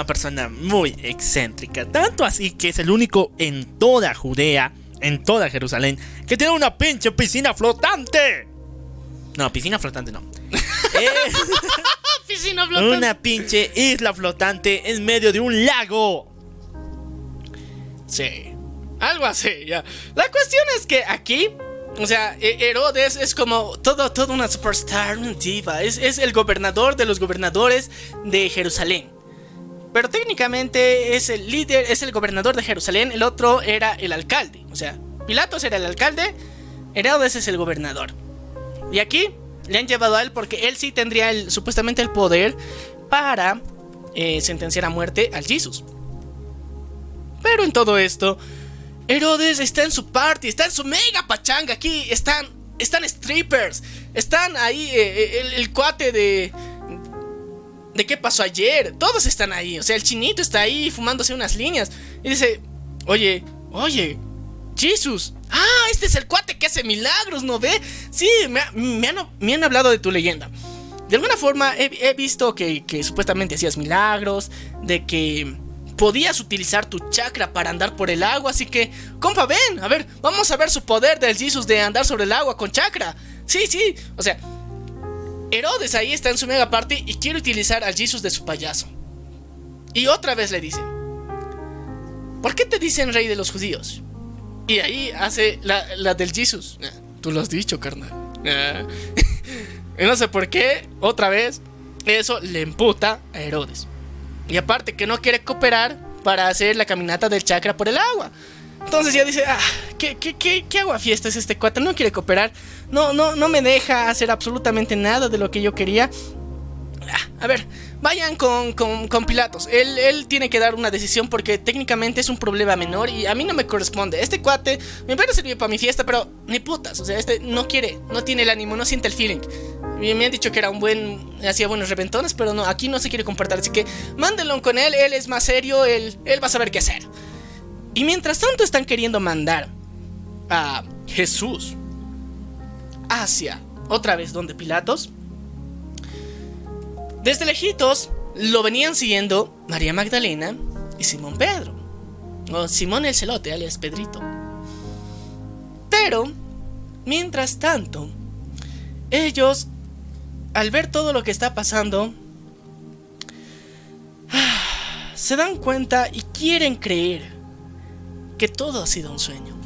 una persona muy excéntrica, tanto así que es el único en toda Judea, en toda Jerusalén, que tiene una pinche piscina flotante. No, piscina flotante no. Es Piscina flotante. una pinche isla flotante en medio de un lago. Sí, algo así, ya. La cuestión es que aquí, o sea, E- Herodes es como todo, todo una superstar, una diva. Es, es el gobernador de los gobernadores de Jerusalén. Pero técnicamente es el líder, es el gobernador de Jerusalén. El otro era el alcalde. O sea, Pilatos era el alcalde, Herodes es el gobernador. Y aquí le han llevado a él porque él sí tendría supuestamente el poder para eh, sentenciar a muerte al Jesus. Pero en todo esto, Herodes está en su party, está en su mega pachanga. Aquí están, están strippers, están ahí eh, eh, el, el cuate de. ¿De qué pasó ayer? Todos están ahí. O sea, el chinito está ahí fumándose unas líneas. Y dice: Oye, oye, Jesús. Ah, este es el cuate que hace milagros, ¿no ve? Sí, me, ha- han, hablado de tu leyenda. De alguna forma he, he visto que, que supuestamente hacías milagros, de que podías utilizar tu chakra para andar por el agua, así que, compa, ven, a ver, vamos a ver su poder del Jesus de andar sobre el agua con chakra. Sí, sí, o sea, Herodes ahí está en su mega party y quiere utilizar al Jesus de su payaso. Y otra vez le dice, ¿por qué te dicen rey de los judíos? Y ahí hace la, del Jesus. Ah, Tú lo has dicho, carnal. Y no sé por qué, otra vez, eso le emputa a Herodes. Y aparte que no quiere cooperar para hacer la caminata del chakra por el agua. Entonces ya dice, ah, ¿qué, qué, qué, qué agua fiesta es este cuate? No quiere cooperar. No, no, no me deja hacer absolutamente nada de lo que yo quería. Ah, a ver, vayan con, con- Pilatos. Él, él tiene que dar una decisión porque técnicamente es un problema menor y a mí no me corresponde. Este cuate me puede servir para mi fiesta, pero ni putas. O sea, este no quiere, no tiene el ánimo, no siente el feeling. Me han dicho que era un buen, hacía buenos reventones, pero no, aquí no se quiere comportar. Así que mándenlo con él, él es más serio, él, él va a saber qué hacer. Y mientras tanto están queriendo mandar a Jesús hacia otra vez donde Pilatos. Desde lejitos lo venían siguiendo María Magdalena y Simón Pedro. O Simón el Celote, alias Pedrito. Pero, mientras tanto, ellos, al ver todo lo que está pasando, se dan cuenta y quieren creer que todo ha sido un sueño.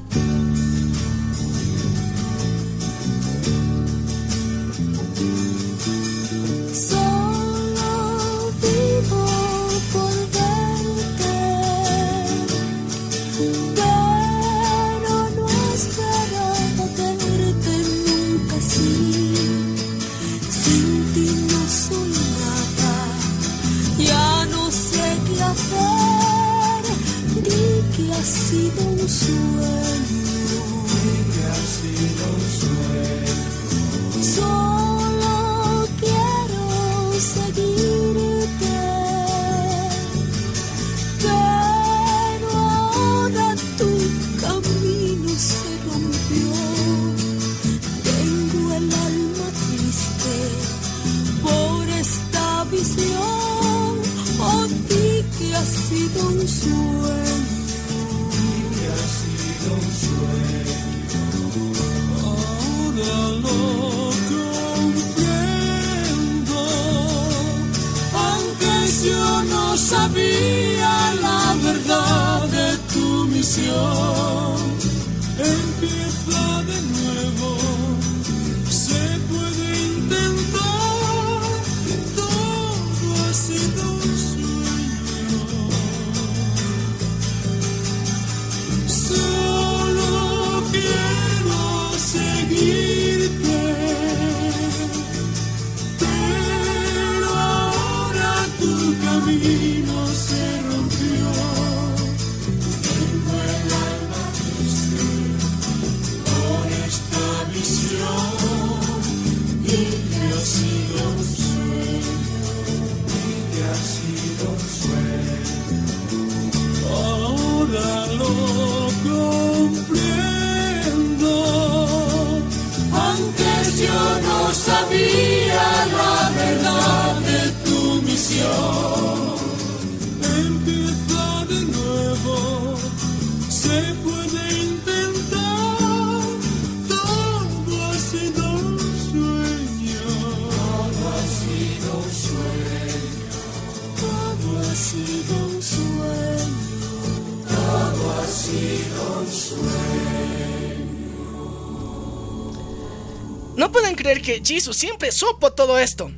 Siempre supo todo esto.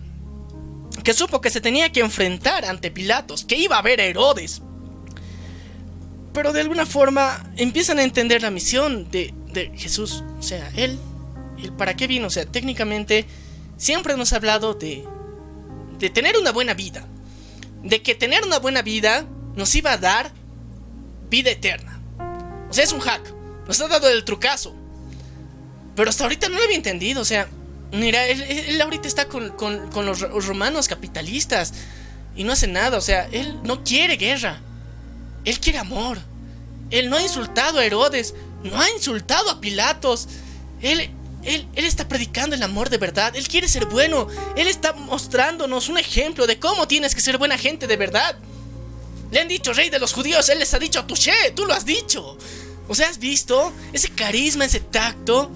Que supo que se tenía que enfrentar ante Pilatos, que iba a ver a Herodes. Pero de alguna forma empiezan a entender la misión de, de Jesús. O sea, él, él, ¿para qué vino? O sea, técnicamente siempre nos ha hablado de, de tener una buena vida. De que tener una buena vida nos iba a dar vida eterna. O sea, es un hack. Nos ha dado el trucazo. Pero hasta ahorita no lo había entendido. O sea, mira, él, ahorita está con, con- los ro- romanos capitalistas. Y no hace nada. O sea, él no quiere guerra. Él quiere amor. Él no ha insultado a Herodes no ha insultado a Pilatos. Él, él, él está predicando el amor de verdad. Él quiere ser bueno. Él está mostrándonos un ejemplo de cómo tienes que ser buena gente de verdad. Le han dicho rey de los judíos, él les ha dicho touché, tú lo has dicho. O sea, ¿has visto? Ese carisma, ese tacto.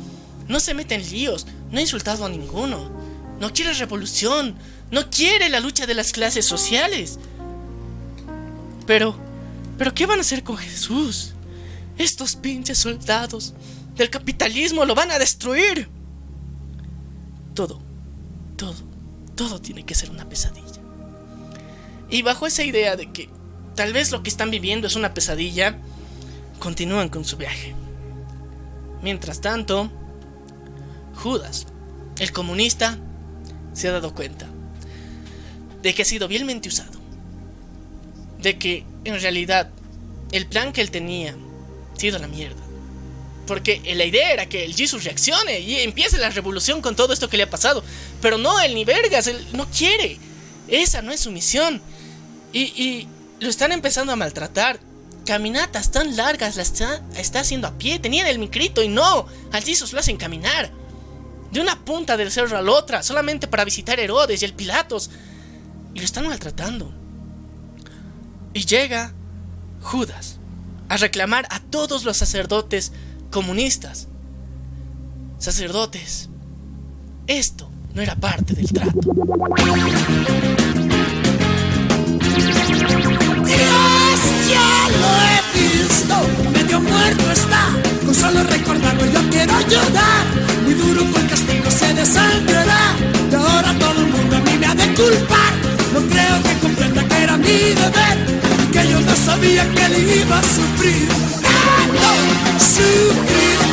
No se mete en líos, no ha insultado a ninguno. No quiere revolución, no quiere la lucha de las clases sociales. Pero, pero ¿qué van a hacer con Jesús? Estos pinches soldados del capitalismo lo van a destruir. Todo, todo, todo tiene que ser una pesadilla. Y bajo esa idea de que tal vez lo que están viviendo es una pesadilla, continúan con su viaje. Mientras tanto, Judas, el comunista, se ha dado cuenta de que ha sido vilmente usado. De que en realidad el plan que él tenía ha sido la mierda. Porque la idea era que el Jesus reaccione y empiece la revolución con todo esto que le ha pasado. Pero no, él ni vergas, él no quiere. Esa no es su misión. Y, y lo están empezando a maltratar. Caminatas tan largas las está, está haciendo a pie. Tenían el micrito y no. Al Jesus lo hacen caminar. De una punta del cerro a la otra. Solamente para visitar Herodes y el Pilatos. Y lo están maltratando. Y llega Judas a reclamar a todos los sacerdotes comunistas. Sacerdotes, esto no era parte del trato. Dios ya lo he visto, medio muerto está. Con solo recordarlo yo quiero llorar. Muy duro el castigo, se desangrará. Y ahora todo el mundo a mí me ha de culpar. No creo que comprenda que era mi deber que yo no sabía que le iba a sufrir. Sufrir.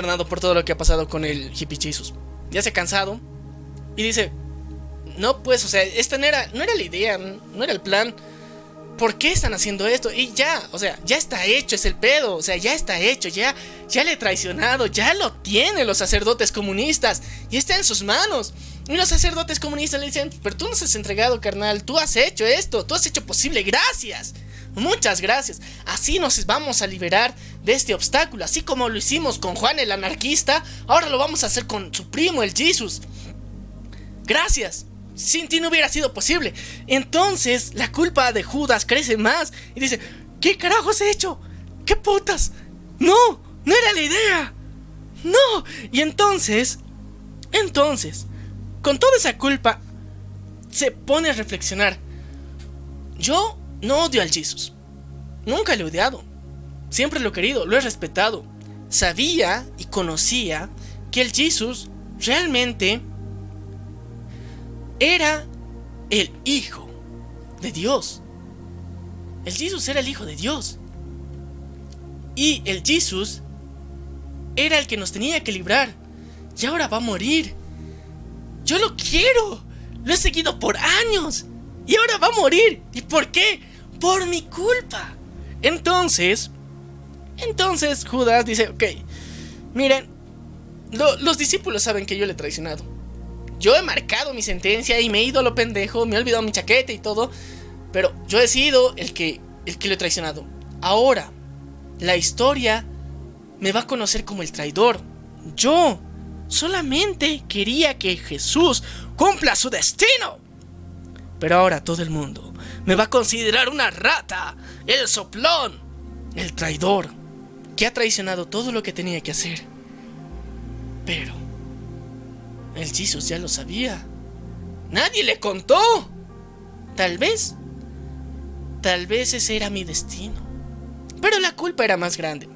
Consternado por todo lo que ha pasado con el hippie Jesus. Ya se ha cansado. Y dice: No, pues, o sea, esta no era, no era la idea, no era el plan. ¿Por qué están haciendo esto? Y ya, o sea, ya está hecho, es el pedo. O sea, ya está hecho, ya, ya le he traicionado, ya lo tienen los sacerdotes comunistas. Y está en sus manos. Y los sacerdotes comunistas le dicen, pero tú nos has entregado, carnal, tú has hecho esto, tú has hecho posible, gracias. Muchas gracias. Así nos vamos a liberar este obstáculo. Así como lo hicimos con Juan el anarquista, ahora lo vamos a hacer con su primo, el Jesus. Gracias. Sin ti no hubiera sido posible. Entonces la culpa de Judas crece más y dice, ¿qué carajos he hecho? ¿Qué putas? No, no era la idea. No. Y entonces, entonces, con toda esa culpa, se pone a reflexionar. Yo no odio al Jesus. Nunca lo he odiado. Siempre lo he querido, lo he respetado. Sabía y conocía que el Jesus realmente era el Hijo de Dios. El Jesus era el Hijo de Dios. Y el Jesus era el que nos tenía que librar. Y ahora va a morir. Yo lo quiero. Lo he seguido por años. Y ahora va a morir. ¿Y por qué? Por mi culpa. Entonces, entonces Judas dice, ok, miren, lo- los discípulos saben que yo le he traicionado. Yo he marcado mi sentencia y me he ido a lo pendejo, me he olvidado mi chaqueta y todo. Pero yo he sido el que, el que lo he traicionado. Ahora, la historia me va a conocer como el traidor. Yo solamente quería que Jesús cumpla su destino. Pero ahora todo el mundo me va a considerar una rata, el soplón, el traidor, que ha traicionado todo lo que tenía que hacer. Pero el Jesus ya lo sabía. Nadie le contó. Tal vez, tal vez ese era mi destino. Pero la culpa era más grande.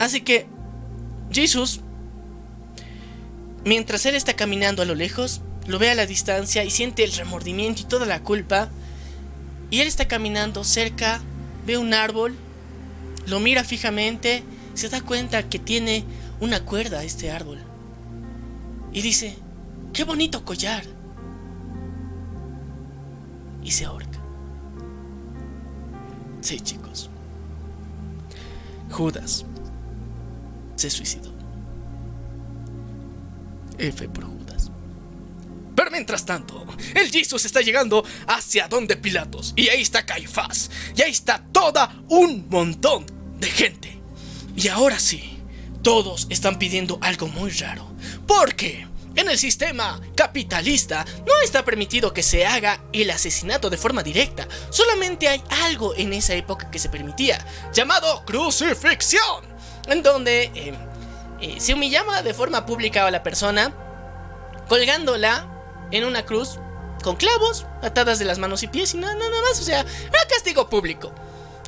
Así que Jesús, mientras él está caminando a lo lejos, lo ve a la distancia y siente el remordimiento y toda la culpa. Y él está caminando cerca, ve un árbol, lo mira fijamente, se da cuenta que tiene una cuerda este árbol. Y dice, qué bonito collar. Y se ahorca. Sí, chicos. Judas se suicidó. F por Judas. Pero mientras tanto, el Jesus está llegando hacia donde Pilatos. Y ahí está Caifás. Y ahí está toda un montón de gente. Y ahora sí, todos están pidiendo algo muy raro. Porque En el sistema capitalista no está permitido que se haga el asesinato de forma directa. Solamente hay algo en esa época que se permitía, llamado crucifixión, en donde eh, eh, se humillaba de forma pública a la persona, colgándola en una cruz con clavos atadas de las manos y pies y nada, nada más. O sea, era castigo público.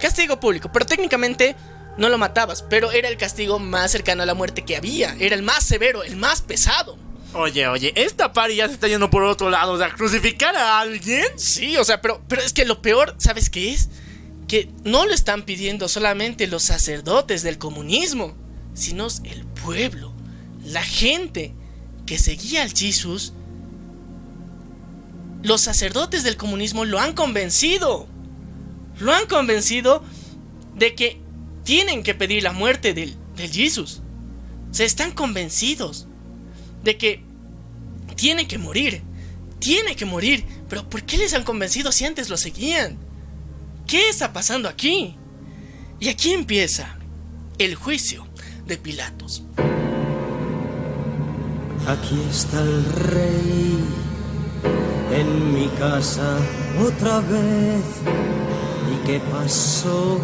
Castigo público, pero técnicamente no lo matabas, pero era el castigo más cercano a la muerte que había. Era el más severo, el más pesado. Oye, oye, esta pari ya se está yendo por otro lado. O sea, crucificar a alguien. Sí, o sea, pero, pero es que lo peor, ¿sabes qué es? Que no lo están pidiendo solamente los sacerdotes del comunismo, sino el pueblo, la gente que seguía al Jesús. Los sacerdotes del comunismo lo han convencido. Lo han convencido de que tienen que pedir la muerte del, del Jesús. Se están convencidos de que tiene que morir. Tiene que morir. Pero ¿por qué les han convencido si antes lo seguían? ¿Qué está pasando aquí? Y aquí empieza el juicio de Pilatos. Aquí está el rey en mi casa otra vez. ¿Y qué pasó?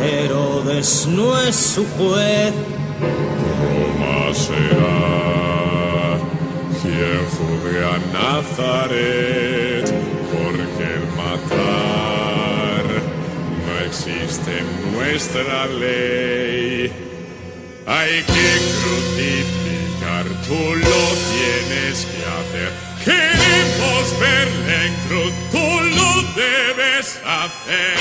Herodes no es su juez. Roma será quien juzgue a Nazaret, porque el matar no existe en nuestra ley. Hay que crucificar, tú lo tienes que hacer. Queremos verle en cruz, tú lo debes hacer.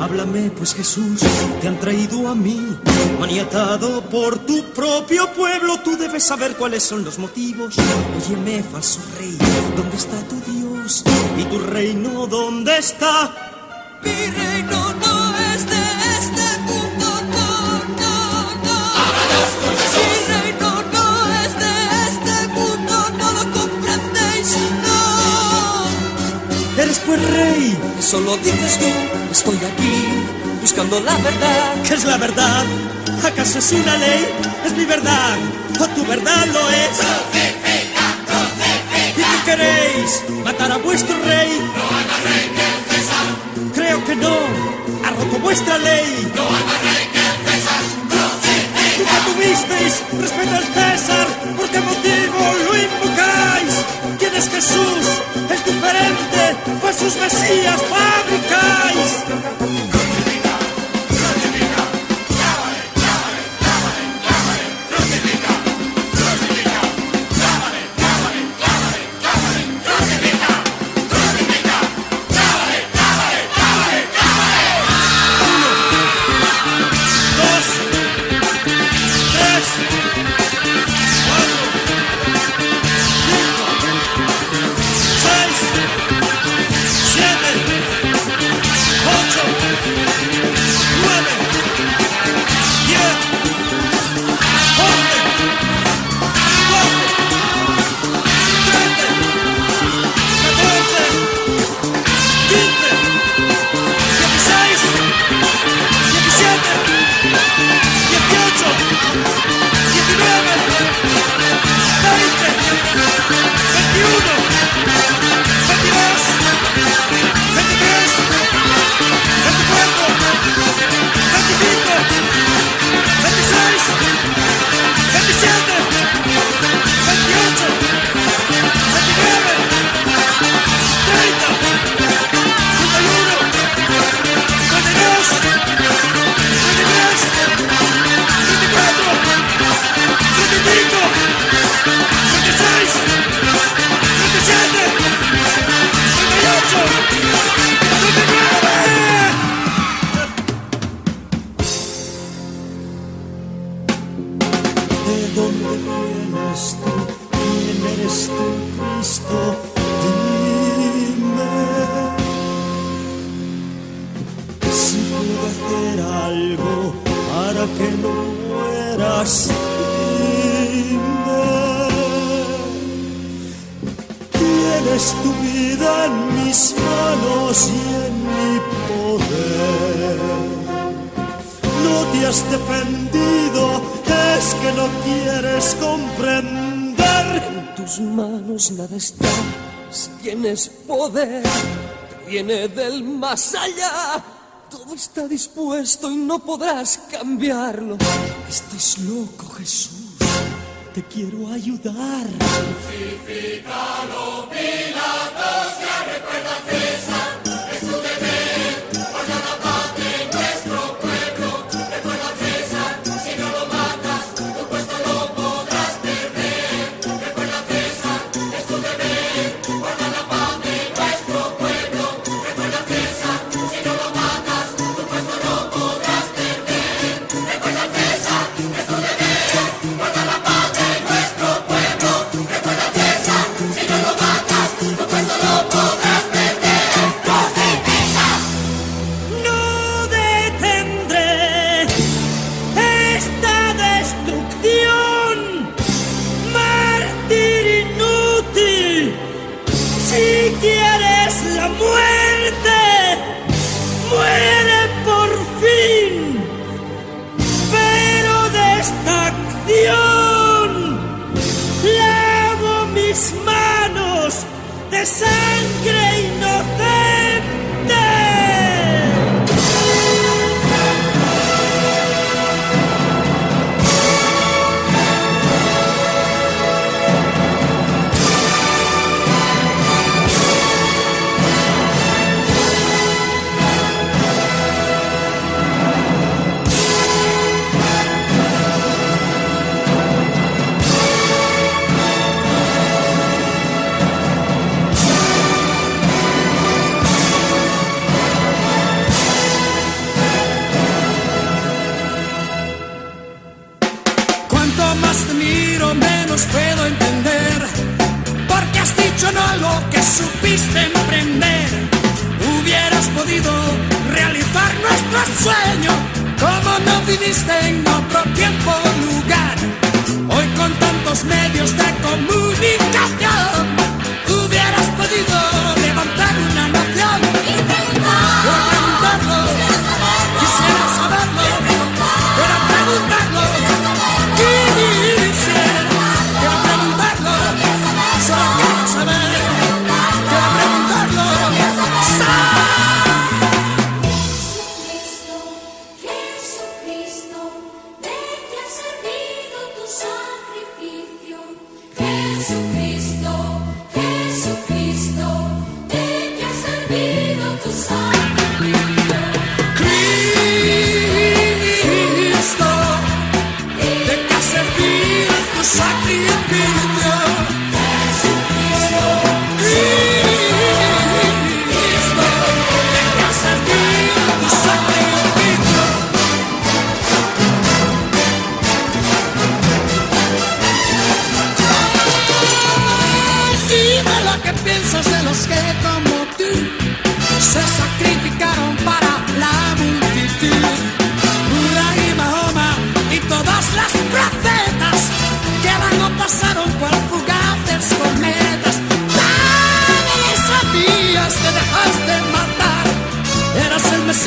Háblame, pues Jesús, te han traído a mí, maniatado por tu propio pueblo. Tú debes saber cuáles son los motivos. Óyeme, falso rey, ¿dónde está tu Dios? ¿Y tu reino dónde está? Mi reino no es de este mundo, pues rey, eso lo dices tú. Estoy aquí buscando la verdad. ¿Qué es la verdad? ¿Acaso es una ley? Es mi verdad, o tu verdad lo es. ¿Y qué queréis? ¿Matar a vuestro rey? No hay más rey que el César. Creo que no. Ha roto vuestra ley. No hay más rey que el César. Nunca tuvisteis respeto al César. ¿Por qué motivo lo invocáis? ¿Quién es Jesús? Es diferente. Pues sus mesías fabricáis. más allá. Todo está dispuesto y no podrás cambiarlo. Estás loco, Jesús. Te quiero ayudar. Crucifícalo, Pilatos.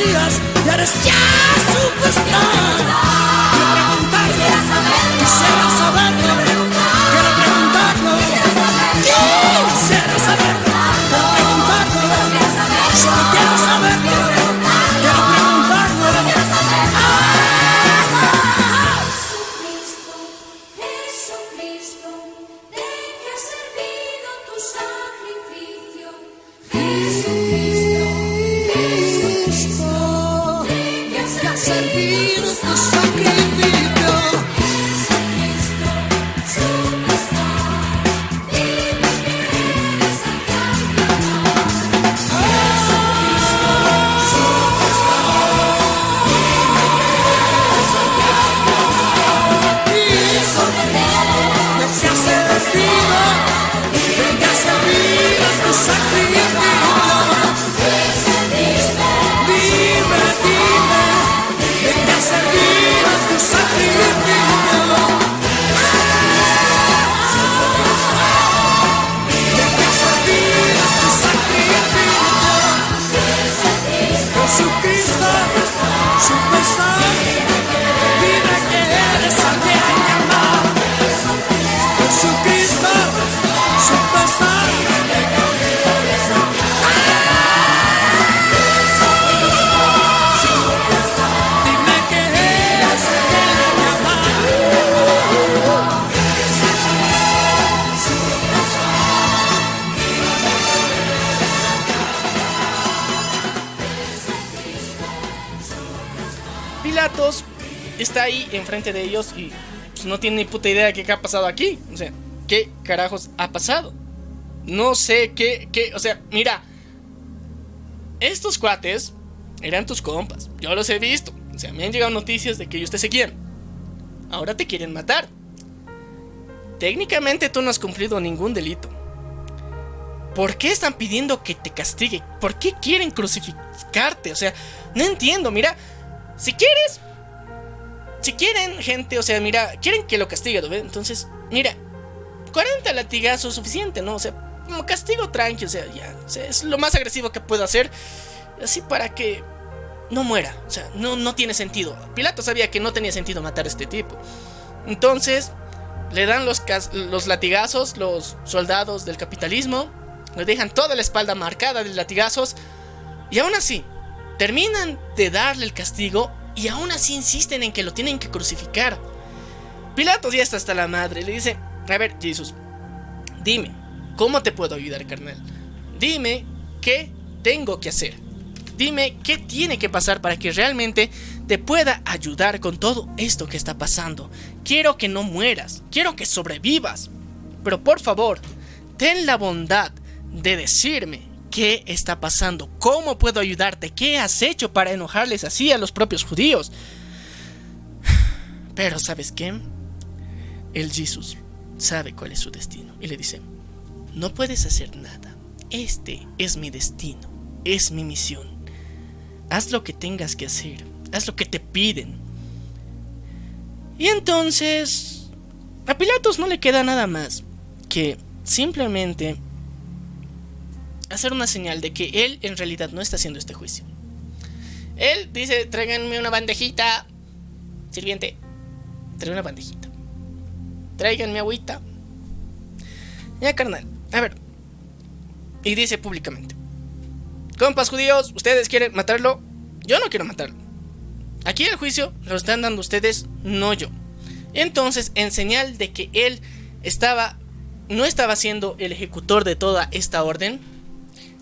días ya eres ya superstar. Enfrente de ellos y pues, no tiene ni puta idea de qué ha pasado aquí. O sea, ¿qué carajos ha pasado? No sé qué, qué, o sea, mira, estos cuates eran tus compas, yo los he visto. O sea, me han llegado noticias de que ellos te seguían. Ahora te quieren matar. Técnicamente tú no has cumplido ningún delito. ¿Por qué están pidiendo que te castigue? ¿Por qué quieren crucificarte? O sea, no entiendo, mira, si quieres, si quieren gente, o sea, mira, quieren que lo castigue, ¿no? Entonces, mira, 40 latigazos suficiente, ¿no? O sea, como castigo tranqui, o sea, ya, es lo más agresivo que puedo hacer, así para que no muera, o sea, no, no tiene sentido. Pilato sabía que no tenía sentido matar a este tipo. Entonces, le dan los, los latigazos, los soldados del capitalismo, le dejan toda la espalda marcada de latigazos, y aún así, terminan de darle el castigo, y aún así insisten en que lo tienen que crucificar. Pilatos ya está hasta la madre, le dice, a ver, Jesús, dime, ¿cómo te puedo ayudar, carnal? Dime qué tengo que hacer. Dime qué tiene que pasar para que realmente te pueda ayudar con todo esto que está pasando. Quiero que no mueras, quiero que sobrevivas. Pero por favor, ten la bondad de decirme qué está pasando, cómo puedo ayudarte, qué has hecho para enojarles así a los propios judíos. Pero ¿sabes qué? El Jesús sabe cuál es su destino y le dice, no puedes hacer nada. Este es mi destino, es mi misión. Haz lo que tengas que hacer, haz lo que te piden. Y entonces, a Pilatos no le queda nada más que simplemente hacer una señal de que él en realidad no está haciendo este juicio. Él dice, tráiganme una bandejita. Sirviente, trae una bandejita. Tráiganme agüita. Ya, carnal. A ver. Y dice públicamente. Compas judíos, ¿ustedes quieren matarlo? Yo no quiero matarlo. Aquí el juicio lo están dando ustedes, no yo. Entonces, en señal de que él estaba, no estaba siendo el ejecutor de toda esta orden,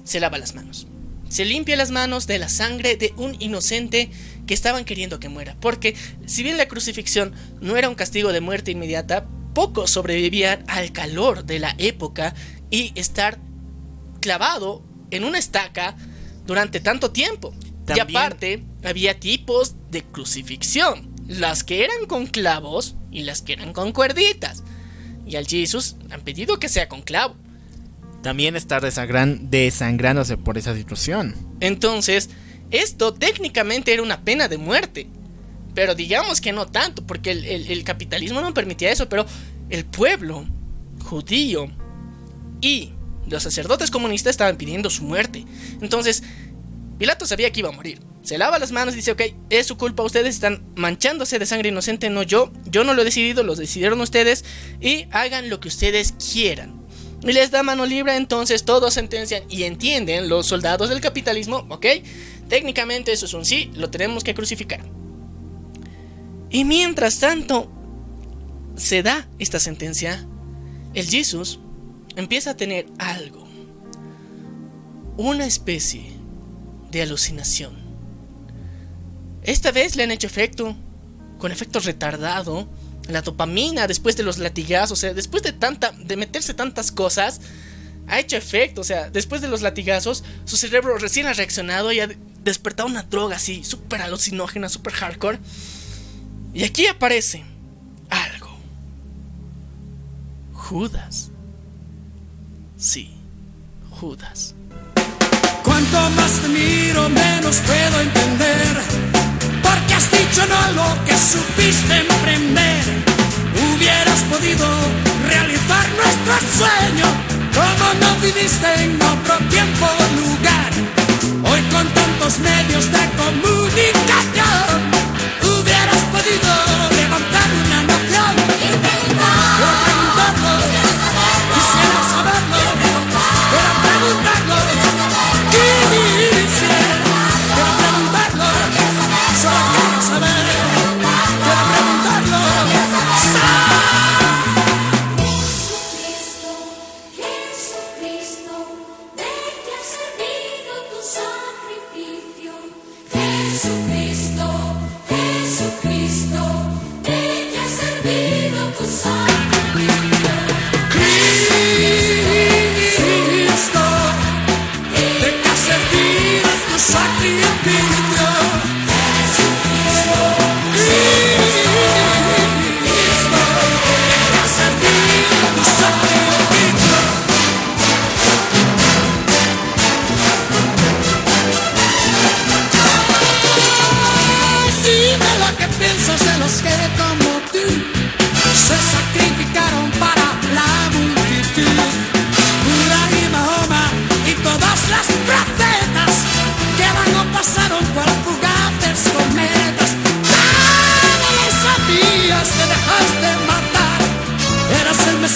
se lava las manos. Se limpia las manos de la sangre de un inocente que estaban queriendo que muera. Porque si bien la crucifixión no era un castigo de muerte inmediata, pocos sobrevivían al calor de la época y estar clavado en una estaca durante tanto tiempo. Y aparte, había tipos de crucifixión. Las que eran con clavos y las que eran con cuerditas. Y al Jesús han pedido que sea con clavo. También está desangran- desangrándose por esa situación. Entonces, esto técnicamente era una pena de muerte. Pero digamos que no tanto, porque el- el capitalismo no permitía eso, pero el pueblo judío y los sacerdotes comunistas estaban pidiendo su muerte. Entonces, Pilato sabía que iba a morir. Se lava las manos y dice, ok, es su culpa, ustedes están manchándose de sangre inocente, no yo. Yo no lo he decidido, lo decidieron ustedes. Y hagan lo que ustedes quieran. Y les da mano libre, entonces todos sentencian y entienden los soldados del capitalismo, ok. Técnicamente eso es un sí, lo tenemos que crucificar. Y mientras tanto, se da esta sentencia, el Jesús empieza a tener algo. Una especie de alucinación. Esta vez le han hecho efecto, con efecto retardado, la dopamina después de los latigazos, o sea, después de tanta, de meterse tantas cosas, ha hecho efecto, o sea, después de los latigazos, su cerebro recién ha reaccionado y ha de- despertado una droga así, súper alucinógena, súper hardcore. Y aquí aparece algo. Judas. Sí, Judas. Cuanto más te miro, menos puedo entender. Porque has dicho no a lo que supiste emprender. Hubieras podido realizar nuestro sueño. Como no viviste en otro tiempo o lugar. Hoy con tantos medios de comunicación. Hubieras podido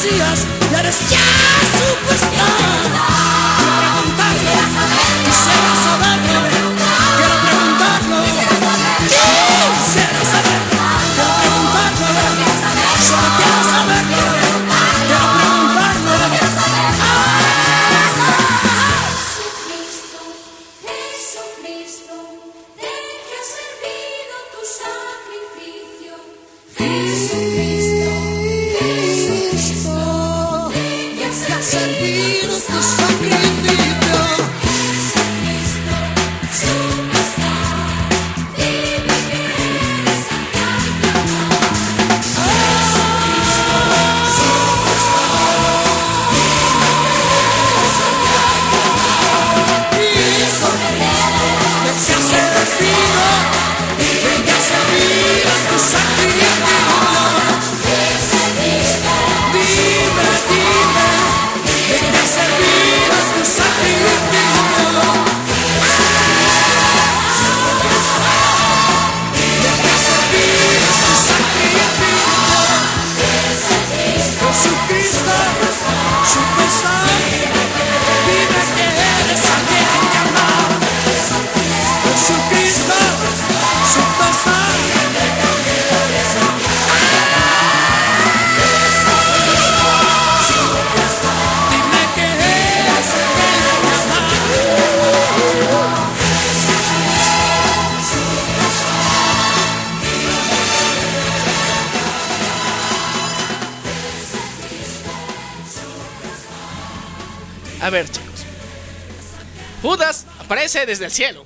Mesías eres ya superstar. Aparece desde el cielo,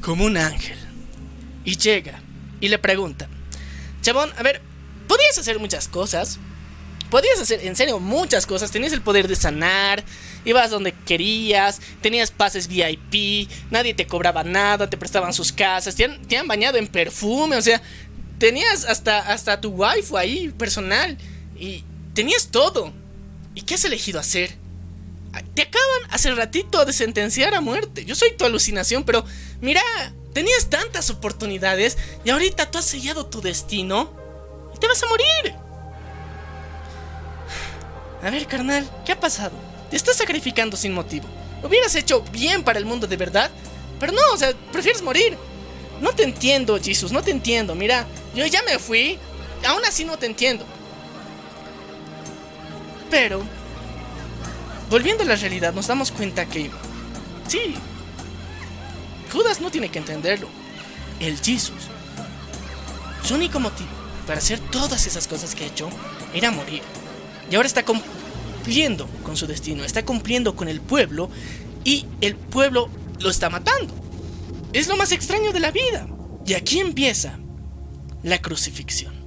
como un ángel, y llega y le pregunta, Chabón, a ver, podías hacer muchas cosas, podías hacer en serio muchas cosas, tenías el poder de sanar, ibas donde querías, tenías pases VIP, nadie te cobraba nada, te prestaban sus casas, te han, te han bañado en perfume, o sea, tenías hasta, hasta tu waifu ahí personal, y tenías todo. ¿Y qué has elegido hacer? Te acaban hace ratito de sentenciar a muerte. Yo soy tu alucinación, pero mira, tenías tantas oportunidades y ahorita tú has sellado tu destino y te vas a morir. A ver, carnal, ¿qué ha pasado? Te estás sacrificando sin motivo. Hubieras hecho bien para el mundo de verdad, pero no, o sea, prefieres morir. No te entiendo, Jesus, no te entiendo. Mira, yo ya me fui, aún así no te entiendo. Pero volviendo a la realidad, nos damos cuenta que. Sí. Judas no tiene que entenderlo. El Jesus. Su único motivo para hacer todas esas cosas que ha hecho era morir. Y ahora está cumpliendo con su destino. Está cumpliendo con el pueblo. Y el pueblo lo está matando. Es lo más extraño de la vida. Y aquí empieza la crucifixión.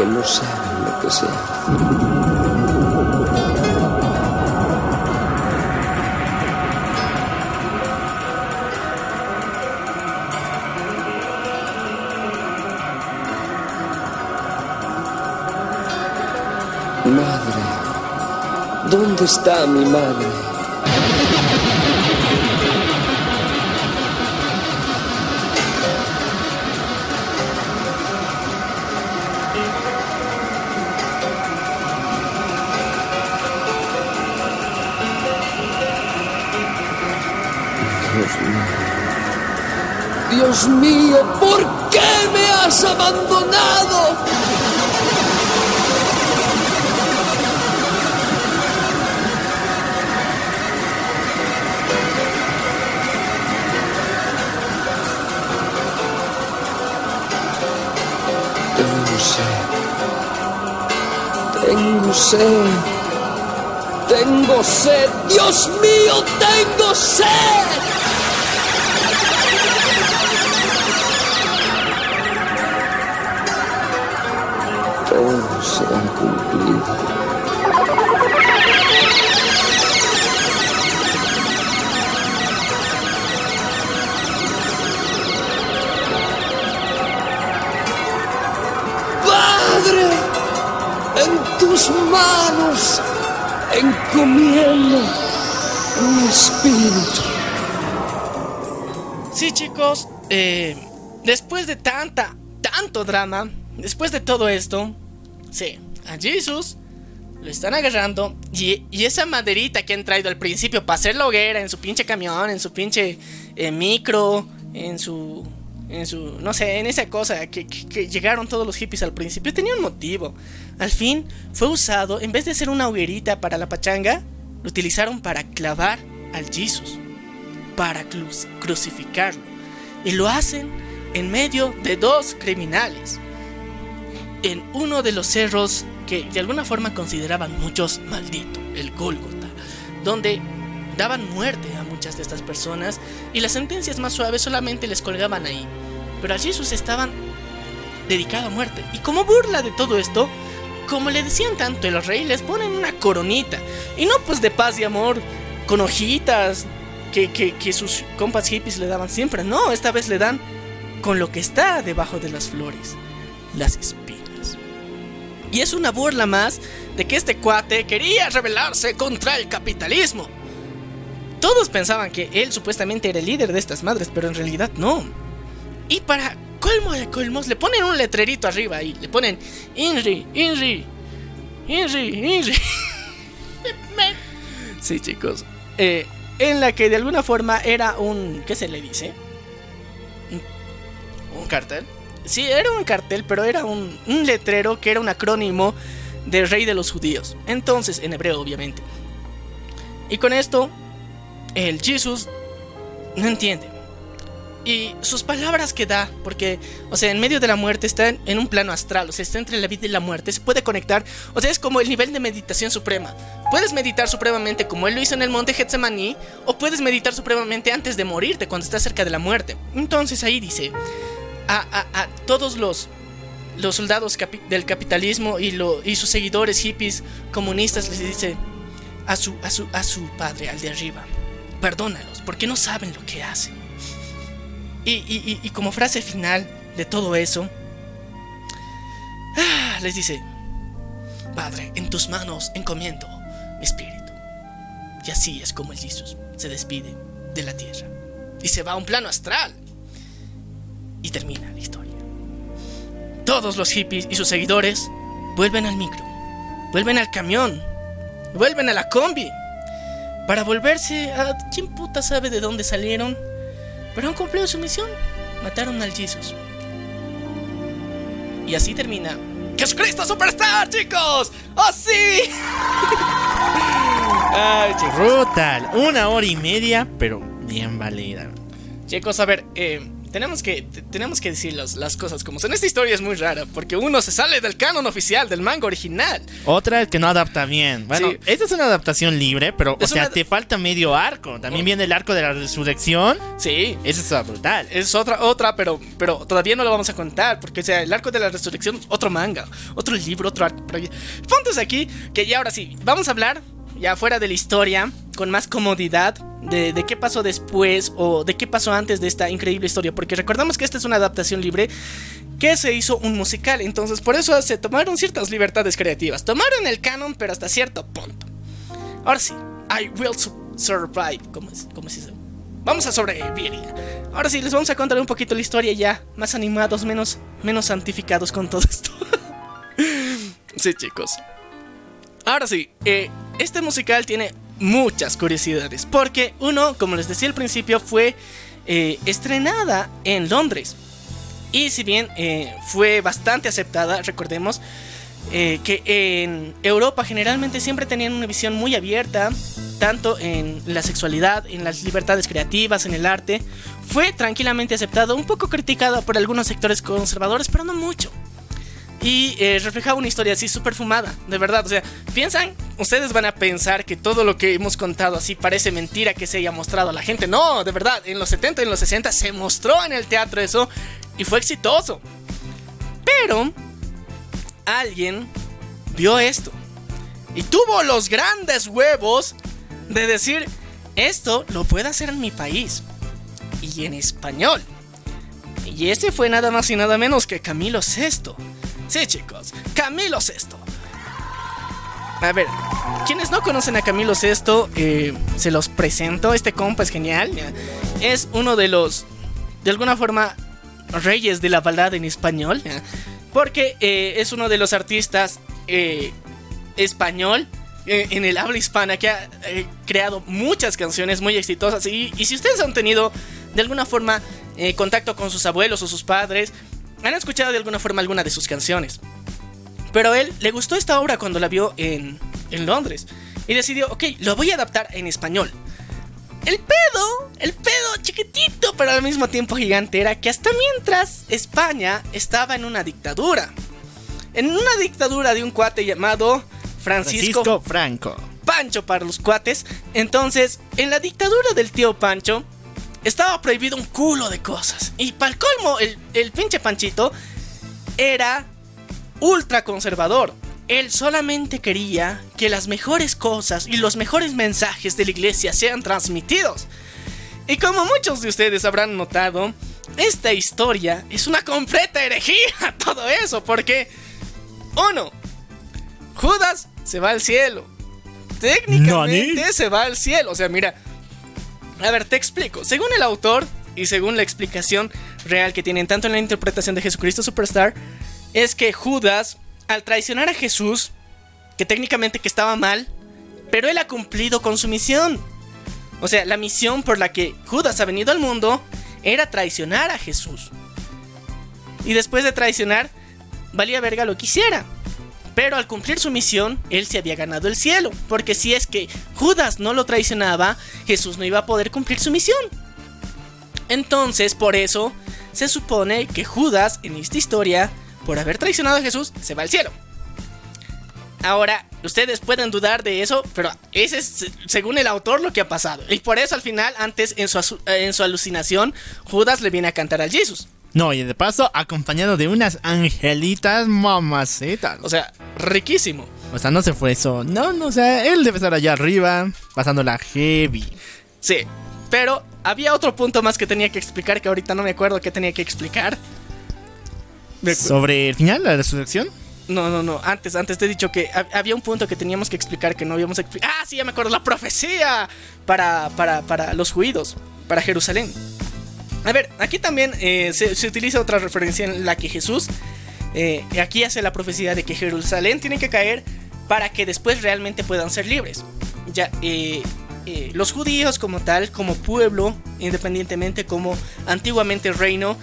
Porque no saben lo que se. Madre, ¿dónde está mi madre? Dios mío, ¿por qué me has abandonado? Tengo sed, tengo sed, tengo sed, Dios mío, tengo sed. Padre, en tus manos encomiendo mi espíritu. Sí, chicos, eh, después de tanta, tanto drama, después de todo esto, sí, a Jesus lo están agarrando y, y esa maderita que han traído al principio para hacer la hoguera en su pinche camión, en su pinche eh, micro, en su, en su, no sé, en esa cosa que, que- llegaron todos los hippies al principio, tenía un motivo. Al fin fue usado, en vez de ser una hoguerita para la pachanga, lo utilizaron para clavar al Jesus para cru- crucificarlo. Y lo hacen en medio de dos criminales. En uno de los cerros que de alguna forma consideraban muchos maldito, el Gólgota, donde daban muerte a muchas de estas personas y las sentencias más suaves solamente les colgaban ahí. Pero a Jesús estaban dedicado a muerte. Y como burla de todo esto, como le decían tanto el rey, les ponen una coronita. Y no pues de paz y amor, con hojitas, que, que- que sus compas hippies le daban siempre. No, esta vez le dan con lo que está debajo de las flores, las espinas. Y es una burla más de que este cuate quería rebelarse contra el capitalismo. Todos pensaban que él supuestamente era el líder de estas madres, pero en realidad no. Y para colmo de colmos, le ponen un letrerito arriba y le ponen Inri, Inri, Inri, Inri. sí, chicos. Eh, en la que de alguna forma era un. ¿Qué se le dice? ¿Un cartel? Sí, era un cartel, pero era un, letrero que era un acrónimo de rey de los judíos. Entonces, en hebreo, obviamente. Y con esto, el Jesús no entiende. Y sus palabras que da, porque, o sea, en medio de la muerte está en, en un plano astral, o sea, está entre la vida y la muerte, se puede conectar, o sea, es como el nivel de meditación suprema. Puedes meditar supremamente como él lo hizo en el monte Getsemaní, o puedes meditar supremamente antes de morirte, cuando estás cerca de la muerte. Entonces ahí dice, a, a- a todos los, los soldados del capitalismo y, lo, y sus seguidores hippies comunistas les dice a su, a, su, a su padre, al de arriba, perdónalos porque no saben lo que hacen. Y, y- y- y como frase final de todo eso, ah, les dice, Padre, en tus manos encomiendo mi espíritu. Y así es como el Jesús se despide de la tierra y se va a un plano astral y termina la historia. Todos los hippies y sus seguidores vuelven al micro, vuelven al camión, vuelven a la combi para volverse a quién puta sabe de dónde salieron, pero han cumplido su misión, mataron al Jesus. Y así termina. ¡Jesucristo Superstar, chicos! ¡Oh sí! Ay. Brutal. Una hora y media, pero bien valida. Chicos, a ver, eh, tenemos que, te- tenemos que decir las, las cosas como son. Esta historia es muy rara porque uno se sale del canon oficial, del manga original. Otra que no adapta bien. Bueno, Sí. esta es una adaptación libre, pero, o sea, una- te falta medio arco. También viene el arco de la resurrección. Sí. Eso está brutal. Es otra, otra, pero, pero todavía no lo vamos a contar. Porque, o sea, el arco de la resurrección es otro manga, otro libro, otro arco. Pero aquí que ya ahora sí, vamos a hablar ya fuera de la historia, con más comodidad, de, qué pasó después o de qué pasó antes de esta increíble historia. Porque recordamos que esta es una adaptación libre que se hizo un musical. Entonces, por eso se tomaron ciertas libertades creativas. Tomaron el canon, pero hasta cierto punto. Ahora sí, I will su- survive. ¿Cómo? ¿Cómo? Vamos a sobrevivir. Ahora sí, les vamos a contar un poquito la historia ya. Más animados, menos, menos santificados con todo esto. sí, chicos. Ahora sí, eh, este musical tiene muchas curiosidades. Porque uno, como les decía al principio, fue eh, estrenada en Londres. Y si bien eh, fue bastante aceptada, recordemos eh, que en Europa generalmente siempre tenían una visión muy abierta, tanto en la sexualidad, en las libertades creativas, en el arte. Fue tranquilamente aceptado, un poco criticado por algunos sectores conservadores, pero no mucho. Y eh, reflejaba una historia así súper fumada, de verdad. O sea, piensan, ustedes van a pensar que todo lo que hemos contado así parece mentira que se haya mostrado a la gente. No, de verdad, en los 70 y en los 60 se mostró en el teatro eso y fue exitoso. Pero alguien vio esto y tuvo los grandes huevos de decir, esto lo puedo hacer en mi país y en español. Y ese fue nada más y nada menos que Camilo VI. Sí, chicos, Camilo VI. A ver, quienes no conocen a Camilo VI, eh, se los presento. Este compa es genial. Es uno de los, de alguna forma, reyes de la balada en español. Porque eh, es uno de los artistas eh, español en el habla hispana que ha creado muchas canciones muy exitosas. Y, si ustedes han tenido de alguna forma contacto con sus abuelos o sus padres, han escuchado de alguna forma alguna de sus canciones. Pero a él le gustó esta obra cuando la vio en, en Londres. Y decidió, ok, lo voy a adaptar en español. El pedo, el pedo chiquitito, pero al mismo tiempo gigante, era que hasta mientras España estaba en una dictadura. En una dictadura de un cuate llamado Francisco, Francisco Franco. Pancho para los cuates. Entonces, en la dictadura del tío Pancho, estaba prohibido un culo de cosas. Y para el colmo, el, el pinche Panchito era ultra conservador. Él solamente quería que las mejores cosas y los mejores mensajes de la iglesia sean transmitidos. Y como muchos de ustedes habrán notado, esta historia es una completa herejía, todo eso, porque, uno, Judas se va al cielo. Técnicamente se va al cielo. O sea, mira, a ver, te explico. Según el autor y según la explicación real que tienen tanto en la interpretación de Jesucristo Superstar, es que Judas, al traicionar a Jesús, que técnicamente que estaba mal, pero él ha cumplido con su misión. O sea, la misión por la que Judas ha venido al mundo era traicionar a Jesús. Y después de traicionar, valía verga lo que. Pero al cumplir su misión, él se había ganado el cielo. Porque si es que Judas no lo traicionaba, Jesús no iba a poder cumplir su misión. Entonces, por eso, se supone que Judas, en esta historia, por haber traicionado a Jesús, se va al cielo. Ahora, ustedes pueden dudar de eso, pero ese es, según el autor, lo que ha pasado. Y por eso al final, antes, en su, en su alucinación, Judas le viene a cantar al Jesús. No, y de paso, acompañado de unas angelitas mamacitas. O sea, riquísimo. O sea, no se fue eso. No, no, o sea, él debe estar allá arriba, pasándola heavy. Sí, pero había otro punto más que tenía que explicar que ahorita no me acuerdo qué tenía que explicar. Sobre el final, la resurrección. No, no, no. Antes, antes te he dicho que hab- había un punto que teníamos que explicar que no habíamos explicado. Ah, sí, ya me acuerdo. La profecía para, para, para los judíos, para Jerusalén. A ver, aquí también eh, se, utiliza otra referencia en la que Jesús eh, aquí hace la profecía de que Jerusalén tiene que caer para que después realmente puedan ser libres. Ya, eh, los judíos como tal, como pueblo, independientemente como antiguamente reino,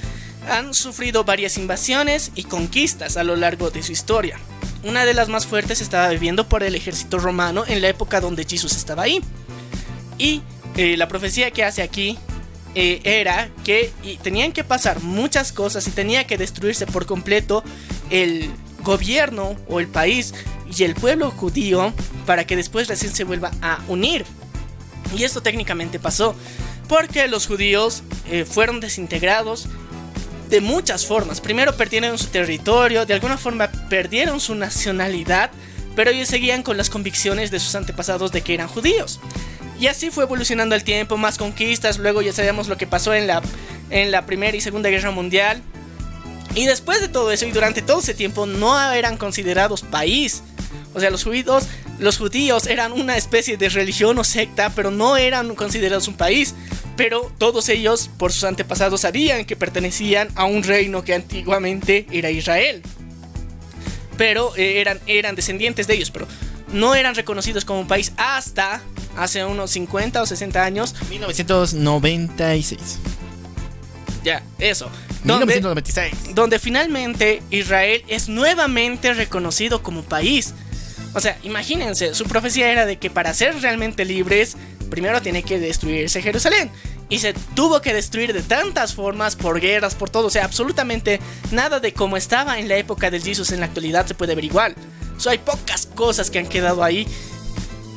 han sufrido varias invasiones y conquistas a lo largo de su historia. Una de las más fuertes estaba viviendo por el ejército romano en la época donde Jesús estaba ahí. Y la profecía que hace aquí eh, era que tenían que pasar muchas cosas y tenía que destruirse por completo el gobierno o el país y el pueblo judío para que después recién se vuelva a unir. Y esto técnicamente pasó porque los judíos eh, fueron desintegrados de muchas formas. Primero perdieron su territorio, de alguna forma perdieron su nacionalidad, pero ellos seguían con las convicciones de sus antepasados de que eran judíos. Y así fue evolucionando el tiempo, más conquistas, luego ya sabíamos lo que pasó en la, en la Primera y Segunda Guerra Mundial. Y después de todo eso y durante todo ese tiempo no eran considerados país. O sea, los judíos, los judíos eran una especie de religión o secta, pero no eran considerados un país. Pero todos ellos, por sus antepasados, sabían que pertenecían a un reino que antiguamente era Israel. Pero eh, eran, eran descendientes de ellos, pero no eran reconocidos como un país hasta hace unos 50 o 60 años. 1996. Ya, eso. Donde, 1996. donde finalmente Israel es nuevamente reconocido como país. O sea, imagínense, su profecía era de que para ser realmente libres, primero tiene que destruirse Jerusalén. y se tuvo que destruir de tantas formas, por guerras, por todo. O sea, absolutamente nada de cómo estaba en la época del Jesus en la actualidad se puede ver igual. O sea, hay pocas cosas que han quedado ahí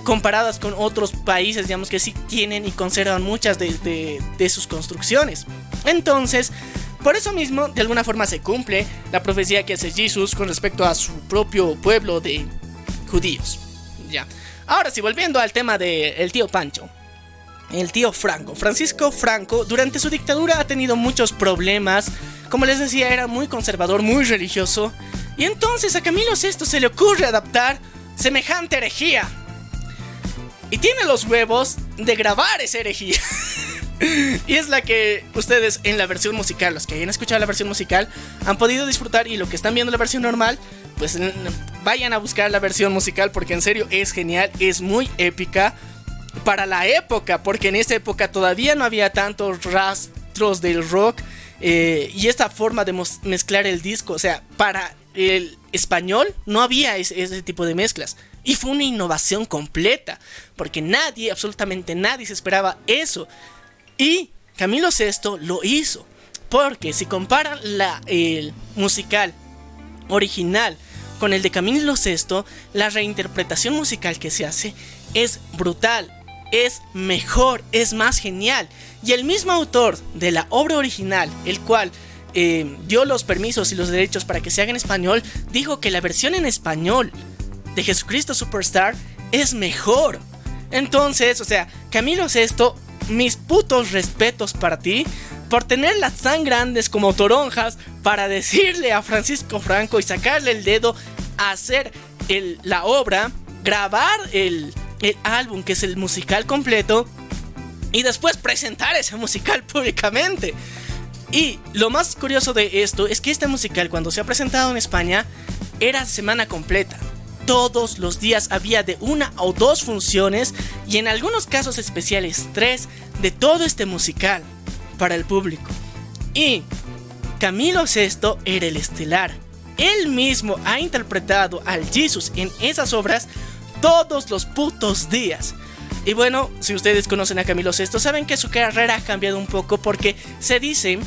comparadas con otros países, digamos que sí tienen y conservan muchas de, de- de sus construcciones. Entonces, por eso mismo, de alguna forma se cumple la profecía que hace Jesús con respecto a su propio pueblo de judíos. Ya. Ahora sí, volviendo al tema del tío Pancho. El tío Franco. Francisco Franco, durante su dictadura ha tenido muchos problemas. Como les decía, era muy conservador, muy religioso. Y entonces a Camilo VI se le ocurre adaptar semejante herejía. Y tiene los huevos de grabar esa herejía. y es la que ustedes en la versión musical, los que hayan escuchado la versión musical, han podido disfrutar. Y los que están viendo la versión normal, pues vayan a buscar la versión musical porque en serio es genial, es muy épica para la época, porque en esa época todavía no había tantos rastros del rock eh, y esta forma de mezclar el disco, o sea, para el español no había ese tipo de mezclas. Y fue una innovación completa, porque nadie, absolutamente nadie se esperaba eso. Y Camilo VI lo hizo, porque si comparan la, el musical original con el de Camilo VI, la reinterpretación musical que se hace es brutal, es mejor, es más genial. Y el mismo autor de la obra original, el cual eh, dio los permisos y los derechos para que se haga en español, dijo que la versión en español Jesucristo Superstar es mejor. Entonces, o sea, Camilo VI, mis putos respetos para ti por tenerlas tan grandes como toronjas para decirle a Francisco Franco y sacarle el dedo a hacer la obra, grabar el, el álbum que es el musical completo y después presentar ese musical públicamente. Y lo más curioso de esto es que este musical cuando se ha presentado en España era semana completa. Todos los días había de una o dos funciones y en algunos casos especiales tres de todo este musical para el público. Y Camilo VI era el estelar. Él mismo ha interpretado al Jesus en esas obras todos los putos días. Y bueno, si ustedes conocen a Camilo VI, saben que su carrera ha cambiado un poco porque se dice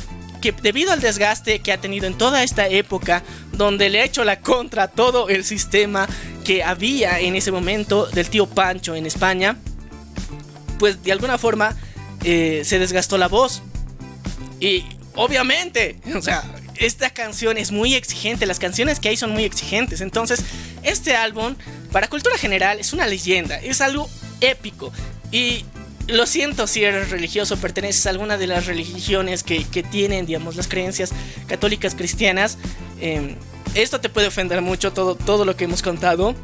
que debido al desgaste que ha tenido en toda esta época, donde le ha hecho la contra a todo el sistema que había en ese momento del tío Pancho en España, pues de alguna forma eh, se desgastó la voz. Y obviamente, o sea, esta canción es muy exigente, las canciones que hay son muy exigentes. Entonces, este álbum, para cultura general, es una leyenda, es algo épico. Y lo siento si eres religioso, perteneces a alguna de las religiones que, que tienen, digamos, las creencias católicas cristianas. eh, esto te puede ofender mucho, todo, todo lo que hemos contado.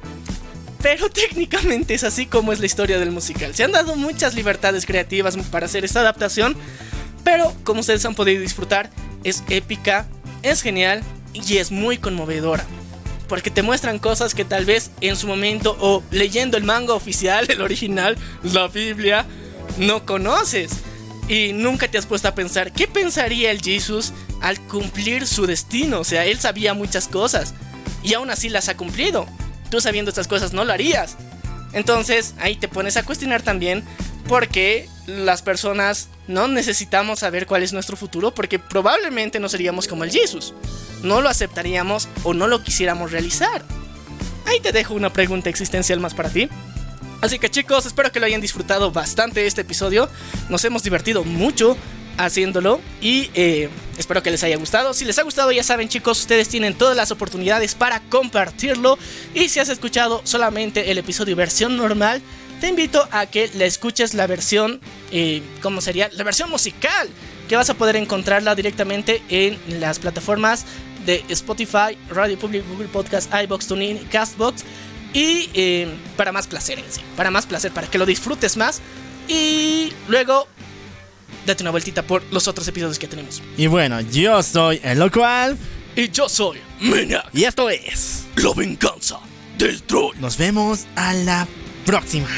Pero técnicamente es así como es la historia del musical. Se han dado muchas libertades creativas para hacer esta adaptación. Pero como ustedes han podido disfrutar, es épica, es genial y es muy conmovedora. Porque te muestran cosas que tal vez en su momento o leyendo el manga oficial, el original, la Biblia, no conoces. Y nunca te has puesto a pensar, ¿qué pensaría el Jesus al cumplir su destino? O sea, él sabía muchas cosas y aún así las ha cumplido. Tú sabiendo estas cosas no lo harías. Entonces ahí te pones a cuestionar también por qué las personas no necesitamos saber cuál es nuestro futuro porque probablemente no seríamos como el Jesus. No lo aceptaríamos o no lo quisiéramos realizar. Ahí te dejo una pregunta existencial más para ti. Así que chicos, espero que lo hayan disfrutado bastante este episodio. Nos hemos divertido mucho haciéndolo y eh, espero que les haya gustado. Si les ha gustado, ya saben chicos, ustedes tienen todas las oportunidades para compartirlo. Y si has escuchado solamente el episodio versión normal, te invito a que le escuches la versión, eh, ¿cómo sería? La versión musical, que vas a poder encontrarla directamente en las plataformas de Spotify, Radio Public, Google Podcast, iBox, TuneIn, Castbox. Y eh, para más placer en sí, para más placer, para que lo disfrutes más. Y luego date una vueltita por los otros episodios que tenemos. Y bueno, yo soy el local. Y yo soy Mena. Y esto es La venganza del troll. Nos vemos a la próxima.